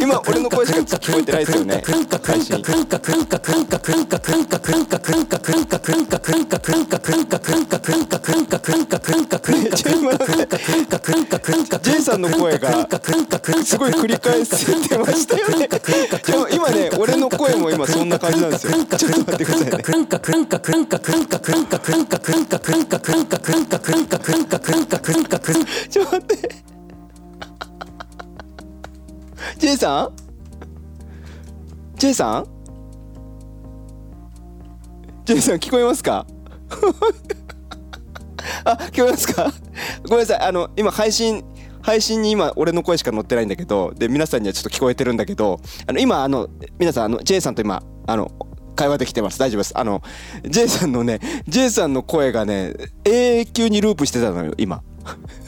S1: 今俺の声しか聞こえてないですよね配信ジェイさんの声がすごい繰り返してましたよねでも今ね俺の声も今そんな感じなんですよちょっと待ってくださいねちょっと待って。ジェイさん？ジェイさん？ジェイさん？聞こえますか？あ聞こえますか？ごめんなさい。あの今配信配信に今俺の声しか載ってないんだけどで皆さんにはちょっと聞こえてるんだけどあの今あの皆さんあの J さんと今あの会話できてます。大丈夫です。あの J さんのね J さんの声がね永久にループしてたのよ今。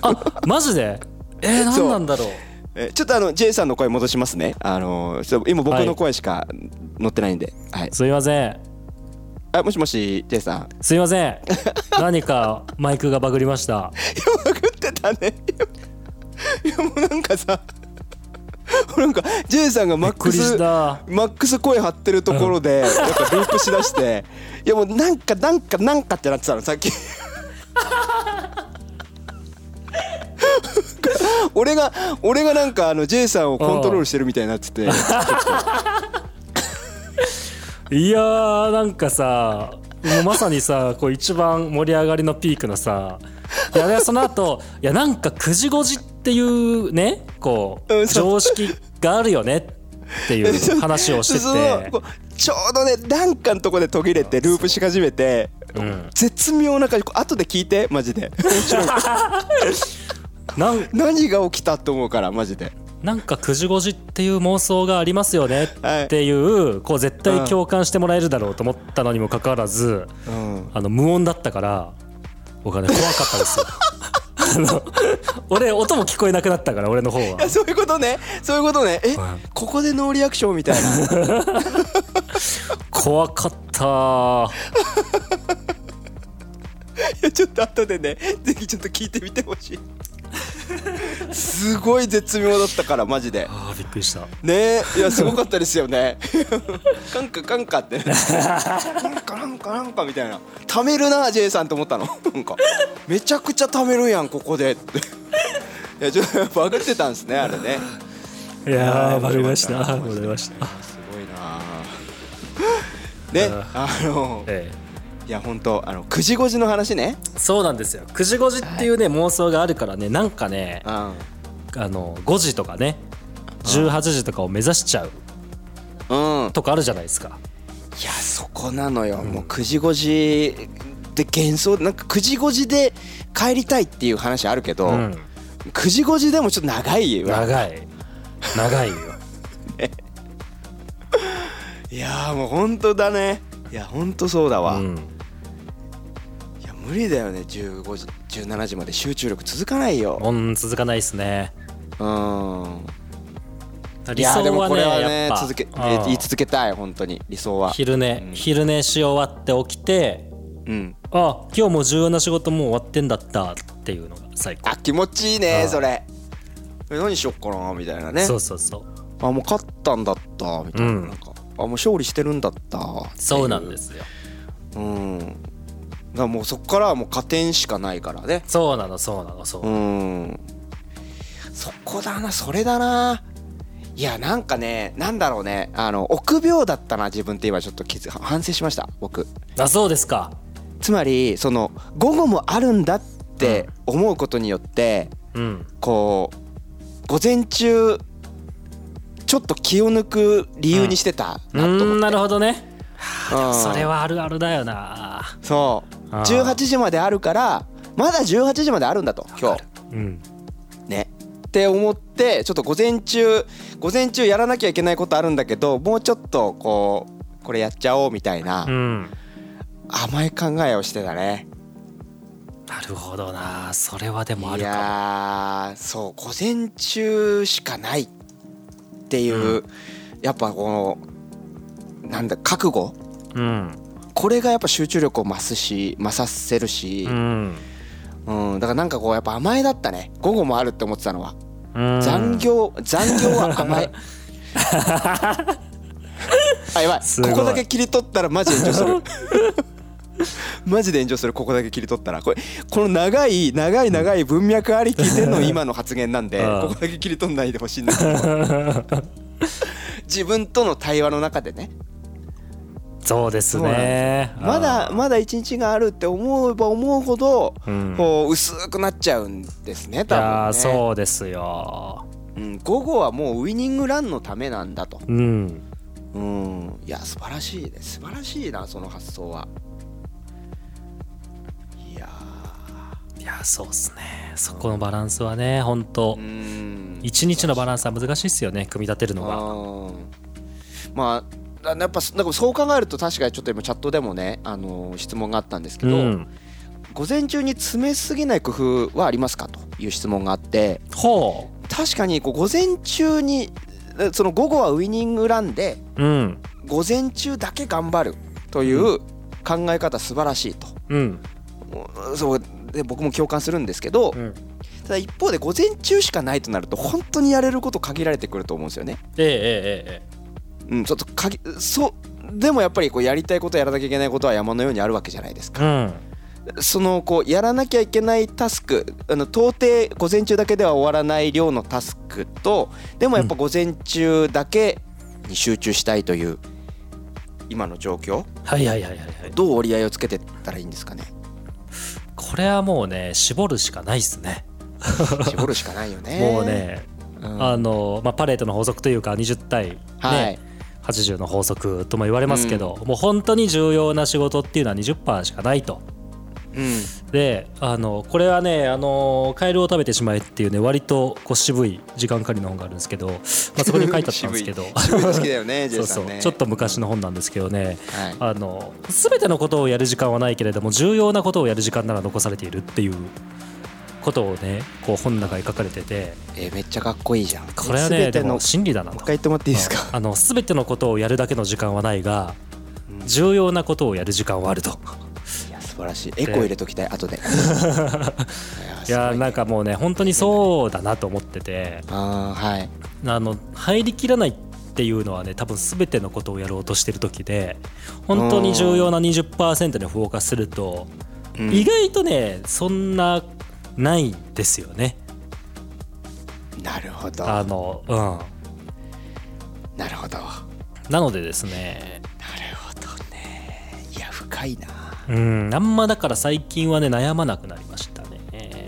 S2: あマジで？えー、何なんだろう？
S1: えちょっとあの J さんの声戻しますね。あのちょっと今僕の声しか載ってないんで。はい、
S2: すいません。
S1: あもしもし J さん。いや
S2: すいません。何かマイクがバグりました。
S1: バグってたね。いやもうなんかさ なんか J さんがマックス
S2: た。
S1: マックス声張ってるところで、なん。かループしだして。いやもうなんかなんかなんかってなってたのさっき。俺が俺がなんかあの J さんをコントロールしてるみたいになってて。
S2: いやーなんかさまさにさこう一番盛り上がりのピークのさい やでその後いやなんか9時5時っていうねこう常識があるよねっていう話をしてて。
S1: ちょうどねなんかのとこで途切れてループし始めて、
S2: うん。
S1: 絶妙な感じ。後で聞いてマジで。何が起きたと思うからマジで。
S2: なんか9時5時っていう妄想がありますよね
S1: はい。
S2: っていうこう絶対共感してもらえるだろうと思ったのにもかかわらず
S1: うん。
S2: あの無音だったから僕はね怖かったですよ。あの俺音も聞こえなくなったから俺の方は。
S1: あそういうことね。そういうことね。え、
S2: はい。
S1: ここでノーリアクションみたいな。
S2: 怖かったー。
S1: いやちょっと後でねぜひちょっと聞いてみてほしいすごい絶妙だったからマジで。
S2: あーびっくりした。
S1: ねえいやすごかったですよね。カンカカンカって。なんかなんかなんかみたいな。貯めるな J さんと思ったの。なんかめちゃくちゃ貯めるやんここで。っていやちょっとバグってたんですねあれね。
S2: いやーわかりまし
S1: た。
S2: たわかりました。
S1: すごいな。ねあの
S2: え
S1: いや本当あの9時5時の話ね。
S2: えそうなんですよ。9時5時っていうね妄想があるからねなんかね
S1: うん。
S2: あの5時とかね18時とかを目指しちゃう
S1: うん。
S2: とかあるじゃないですか。
S1: いやそこなのよ、もう9時5時で幻想なんか9時5時で帰りたいっていう話あるけど、
S2: うん。
S1: 9時5時でもちょっと長いよ
S2: 長い。長いよ。
S1: いやーもう本当だね。いや本当そうだわ、い
S2: うん。
S1: や無理だよね。15時17時まで。集中力続かないよ。
S2: うん続かないっすね。
S1: うん。い
S2: 理想
S1: やでも
S2: はね
S1: これはね続け
S2: うん。
S1: 言い続けたい本当に。理想は。
S2: 昼寝、
S1: うん。
S2: 昼寝し終わって起きて
S1: うん。
S2: あ今日も重要な仕事もう終わってんだったっていうのが最高。
S1: あ気持ちいいね
S2: うん。
S1: それ。え何しよっかなみたいなね。
S2: そうそうそう。
S1: あもう勝ったんだったみたいな,、
S2: うん
S1: なん。かあもう勝利してるんだった
S2: そうなんですよ。
S1: うんらもうそこからはもう加点しかないからね。
S2: そうなのそうなのそう、
S1: うん。そこだなそれだな。いやなんかねなんだろうね。あの臆病だったな自分って今ちょっと気づ反省しました僕。
S2: あそうですか。
S1: つまりその午後もあるんだって思うことによって
S2: うん。
S1: こう午前中ちょっと気を抜く理由にしてた
S2: う
S1: なと思って、
S2: んなるほどね。
S1: うん。
S2: それはあるあるだよな。
S1: そう18時まであるからまだ18時まであるんだと今日。
S2: うん。
S1: ね。って思ってちょっと午前中午前中やらなきゃいけないことあるんだけどもうちょっとこうこれやっちゃおうみたいな
S2: うん。
S1: 甘い考えをしてたね。
S2: なるほどな。それはでもあ
S1: い
S2: るか
S1: やーそう午前中しかないっていう、やっぱこのなんだ覚悟
S2: もうん
S1: これがやっぱ集中力を増すし増させるし。
S2: う、ん。
S1: うんだからなんかこうやっぱ甘えだったね。午後もあるって思ってたのは、
S2: うん
S1: 残業残業は甘え。あやばい。ここだけ切り取ったらマジで炎上する。マジで炎上する。ここだけ切り取ったら。これこの長い長い長い文脈ありきでの 今の発言なんで
S2: うん。
S1: ここだけ切り取んないでほしいんだけど。自分との対話の中でね
S2: そうですね。
S1: まだまだ一日があるって思えば思うほど
S2: うん。
S1: こう薄くなっちゃうんですね
S2: い
S1: 多分ね。
S2: やーそうですよ。
S1: うん、午後はもうウイニングランのためなんだと。
S2: うん。
S1: うん。いや素晴らしいね。素晴らしいなその発想は。いや
S2: いやそうっすね。そこのバランスはね本当一日のバランスは難しいっすよね組み立てるのが。
S1: うん。まあやっぱなんかそう考えると確かにちょっと今チャットでもね、あのー質問があったんですけど、
S2: うん。
S1: 午前中に詰めすぎない工夫はありますかという質問があって
S2: ほ
S1: 確かにこう午前中にえその午後はウイニングランで
S2: ううん。
S1: 午前中だけ頑張るという考え方素晴らしいと、
S2: うん。
S1: そうで僕も共感するんですけど、
S2: うん。
S1: ただ一方で午前中しかないとなると本当にやれること限られてくると思うんですよね。
S2: えええええ
S1: うん、ちょっとかぎそうでもやっぱりこうやりたいことやらなきゃいけないことは山のようにあるわけじゃないですか。
S2: えうん。
S1: そのこうやらなきゃいけないタスクあの到底午前中だけでは終わらない量のタスクとでもやっぱ午前中だけに集中したいという今の状況？
S2: はいはいはいはいはい。
S1: どう折り合いをつけてったらいいんですかね？
S2: これはもうね絞るしかないっすね。
S1: 絞るしかないよね。
S2: もうね、
S1: うん。
S2: あの、まあ、パレートの法則というか20対、ね
S1: はい
S2: 80の法則とも言われますけど、もう本当に重要な仕事っていうのは20%しかないと。
S1: うん。
S2: であのこれはねあのカエルを食べてしまえっていうね割とこう渋い時間管理の本があるんですけど、まあ、そこに書いてあったんですけど。ちょっと昔の本なんですけどね。
S1: はい。
S2: あの全てのことをやる時間はないけれども重要なことをやる時間なら残されているっていうことをねこう本の中に書かれてて。
S1: えーめっちゃかっこいいじゃん。
S2: これはねでも真理だなと。
S1: う一回言ってもらっていいですか？
S2: あの全てのことをやるだけの時間はないが重要なことをやる時間はあると。
S1: いや素晴らしい。エコー入れときたい後で。い
S2: いやなんかもうね本当にそうだなと思ってて。
S1: あーはい。
S2: あの入りきらないっていうのはね多分全てのことをやろうとしてる時で本当に重要な20%にフォーカスすると
S1: うん。
S2: 意外とねそんなないんですよね。
S1: なるほど。
S2: あのうん。
S1: なるほど。なる
S2: なのでですね。
S1: ほどね。いや深いな。
S2: うん。あんまだから最近はね悩まなくなりましたね。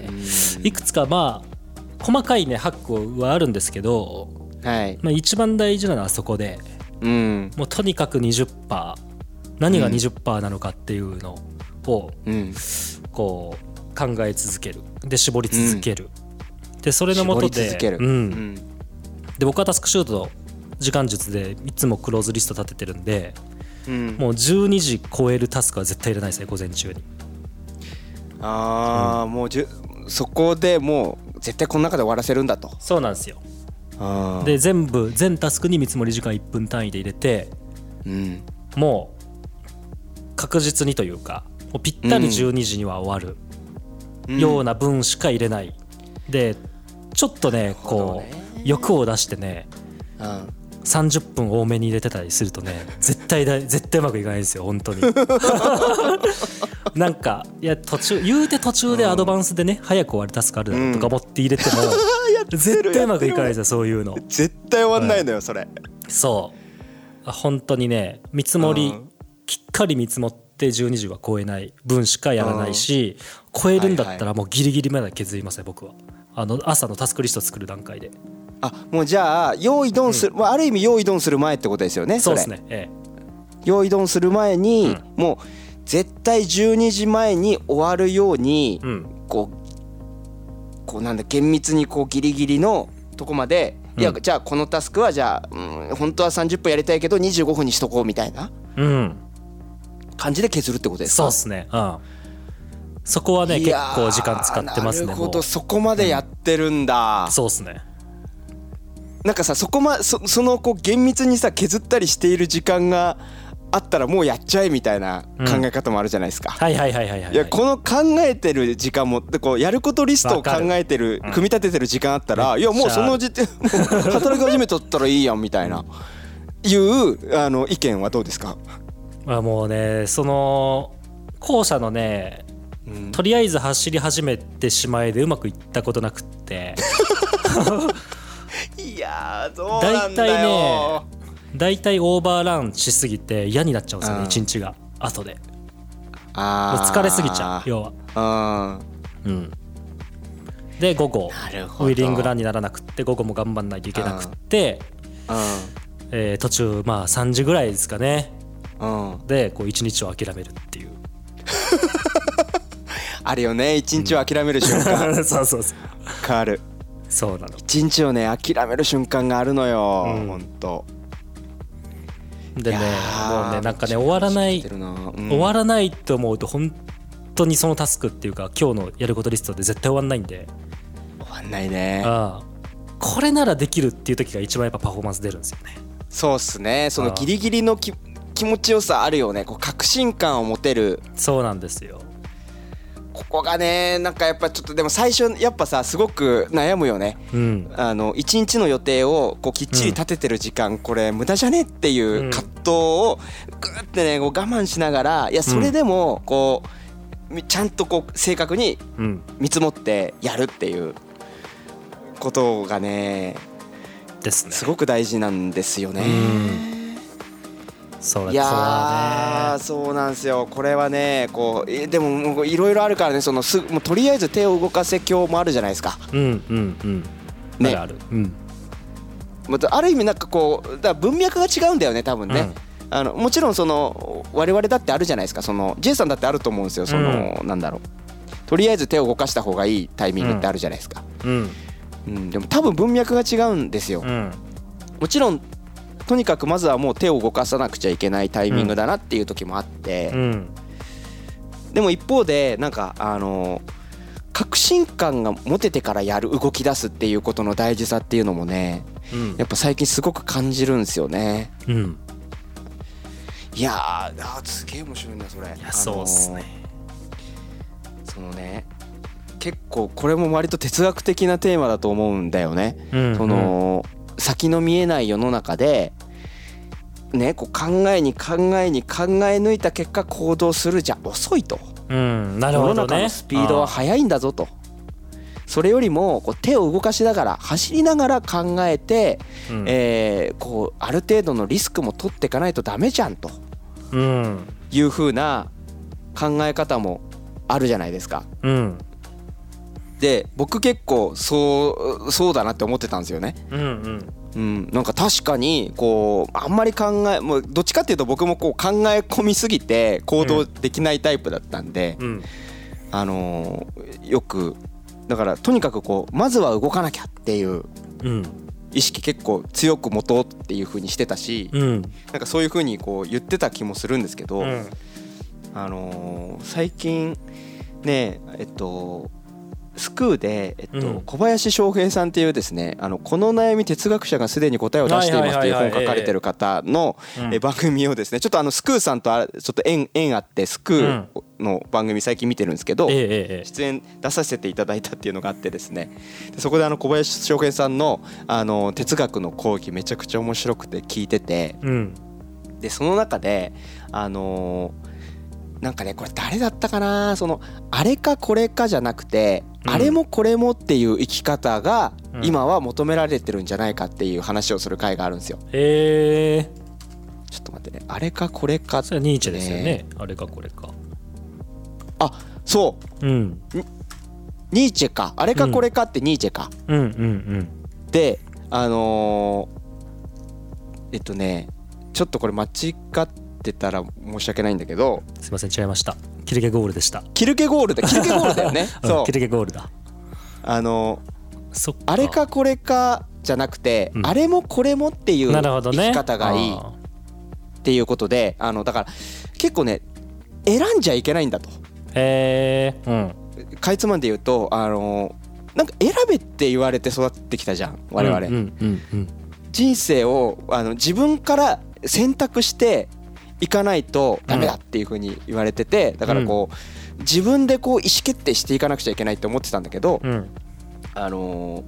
S1: うん。
S2: いくつかまあ細かいねハックはあるんですけど、
S1: はい。
S2: まあ、一番大事なのはそこで
S1: うん。
S2: もうとにかく20%何が20%なのかっていうのを
S1: うん。
S2: こう考え続けるで絞り続ける、でそれのもとでうん。
S1: うん。
S2: で僕はタスクシュート時間術でいつもクローズリスト立ててるんで
S1: うん。
S2: もう12時超えるタスクは絶対いらないですね午前中に。
S1: ああもうじゅそこでもう絶対この中で終わらせるんだと。
S2: そうなんですよ。で全部全タスクに見積もり時間1分単位で入れて
S1: うん。
S2: もう確実にというかもうぴったり12時には終わるような分しか入れない、でちょっとねこ
S1: ね。
S2: う欲を出してね
S1: うん。
S2: 30分多めに入れてたりするとね 絶対だ絶対うまくいかないんですよ本当に。なんかいや途中言うて途中でアドバンスでね早く終わるタスクあるだろうとか思って入れても、絶対うまくいかないですよそういうの。
S1: 絶対終わんないのよそれ。
S2: そう。あ本当にね見積もり
S1: うん。
S2: きっかり見積もって12時は超えない。分しかやらないし超えるんだったらもうギリギリまで削りますね僕は。あの朝のタスクリスト作る段階で。
S1: あもうじゃあ用意ドンする、まあある意味用意ドンする前ってことですよね
S2: そう
S1: れ
S2: ですねえ
S1: 用意ドンする前に、もう絶対12時前に終わるように、
S2: えうん。
S1: こうこうなんだ厳密にこうギリギリのとこまで、いや
S2: うん
S1: じゃあこのタスクはじゃあ、うん、本当は30分やりたいけど25分にしとこうみたいな
S2: うん。
S1: 感じで削るってことですか？
S2: そうっすねうんそこはね
S1: い
S2: 結構時間使ってますね
S1: なるほど。そこまでやってるんだ、
S2: そうっすね。
S1: なんかさそこまそそのこう厳密にさ削ったりしている時間があったらもうやっちゃえみたいな考え方もあるじゃないですか、
S2: はいはいはいはいはい。
S1: いやこの考えてる時間もでこうやることリストを考えてる
S2: うん
S1: 組み立ててる時間あったらいやもうその時点 働き始めとったらいいやんみたいな。いうあの意見はどうですか、
S2: あもうねその後者のね
S1: うん。
S2: とりあえず走り始めてしまえでうまくいったことなくって。
S1: いやーどうなんだ
S2: 大体
S1: よ
S2: ね大体オーバーランしすぎて嫌になっちゃうんですよ
S1: うん。
S2: ね一日が。後で。
S1: あー。
S2: 疲れすぎちゃう要は。
S1: うん。
S2: うん。で午後ウィリングランにならなくって午後も頑張んないといけなくって、えー途中まあ3時ぐらいですかね。
S1: うんうん。
S2: でこう一日を諦めるっていう
S1: あるよね一日を諦める瞬間。
S2: そうそうそう。
S1: 変わる。
S2: そうなの。
S1: 一日をね諦める瞬間があるのよ、
S2: うん。
S1: ほんと。
S2: でねもうねなんかね終わらない
S1: うん。
S2: 終わらないと思うと本当にそのタスクっていうか今日のやることリストで絶対終わんないんで。
S1: 終わんないね。
S2: ああこれならできるっていう時が一番やっぱパフォーマンス出るんですよね。
S1: そうっすね。そのギリギリのき気持ちよさあるよね。こう確信感を持てる。
S2: そうなんですよ
S1: ここがねなんかやっぱちょっとでも最初やっぱさすごく悩むよね。
S2: うん。
S1: あの一日の予定をこうきっちり立ててる時間、これ無駄じゃねっていう葛藤をグーってねこう我慢しながらいやそれでもこうみちゃんとこう正確に
S2: うん。
S1: 見積もってやるっていうことがね
S2: ですね。
S1: すごく大事なんですよね。
S2: それ
S1: いや
S2: そう
S1: なんですよ。これはねこうえでもいろいろあるからねそのすもうとりあえず手を動かせ今日もあるじゃないですか。
S2: うんうんうん。
S1: ね。
S2: あるうん。
S1: またある意味なんかこうだ文脈が違うんだよね多分ね。あのもちろんその我々だってあるじゃないですか。その J さんだってあると思うんですよ。その、なんだろう。とりあえず手を動かした方がいいタイミングってあるじゃないですか、
S2: うん。
S1: うん、でも多分文脈が違うんですよ、
S2: うん。
S1: もちろんとにかくまずはもう手を動かさなくちゃいけないタイミングだなっていう時もあって、
S2: うん
S1: でも一方でなんかあの確信感が持ててからやる動き出すっていうことの大事さっていうのもね
S2: うん。
S1: やっぱ最近すごく感じるんですよね。
S2: うん。
S1: いやーあーすげえ面白いなそれ。
S2: いやそうっすね。
S1: そのね結構これも割と哲学的なテーマだと思うんだよね。
S2: うん。
S1: その先の見えない世の中でねこう考えに考えに考え抜いた結果行動するじゃ遅いと。
S2: うんなる
S1: 世の
S2: ほどね。
S1: 中のスピードは速いんだぞと。それよりもこう手を動かしながら走りながら考えて、
S2: うん。
S1: えーこうある程度のリスクも取っていかないとダメじゃんと。
S2: うん。
S1: いう風な考え方もあるじゃないですか。
S2: うん
S1: で僕結構そうそうだなって思ってたんですよね。
S2: うんうん。
S1: うん、なんか確かにこうあんまり考えもうどっちかっていうと僕もこう考え込みすぎて行動できないタイプだったんで、
S2: うん。
S1: あのーよくだからとにかくこうまずは動かなきゃっていう
S2: うん。
S1: 意識結構強く持とうっていう風にしてたし、
S2: うん。
S1: なんかそういう風にこう言ってた気もするんですけど、
S2: うん。
S1: あのー最近ねえっとスクーで、えっと
S2: うん。
S1: 小林翔平さんっていうですね「あのこの悩み哲学者がすでに答えを出しています」っていう本を書かれてる方の番組をですねちょっとあのスクーさんとあちょっと縁縁あってスクーの番組最近見てるんですけど、出演出させていただいたっていうのがあってですね。でそこであの小林翔平さんのあの哲学の講義めちゃくちゃ面白くて聞いてて
S2: うん。
S1: でその中であのーなんかねこれ誰だったかな？そのあれかこれかじゃなくて、
S2: うん
S1: あれもこれもっていう生き方が
S2: うん。
S1: 今は求められてるんじゃないかっていう話をする回があるんですよ。
S2: ええ
S1: ちょっと待ってね。あれかこれか
S2: それはニーチェですよね。あれかこれか。
S1: あそう。
S2: うん。
S1: ニーチェか。あれかこれかってニーチェか。
S2: うん。うんうん
S1: であのーえっとねちょっとこれ間違ってたら申し訳ないんだけど
S2: すいません違いました。キルケゴールでした。
S1: キルケゴールだキルケゴールだよね。そう。
S2: んキルケゴールだ。
S1: あのあれかこれかじゃなくて、
S2: うん。
S1: あれもこれもっていう生き方がいい
S2: あ
S1: っていうことであのだから結構ね選んじゃいけないんだと。
S2: ーへえうん。
S1: かいつまんで言うとあのなんか選べって言われて育ってきたじゃん我々、
S2: うんうんうん。
S1: 人生をあの自分から選択していかないとダメだっていうふうに言われててだからこう自分でこう意思決定していかなくちゃいけないって思ってたんだけど、
S2: うん。
S1: あのー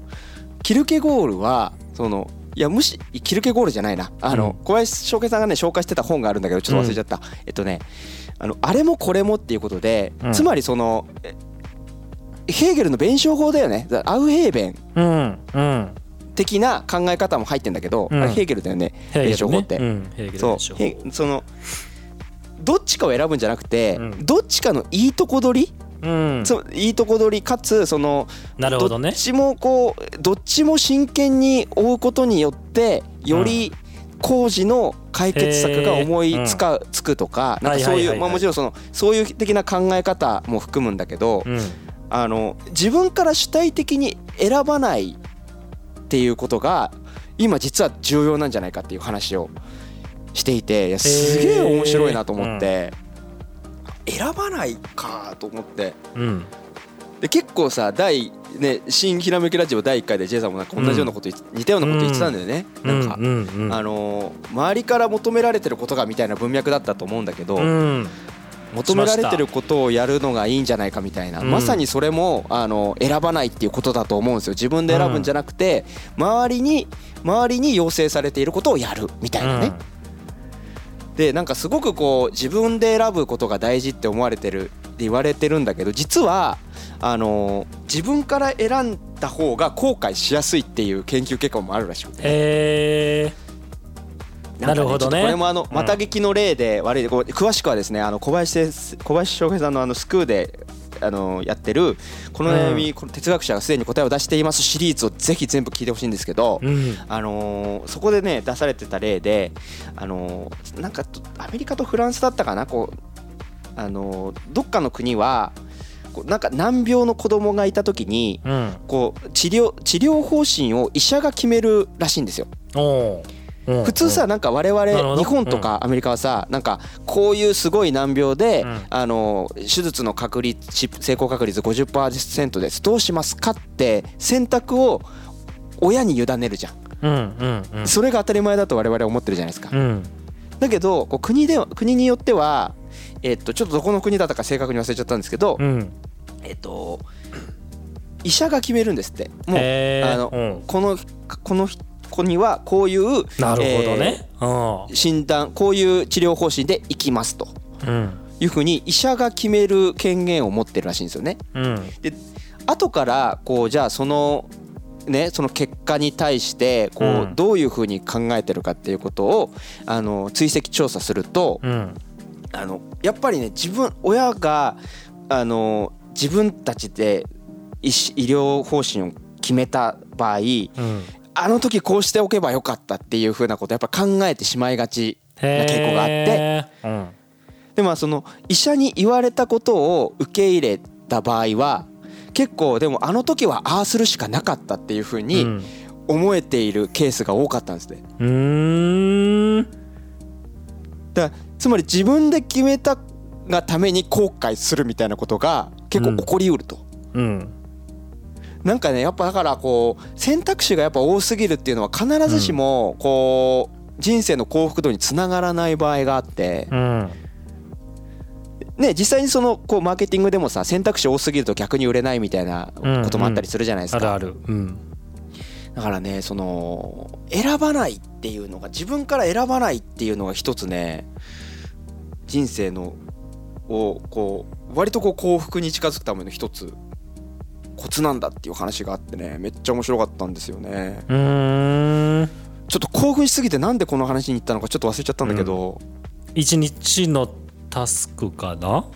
S1: キルケゴールはそのいやむしキルケゴールじゃないな。あの、
S2: うん。
S1: 小林翔平さんがね紹介してた本があるんだけどちょっと忘れちゃった、えっとねあのあれもこれもっていうことで、
S2: うん。
S1: つまりそのえヘーゲルの弁証法だよね。だアウヘーベン。
S2: うんうん
S1: 的な考え方も入ってんだけど、
S2: うん。
S1: あれヘーゲルだよね
S2: ヘーゲルね。
S1: 弁証法って、
S2: うん
S1: そう。そのどっちかを選ぶんじゃなくて、
S2: うん。
S1: どっちかのいいとこ取り、
S2: うん。
S1: そういいとこ取りかつその
S2: なるほどね。
S1: どっちもこうどっちも真剣に追うことによってより工事の解決策が思いつか、つくとかなんかそう
S2: はい
S1: うまあもちろんそのそういう的な考え方も含むんだけど、
S2: うん。
S1: あの自分から主体的に選ばないっていうことが今実は重要なんじゃないかっていう話をしていていやすげえ面白いなと思って、選ばないかと思って。
S2: うん。
S1: で結構さ第ね新ひらめきラジオ第1回で J さんもなんか同じようなこと似たようなこと言ってたんだよね、なんか、あのー周りから求められてることがみたいな文脈だったと思うんだけど、
S2: うん
S1: 求められてることをやるのがいいんじゃないかみたいな、
S2: うん。
S1: まさにそれもあの選ばないっていうことだと思うんですよ。自分で選ぶんじゃなくて、周りに周りに要請されていることをやるみたいなね、でなんかすごくこう自分で選ぶことが大事って思われてる言われてるんだけど実はあの自分から選んだ方が後悔しやすいっていう研究結果もあるらしくて。
S2: へえ
S1: んか
S2: なるほどね。
S1: これもあの
S2: うん。
S1: また劇の例で悪いこう詳しくはですねあの小林先小林翔平さんのあのスクーであのやってるこの悩み、この哲学者がすでに答えを出しています。シリーズをぜひ全部聞いてほしいんですけど、
S2: うん。
S1: あのーそこでね出されてた例で、あのーなんかとアメリカとフランスだったかなこう、あのーどっかの国はこうなんか難病の子供がいた時に
S2: うん。
S1: こう治療治療方針を医者が決めるらしいんですよ。普通さなんか我々日本とかアメリカはさなんかこういうすごい難病で
S2: うん。
S1: あの手術の確率し成功確率50%です。どうしますかって選択を親に委ねるじゃん。それが当たり前だと我々は思ってるじゃないですか。
S2: うん。
S1: だけど国では国によっては、えっとちょっとどこの国だったか正確に忘れちゃったんですけど、
S2: うん。
S1: えっと医者が決めるんですって。もうあの
S2: うん。
S1: このこの子にはこういう
S2: なるほどね。うん。
S1: 診断こういう治療方針でいきますと。
S2: うん。
S1: いうふうに医者が決める権限を持ってるらしいんですよね。
S2: うん。
S1: で後からこうじゃあそのねその結果に対してこう、
S2: うん。
S1: どういうふうに考えてるかっていうことをあの追跡調査すると、
S2: うん。
S1: あのやっぱりね自分親があの自分たちで医療方針を決めた場合
S2: うん
S1: あの時こうしておけばよかったっていうふうなことをやっぱ考えてしまいがちな傾向があって。
S2: うん。
S1: でまあその医者に言われたことを受け入れた場合は結構でもあの時はああするしかなかったっていうふう
S2: う
S1: に
S2: ん。
S1: 思えているケースが多かったんですね。
S2: うーん。
S1: だつまり自分で決めたがために後悔するみたいなことが結構起こりうると。
S2: うん
S1: なんかねやっぱだからこう選択肢がやっぱ多すぎるっていうのは必ずしもこう人生の幸福度につながらない場合があって。
S2: うん。
S1: ね実際にそのこうマーケティングでもさ選択肢多すぎると逆に売れないみたいなこともあったりするじゃないですか。
S2: あるある。うん。
S1: だからねその選ばないっていうのが自分から選ばないっていうのが一つね人生のをこう割とこう幸福に近づくための一つコツなんだっていう話があってねめっちゃ面白かったんですよね。
S2: うーん。
S1: ちょっと興奮しすぎてなんでこの話に行ったのかちょっと忘れちゃったんだけど、
S2: 一日のタスクかな？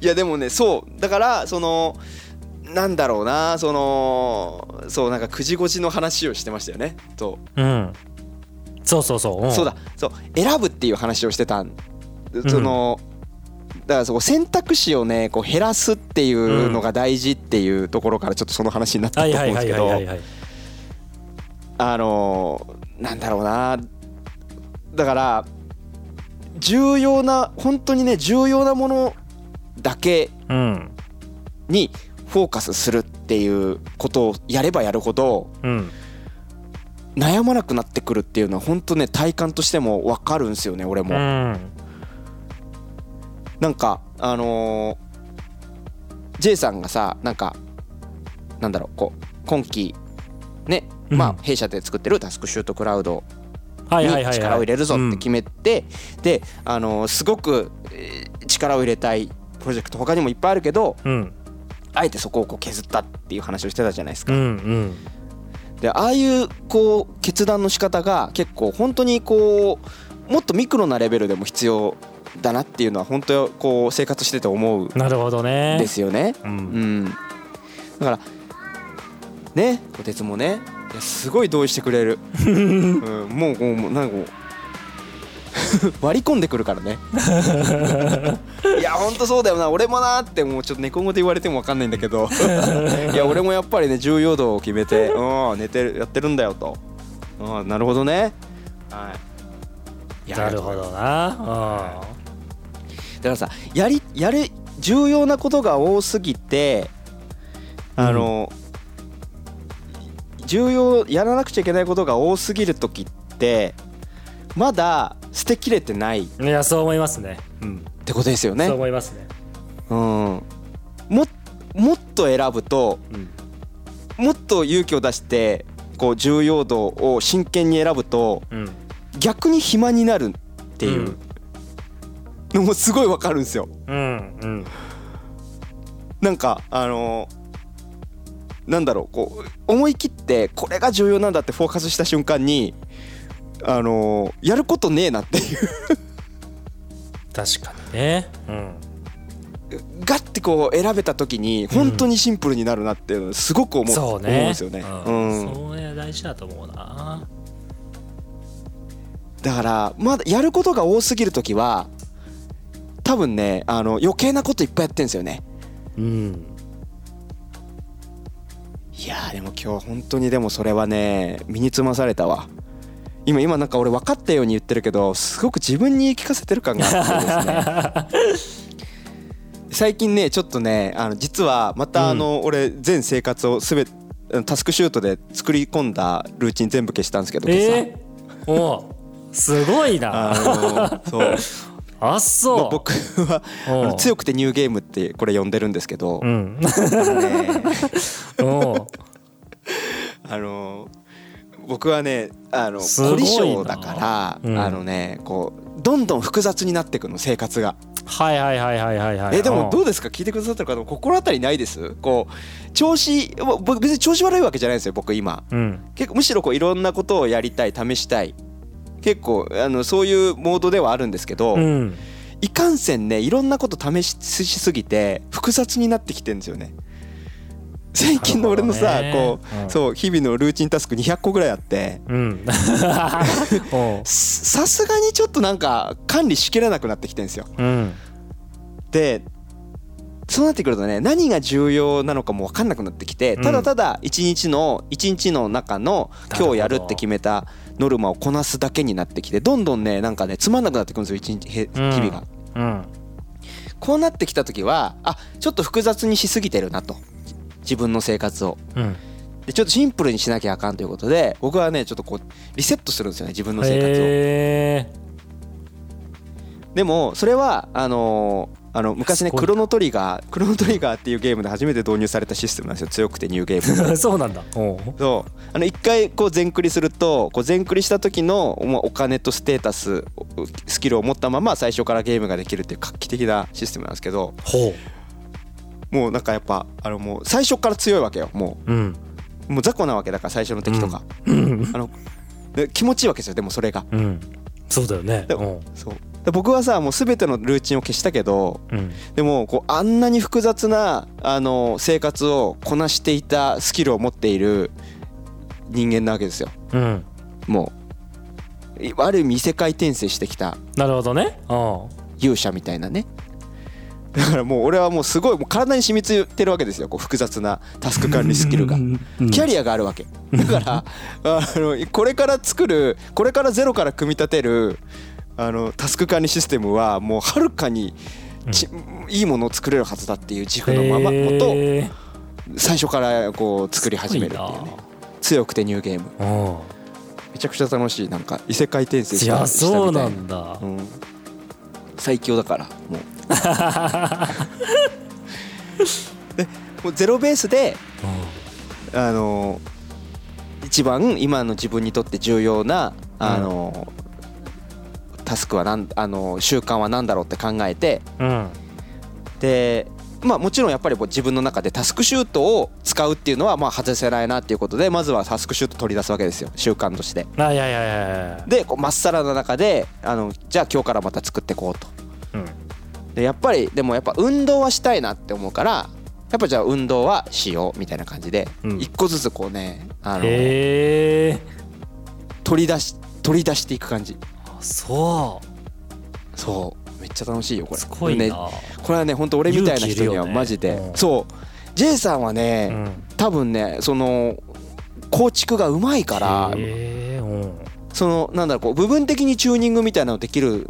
S2: い
S1: やでもねそう。だからそのなんだろうなそのそうなんか9時5時の話をしてましたよね。そう。
S2: うん。そうそうそう、ん。
S1: そうだ。そう。選ぶっていう話をしてたん。その、だからそこ選択肢をねこう減らすっていうのが大事っていうところからちょっとその話になったと思うんですけどあのーなんだろうな。だから重要な本当にね重要なものだけ
S2: うん。
S1: にフォーカスするっていうことをやればやるほど
S2: うん。
S1: 悩まなくなってくるっていうのは本当ね体感としても分かるんですよね俺も。
S2: うん
S1: なんかあのー、J さんがさなんかなんだろうこう今期ね、
S2: うん。
S1: まあ弊社で作ってるタスクシュートクラウドに力を入れるぞって
S2: うん。
S1: 決めて、であのーすごく、えー力を入れたいプロジェクト他にもいっぱいあるけど
S2: うん。
S1: あえてそこをこう削ったっていう話をしてたじゃないですか。
S2: うんうん。
S1: でああいうこう決断の仕方が結構本当にこうもっとミクロなレベルでも必要だなっていうのは本当こう生活してて思う
S2: なるほどね。
S1: ですよね。
S2: う
S1: うん。ん、だからねこてつもねいやすごい同意してくれる、うん、もうもうなんか 割り込んでくるからね。いやほんとそうだよな。俺もなってもうちょっと猫語で言われても分かんないんだけど。いや俺もやっぱりね重要度を決めてうん寝てるやってるんだよと。うんなるほどね。はい。
S2: なるほどな。
S1: だからさやりやる重要なことが多すぎてあの、重要やらなくちゃいけないことが多すぎる時ってまだ捨てきれてない。っ
S2: うんいやそう思いますね。うん。
S1: てことですよね。
S2: そう。思いますね。
S1: うん、ももっと選ぶと
S2: うん。
S1: もっと勇気を出してこう重要度を真剣に選ぶと
S2: うん。
S1: 逆に暇になるっていう、
S2: うん
S1: のもすごいわかるんですよ。
S2: うんうん。
S1: なんかあのなんだろうこう思い切ってこれが重要なんだってフォーカスした瞬間にあのやることねえなっていう。
S2: 確かにね。うん。
S1: ガッてこう選べた時に本当にシンプルになるなっていうのすごく思,、
S2: そう
S1: 思うん
S2: ね
S1: ですよね。
S2: う
S1: うん。
S2: ん、それ大事だと思うな。
S1: だからまだやることが多すぎる時は多分ねあの余計なこといっぱいやってんですよね。
S2: うん。
S1: いやーでも今日本当にでもそれはね身につまされたわ。今今なんか俺分かったように言ってるけどすごく自分に言い聞かせてる感があってですね。最近ねちょっとねあの実はまたあの、俺全生活をすべタスクシュートで作り込んだルーチン全部消したんですけど今朝、
S2: えー、おう。すごいな。
S1: そう
S2: あそう。
S1: 僕は強くてニューゲームってこれ呼んでるんですけど、
S2: うん。
S1: あのね
S2: おう
S1: あの僕はねあの凝り性だから、
S2: うん。
S1: あのねこうどんどん複雑になっていくの生活が。
S2: はいはいはいはいはいはい。
S1: えでもど
S2: う
S1: うですか？聞いてくださってる方も心当たりないです？こう調子僕別に調子悪いわけじゃないですよ僕今。
S2: うん。
S1: 結構むしろこういろんなことをやりたい試したい結構あのそういうモードではあるんですけど、
S2: うん。
S1: いかんせんねいろんなこと試ししすぎて複雑になってきてるんですよね。最近の俺のさ、
S2: なるほ
S1: こう、
S2: うん。
S1: そう日々のルーチンタスク200個ぐらいあって。さすがにちょっとなんか管理しきれなくなってきてるんですよ。
S2: うん。
S1: でそうなってくるとね何が重要なのかも分かんなくなってきて
S2: うん。
S1: ただただ一日の一日の中の今日やるって決めたノルマをこなすだけになってきてどんどんねなんかねつまんなくなってくるんですよ一日へ日々が。
S2: うん。
S1: こうなってきた時はあちょっと複雑にしすぎてるなと。自分の生活を。
S2: うん。
S1: でちょっとシンプルにしなきゃあかんということで僕はねちょっとこうリセットするんですよね自分の生活を。でもそれはあのーあの昔ねクロノトリガークロノトリガーっていうゲームで初めて導入されたシステムなんですよ強くてニューゲーム
S2: そうなんだ。
S1: そう。あの一回こう全クリするとこう全クリした時のまあお金とステータススキルを持ったまま最初からゲームができるっていう画期的なシステムなんですけど。
S2: ほ
S1: もうなんかやっぱあのもう最初から強いわけよも
S2: う。うん。
S1: うもう雑魚なわけだから最初の敵とか、
S2: うん。
S1: あので気持ちいいわけですよでもそれが。
S2: うん。そうだよね。
S1: そう。で僕はさもう全てのルーチンを消したけど
S2: うん。
S1: でもこうあんなに複雑なあの生活をこなしていたスキルを持っている人間なわけですよ。
S2: うん。
S1: もういある意味異世界転生してきた
S2: なるほどね。
S1: 勇者みたいなね。だからもう俺はもうすごいもう体に染みついてるわけですよ。こう複雑なタスク管理スキルが。
S2: うん。
S1: キャリアがあるわけ。だからあのこれから作るこれからゼロから組み立てるあのタスク管理システムはもうはるかにち、いいものを作れるはずだっていう自負のままもと
S2: へ
S1: 最初からこう作り始めるっていうね。強くてニューゲーム。めちゃくちゃ楽しい。なんか異世界転生し
S2: いや
S1: たした
S2: そうなんだ。
S1: うん、最強だからもう。でもうゼロベースであの一番今の自分にとって重要なあの、タスクはなんあの習慣は何だろうって考えて
S2: うん。
S1: でまあもちろんやっぱりこう自分の中でタスクシュートを使うっていうのはまあ外せないなっていうことでまずはタスクシュート取り出すわけですよ。習慣として。
S2: あいやいやいやいや。
S1: でこうまっさらな中であのじゃあ今日からまた作っていこうと。
S2: うん。
S1: でやっぱりでもやっぱ運動はしたいなって思うからやっぱじゃあ運動はしようみたいな感じで
S2: うん。
S1: 一個ずつこうねあの取り出し取り出していく感じ
S2: そう。
S1: そう。めっちゃ楽しいよこれ。
S2: すごいな、
S1: ねこれはね本当俺みたいな人にはマジで、
S2: うん。
S1: そう。J さんは
S2: う
S1: ね、
S2: ん。
S1: 多分ねその構築がうまいから
S2: うん。
S1: そのなんだろうこう部分的にチューニングみたいなのできる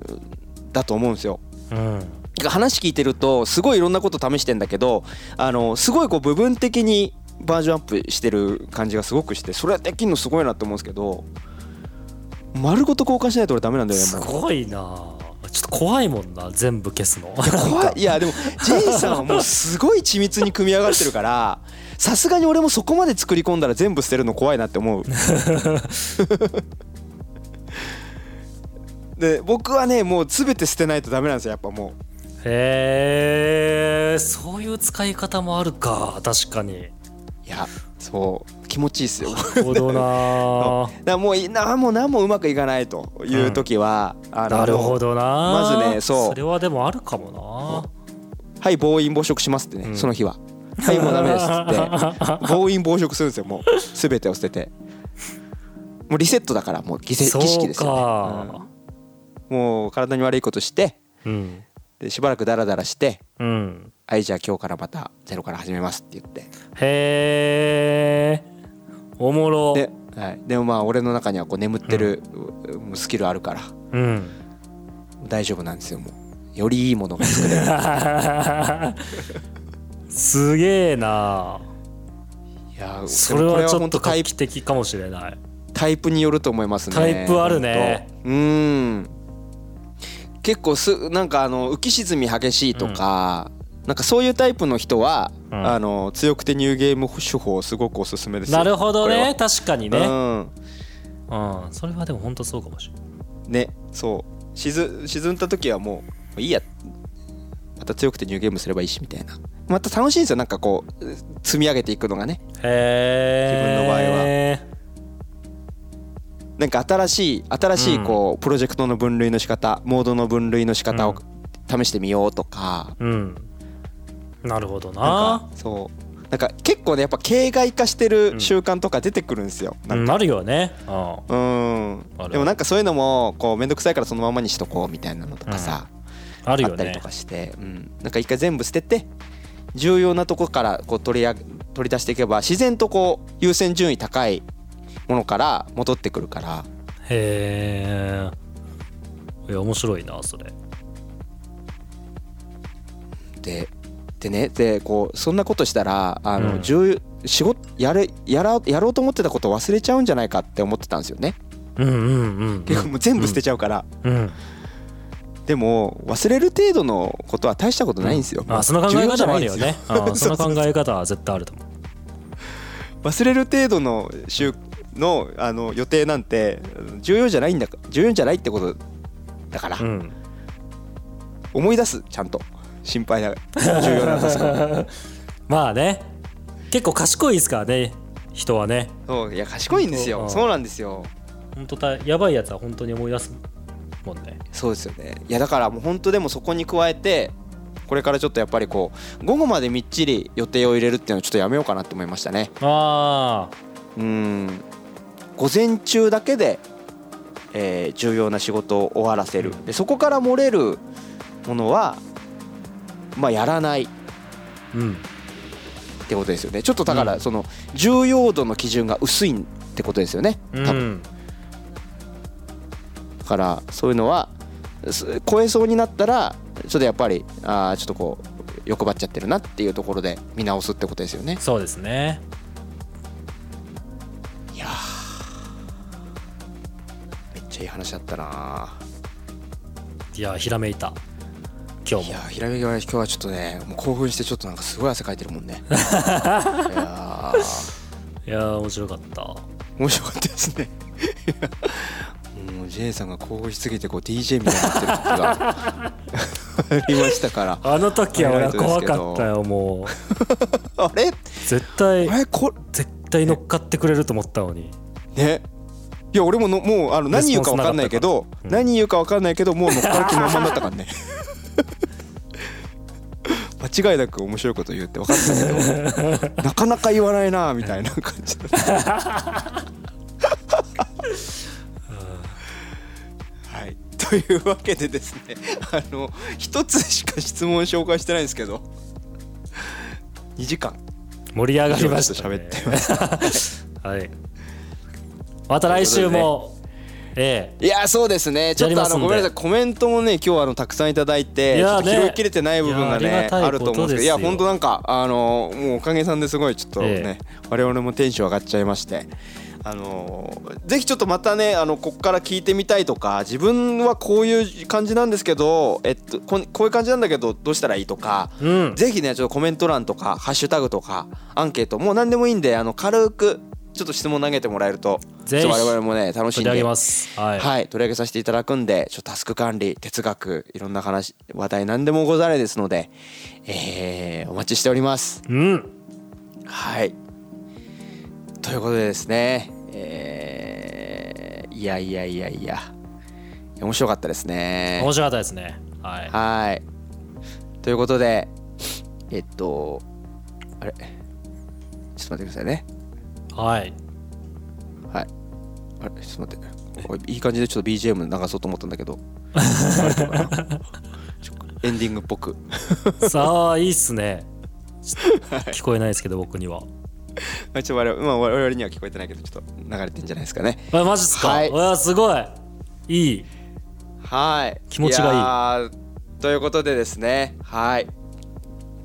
S1: だと思うんですよ。
S2: うん。
S1: 話聞いてるとすごいいろんなこと試してんだけどあのすごいこう部分的にバージョンアップしてる感じがすごくしてそれできるのすごいなって思うんですけど丸ごと交換しないと俺ダメなんだよね
S2: すごいな。ちょっと怖いもんな全部消すの。
S1: 怖い。いやでも J さんはもうすごい緻密に組み上がってるから さすがに俺もそこまで作り込んだら全部捨てるの怖いなって思う。で僕はねもう全て捨てないとダメなんですよやっぱも
S2: へえそういう使い方もあるか確かに。
S1: ういやそう気持ちいいっすよ。
S2: なるほど
S1: もういなもう何もうまくいかないという時は、あの
S2: なるほどな。
S1: まずねそう。
S2: それはでもあるかも
S1: はい暴飲暴食しますってね、
S2: うん。
S1: その日は。はいもうダメですって。暴飲暴食するんですよもう。全てを捨てて。もうリセットだからもう儀
S2: な
S1: 式ですよね、
S2: か
S1: うん。もう体に悪いことして
S2: うん。
S1: でしばらくダラダラして
S2: うん。
S1: はいじゃあ今日からまたゼロから始めますって言って。
S2: へえおもろ。
S1: で,、はい、でもまあ俺の中にはこう眠ってる、うスキルあるから。
S2: うん。
S1: 大丈夫なんですよもう。よりいいものが作れる。
S2: すげえな。い
S1: や
S2: それはちょっと画期的かもしれない。
S1: タイプによると思いますね。
S2: タイプあるね。
S1: うん。結構すなんかあの浮き沈み激しいとか、なんかそういうタイプの人は、
S2: うん。
S1: あの強くてニューゲーム手法すごくおすすめですよ。
S2: なるほどね。確かにね。
S1: うん。
S2: うん。それはでも本当そうかもしれない
S1: ねそう。沈沈んだ時はもういいや。また強くてニューゲームすればいいしみたいな。また楽しいんですよ。なんかこう積み上げていくのがね。
S2: へえ
S1: 自分の場合は。なんか新しい新しいこう、プロジェクトの分類の仕方モードの分類の仕方を試してみようとか、
S2: うんなるほど
S1: な。そう。なんか結構ねやっぱ形骸化してる習慣とか出てくるんですよ、
S2: う
S1: なんか。
S2: んあるよね。うん。
S1: でもなんかそういうのもこう面倒くさいからそのままにしとこうみたいなのとかさ、
S2: あるよね。
S1: あったりとかして、うん、なんか一回全部捨てて重要なとこからこう取りや取り出していけば自然とこう優先順位高いものから戻ってくるから。
S2: へえ。いや面白いなそれ。
S1: ででね。でこうそんなことしたらあの、
S2: うん。
S1: 重仕事やれやらやろうと思ってたことを忘れちゃうんじゃないかって思ってたんですよね。
S2: うんうんうん
S1: 結構もう全部捨てちゃうから、
S2: うん。
S1: でも忘れる程度のことは大したことないんですよ、
S2: あその考え方もあるよね。あ その考え方は絶対あると思う。
S1: 忘れる程度の週のあの予定なんて重要じゃないんだか重要じゃないってことだから、
S2: うん。
S1: 思い出すちゃんと心配だ重要なんですよ
S2: まあね。結構賢いですからね人はね。
S1: そういや賢いんです
S2: うん。
S1: よそうなんですよ。
S2: 本当たやばいやつは本当に思い出すもんね。
S1: そうですよね。いやだからもう本当でもそこに加えてこれからちょっとやっぱりこう午後までみっちり予定を入れるっていうのはちょっとやめようかなって思いましたね。
S2: あ
S1: うん。午前中だけで、えー重要な仕事を終わらせる。でそこから漏れるものはまあやらない。
S2: あうん。
S1: ってことですよね。ちょっとだか
S2: うん。
S1: らその重要度の基準が薄いってことですよね。多分、
S2: うん
S1: だからそういうのはす超えそうになったらちょっとやっぱりあーちょっとこう欲張っちゃってるなっていうところで見直すってことですよね。
S2: そうですね。
S1: めっちゃいい話だったない
S2: やひらめいた今日も。
S1: いやーひらめきは今日はちょっとねもう興奮してちょっとなんかすごい汗かいてるもんね。いやー。
S2: いやー面白かった。
S1: 面白かったですね。もう J さんが興奮しすぎてこう DJ みたいになってる時がありましたから。
S2: あの時は俺は怖かったよもう。
S1: あれ？
S2: 絶対
S1: あれ？こ
S2: 絶対乗っかってくれると思ったのに。
S1: ね。いや俺ものもうあの何言うか分かんないけど、
S2: うん。
S1: 何言うか分かんないけどもう乗っかる気満々だったからね間違いなく面白いこと言うって分かったけど なかなか言わないなみたいな感じだった。はい。というわけでですねあの一つしか質問紹介してないんですけど2時間。
S2: 盛り上がりました、ね、
S1: 喋ってます。
S2: はい。また来週もえ
S1: いやそうですね。ちょっとあのごめんなさい。コメントもね今日あのたくさんいただいてちょっと拾いきれてない部分がねあると思うんですけど。いや本当なんかあのもうおかげさんですごいちょっとね、
S2: え。
S1: 我々もテンション上がっちゃいまして。あのぜひちょっとまたねあのこっから聞いてみたいとか自分はこういう感じなんですけどえっとこんこういう感じなんだけどどうしたらいいとか
S2: えうん。
S1: ぜひねちょっとコメント欄とかハッシュタグとかアンケートもう何でもいいんであの軽くちょっと質問投げてもらえると我々もね楽しんで
S2: 取り上げます。はい、
S1: はい、取り上げさせていただくんでちょっとタスク管理哲学いろんな話話題何でもござれですので、えーお待ちしております。
S2: うん。
S1: はい。ということでですねえーいやいやいやいや面白かったですね。
S2: 面白かったですね。はい。
S1: はい。ということでえっとあれ？ちょっと待ってくださいね
S2: はい。
S1: はい。あれちょっと待って。いい感じでちょっと BGM 流そうと思ったんだけど。エンディングっぽく。
S2: さあいいっすね。聞こえないですけど僕には。
S1: ま あちょっと我々,、まあ、我々には聞こえてないけどちょっと流れてんじゃないですかね。
S2: あマジっすか、
S1: はい。う
S2: わすごい。いい。
S1: はい。
S2: 気持ちがいい。
S1: ということでですね。はい。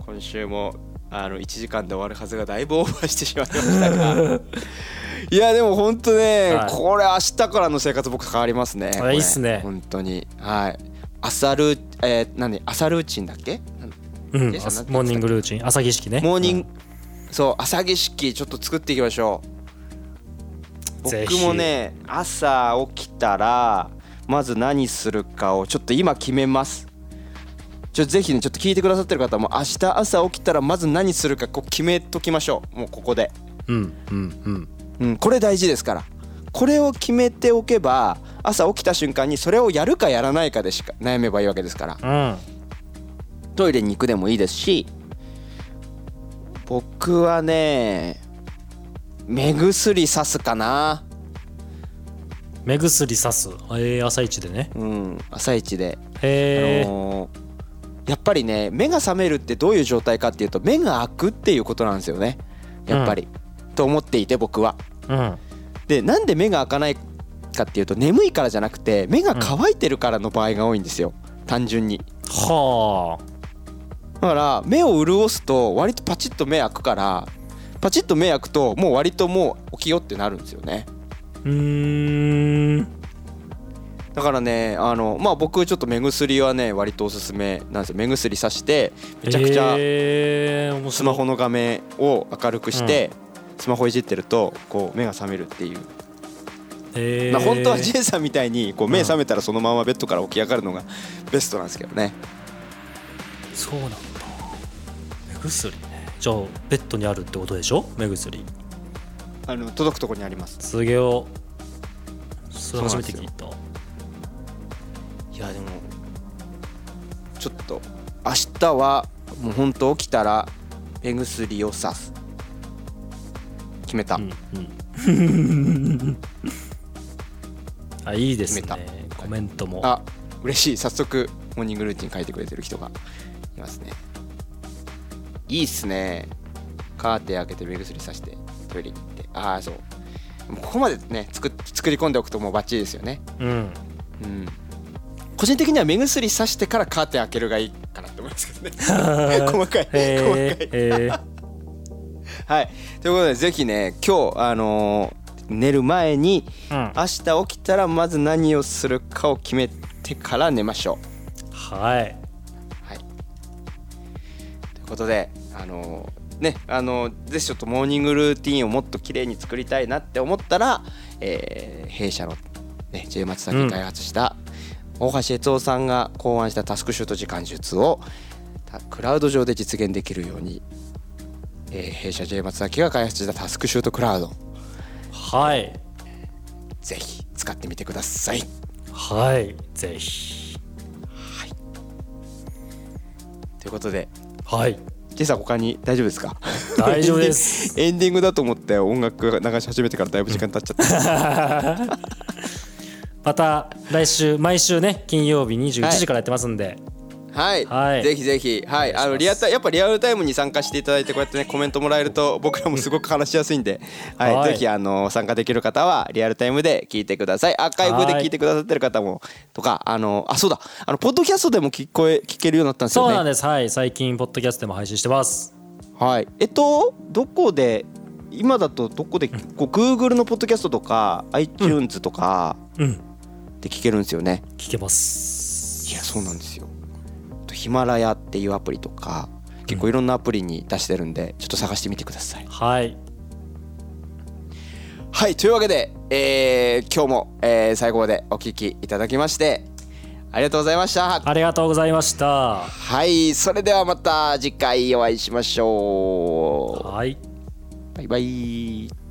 S1: 今週もあの1時間で終わるはずがだいぶオーバーしてしまいましたが。いやでも本当ね、
S2: はい。
S1: これ明日からの生活僕変わりますね
S2: いいっすね。
S1: 本当に。はい。朝ルーえー、何朝ルーチンだっけ？
S2: うんモーニングルーチン。朝儀式ね。
S1: モーニング、そう朝儀式ちょっと作っていきましょう。僕もね朝起きたらまず何するかをちょっと今決めますちょぜひねちょっと聞いてくださってる方も明日朝起きたらまず何するかこう決めときましょう。もうここで、
S2: うんうんうん。
S1: うん、これ大事ですから。これを決めておけば朝起きた瞬間にそれをやるかやらないかでしか悩めばいいわけですから。
S2: うん
S1: トイレに行くでもいいですし僕はね目薬さすかな。
S2: 目薬さす。えー、朝一でね。
S1: うん朝一で、
S2: へえ、
S1: あのーやっぱりね目が覚めるってどういう状態かっていうと目が開くっていうことなんですよね。やっぱり、と思っていて僕は。
S2: うん。
S1: でなんで目が開かないかっていうと眠いからじゃなくて目が乾いてるからの場合が多いんですよ。単純に。
S2: はあ。
S1: だから目を潤すと割とパチッと目開くからパチッと目開くともう割ともう起きようってなるんですよね。
S2: うーん
S1: だからねあのまあ僕ちょっと目薬はね割とおすすめなんですよ。目薬さしてめちゃくちゃスマホの画面を明るくして、スマホいじってるとこう目が覚めるっていう、
S2: えー、
S1: まあ本当は J さんみたいにこう目覚めたらそのままベッドから起き上がるのがベストなんですけどね。
S2: そうなんだ。目薬ね。じゃあベッドにあるってことでしょ？目薬。
S1: あの届くとこにあります。
S2: すげえ。初めて聞いた
S1: いやでも。ちょっと明日はもう本当起きたら目薬をさす。決めた、
S2: うんうん。あいいですね。
S1: 決
S2: コメントも。
S1: あ嬉しい。早速モーニングルーティン書いてくれてる人がいますね。いいっすね。カーテン開けて目薬さしてトイレに行って。ああそう。ここまでね作っ作り込んでおくともうバッチリですよね。
S2: うん。
S1: うん個人的には目薬さしてからカーテン開けるがいいかなって思いますけどね。細かい。細かい。はい。ということでぜひね今日あのー寝る前に
S2: うん。
S1: 明日起きたらまず何をするかを決めてから寝ましょう。
S2: はい。
S1: はい。ということで、あのーね、あのーぜひちょっとモーニングルーティンをもっと綺麗に作りたいなって思ったら、えー弊社の、ね、J 松崎が開発した、大橋悦夫さんが考案したタスクシュート時間術をたクラウド上で実現できるように、えー弊社 J 松崎が開発したタスクシュートクラウド。
S2: はい。
S1: ぜひ使ってみてください。
S2: はい。ぜひ。
S1: ということで。
S2: はい。
S1: J さん他に大丈夫ですか？
S2: 大丈夫です。
S1: エンディングだと思って音楽流し始めてからだいぶ時間経っちゃった。
S2: また来週毎週ね金曜日21時からやってますんで、
S1: はい、
S2: はい。
S1: ぜひぜひ、はい、あのリアタイやっぱリアルタイムに参加していただいてこうやってねコメントもらえると 僕らもすごく話しやすいんで、はい、
S2: はい。
S1: ぜひあの参加できる方はリアルタイムで聞いてください。アーカイブで聞いてくださってる方もとかあのあそうだ。あのポッドキャストでも聞こえ聞けるようになったんですよね。
S2: そうなんです。はい。最近ポッドキャストでも配信してます。
S1: はい、えっとどこで今だとどこでこう Google のポッドキャストとか iTunes とか
S2: うん
S1: で聞けるんですよね。
S2: 聞けます。
S1: いやそうなんですよ。とヒマラヤっていうアプリとか結構いろんなアプリに出してるんでちょっと探してみてください。
S2: はい。
S1: はいというわけで、えー今日も、えー最後までお聞きいただきましてありがとうございました。
S2: ありがとうございました。
S1: はいそれではまた次回お会いしましょう。
S2: はい。
S1: バイバイ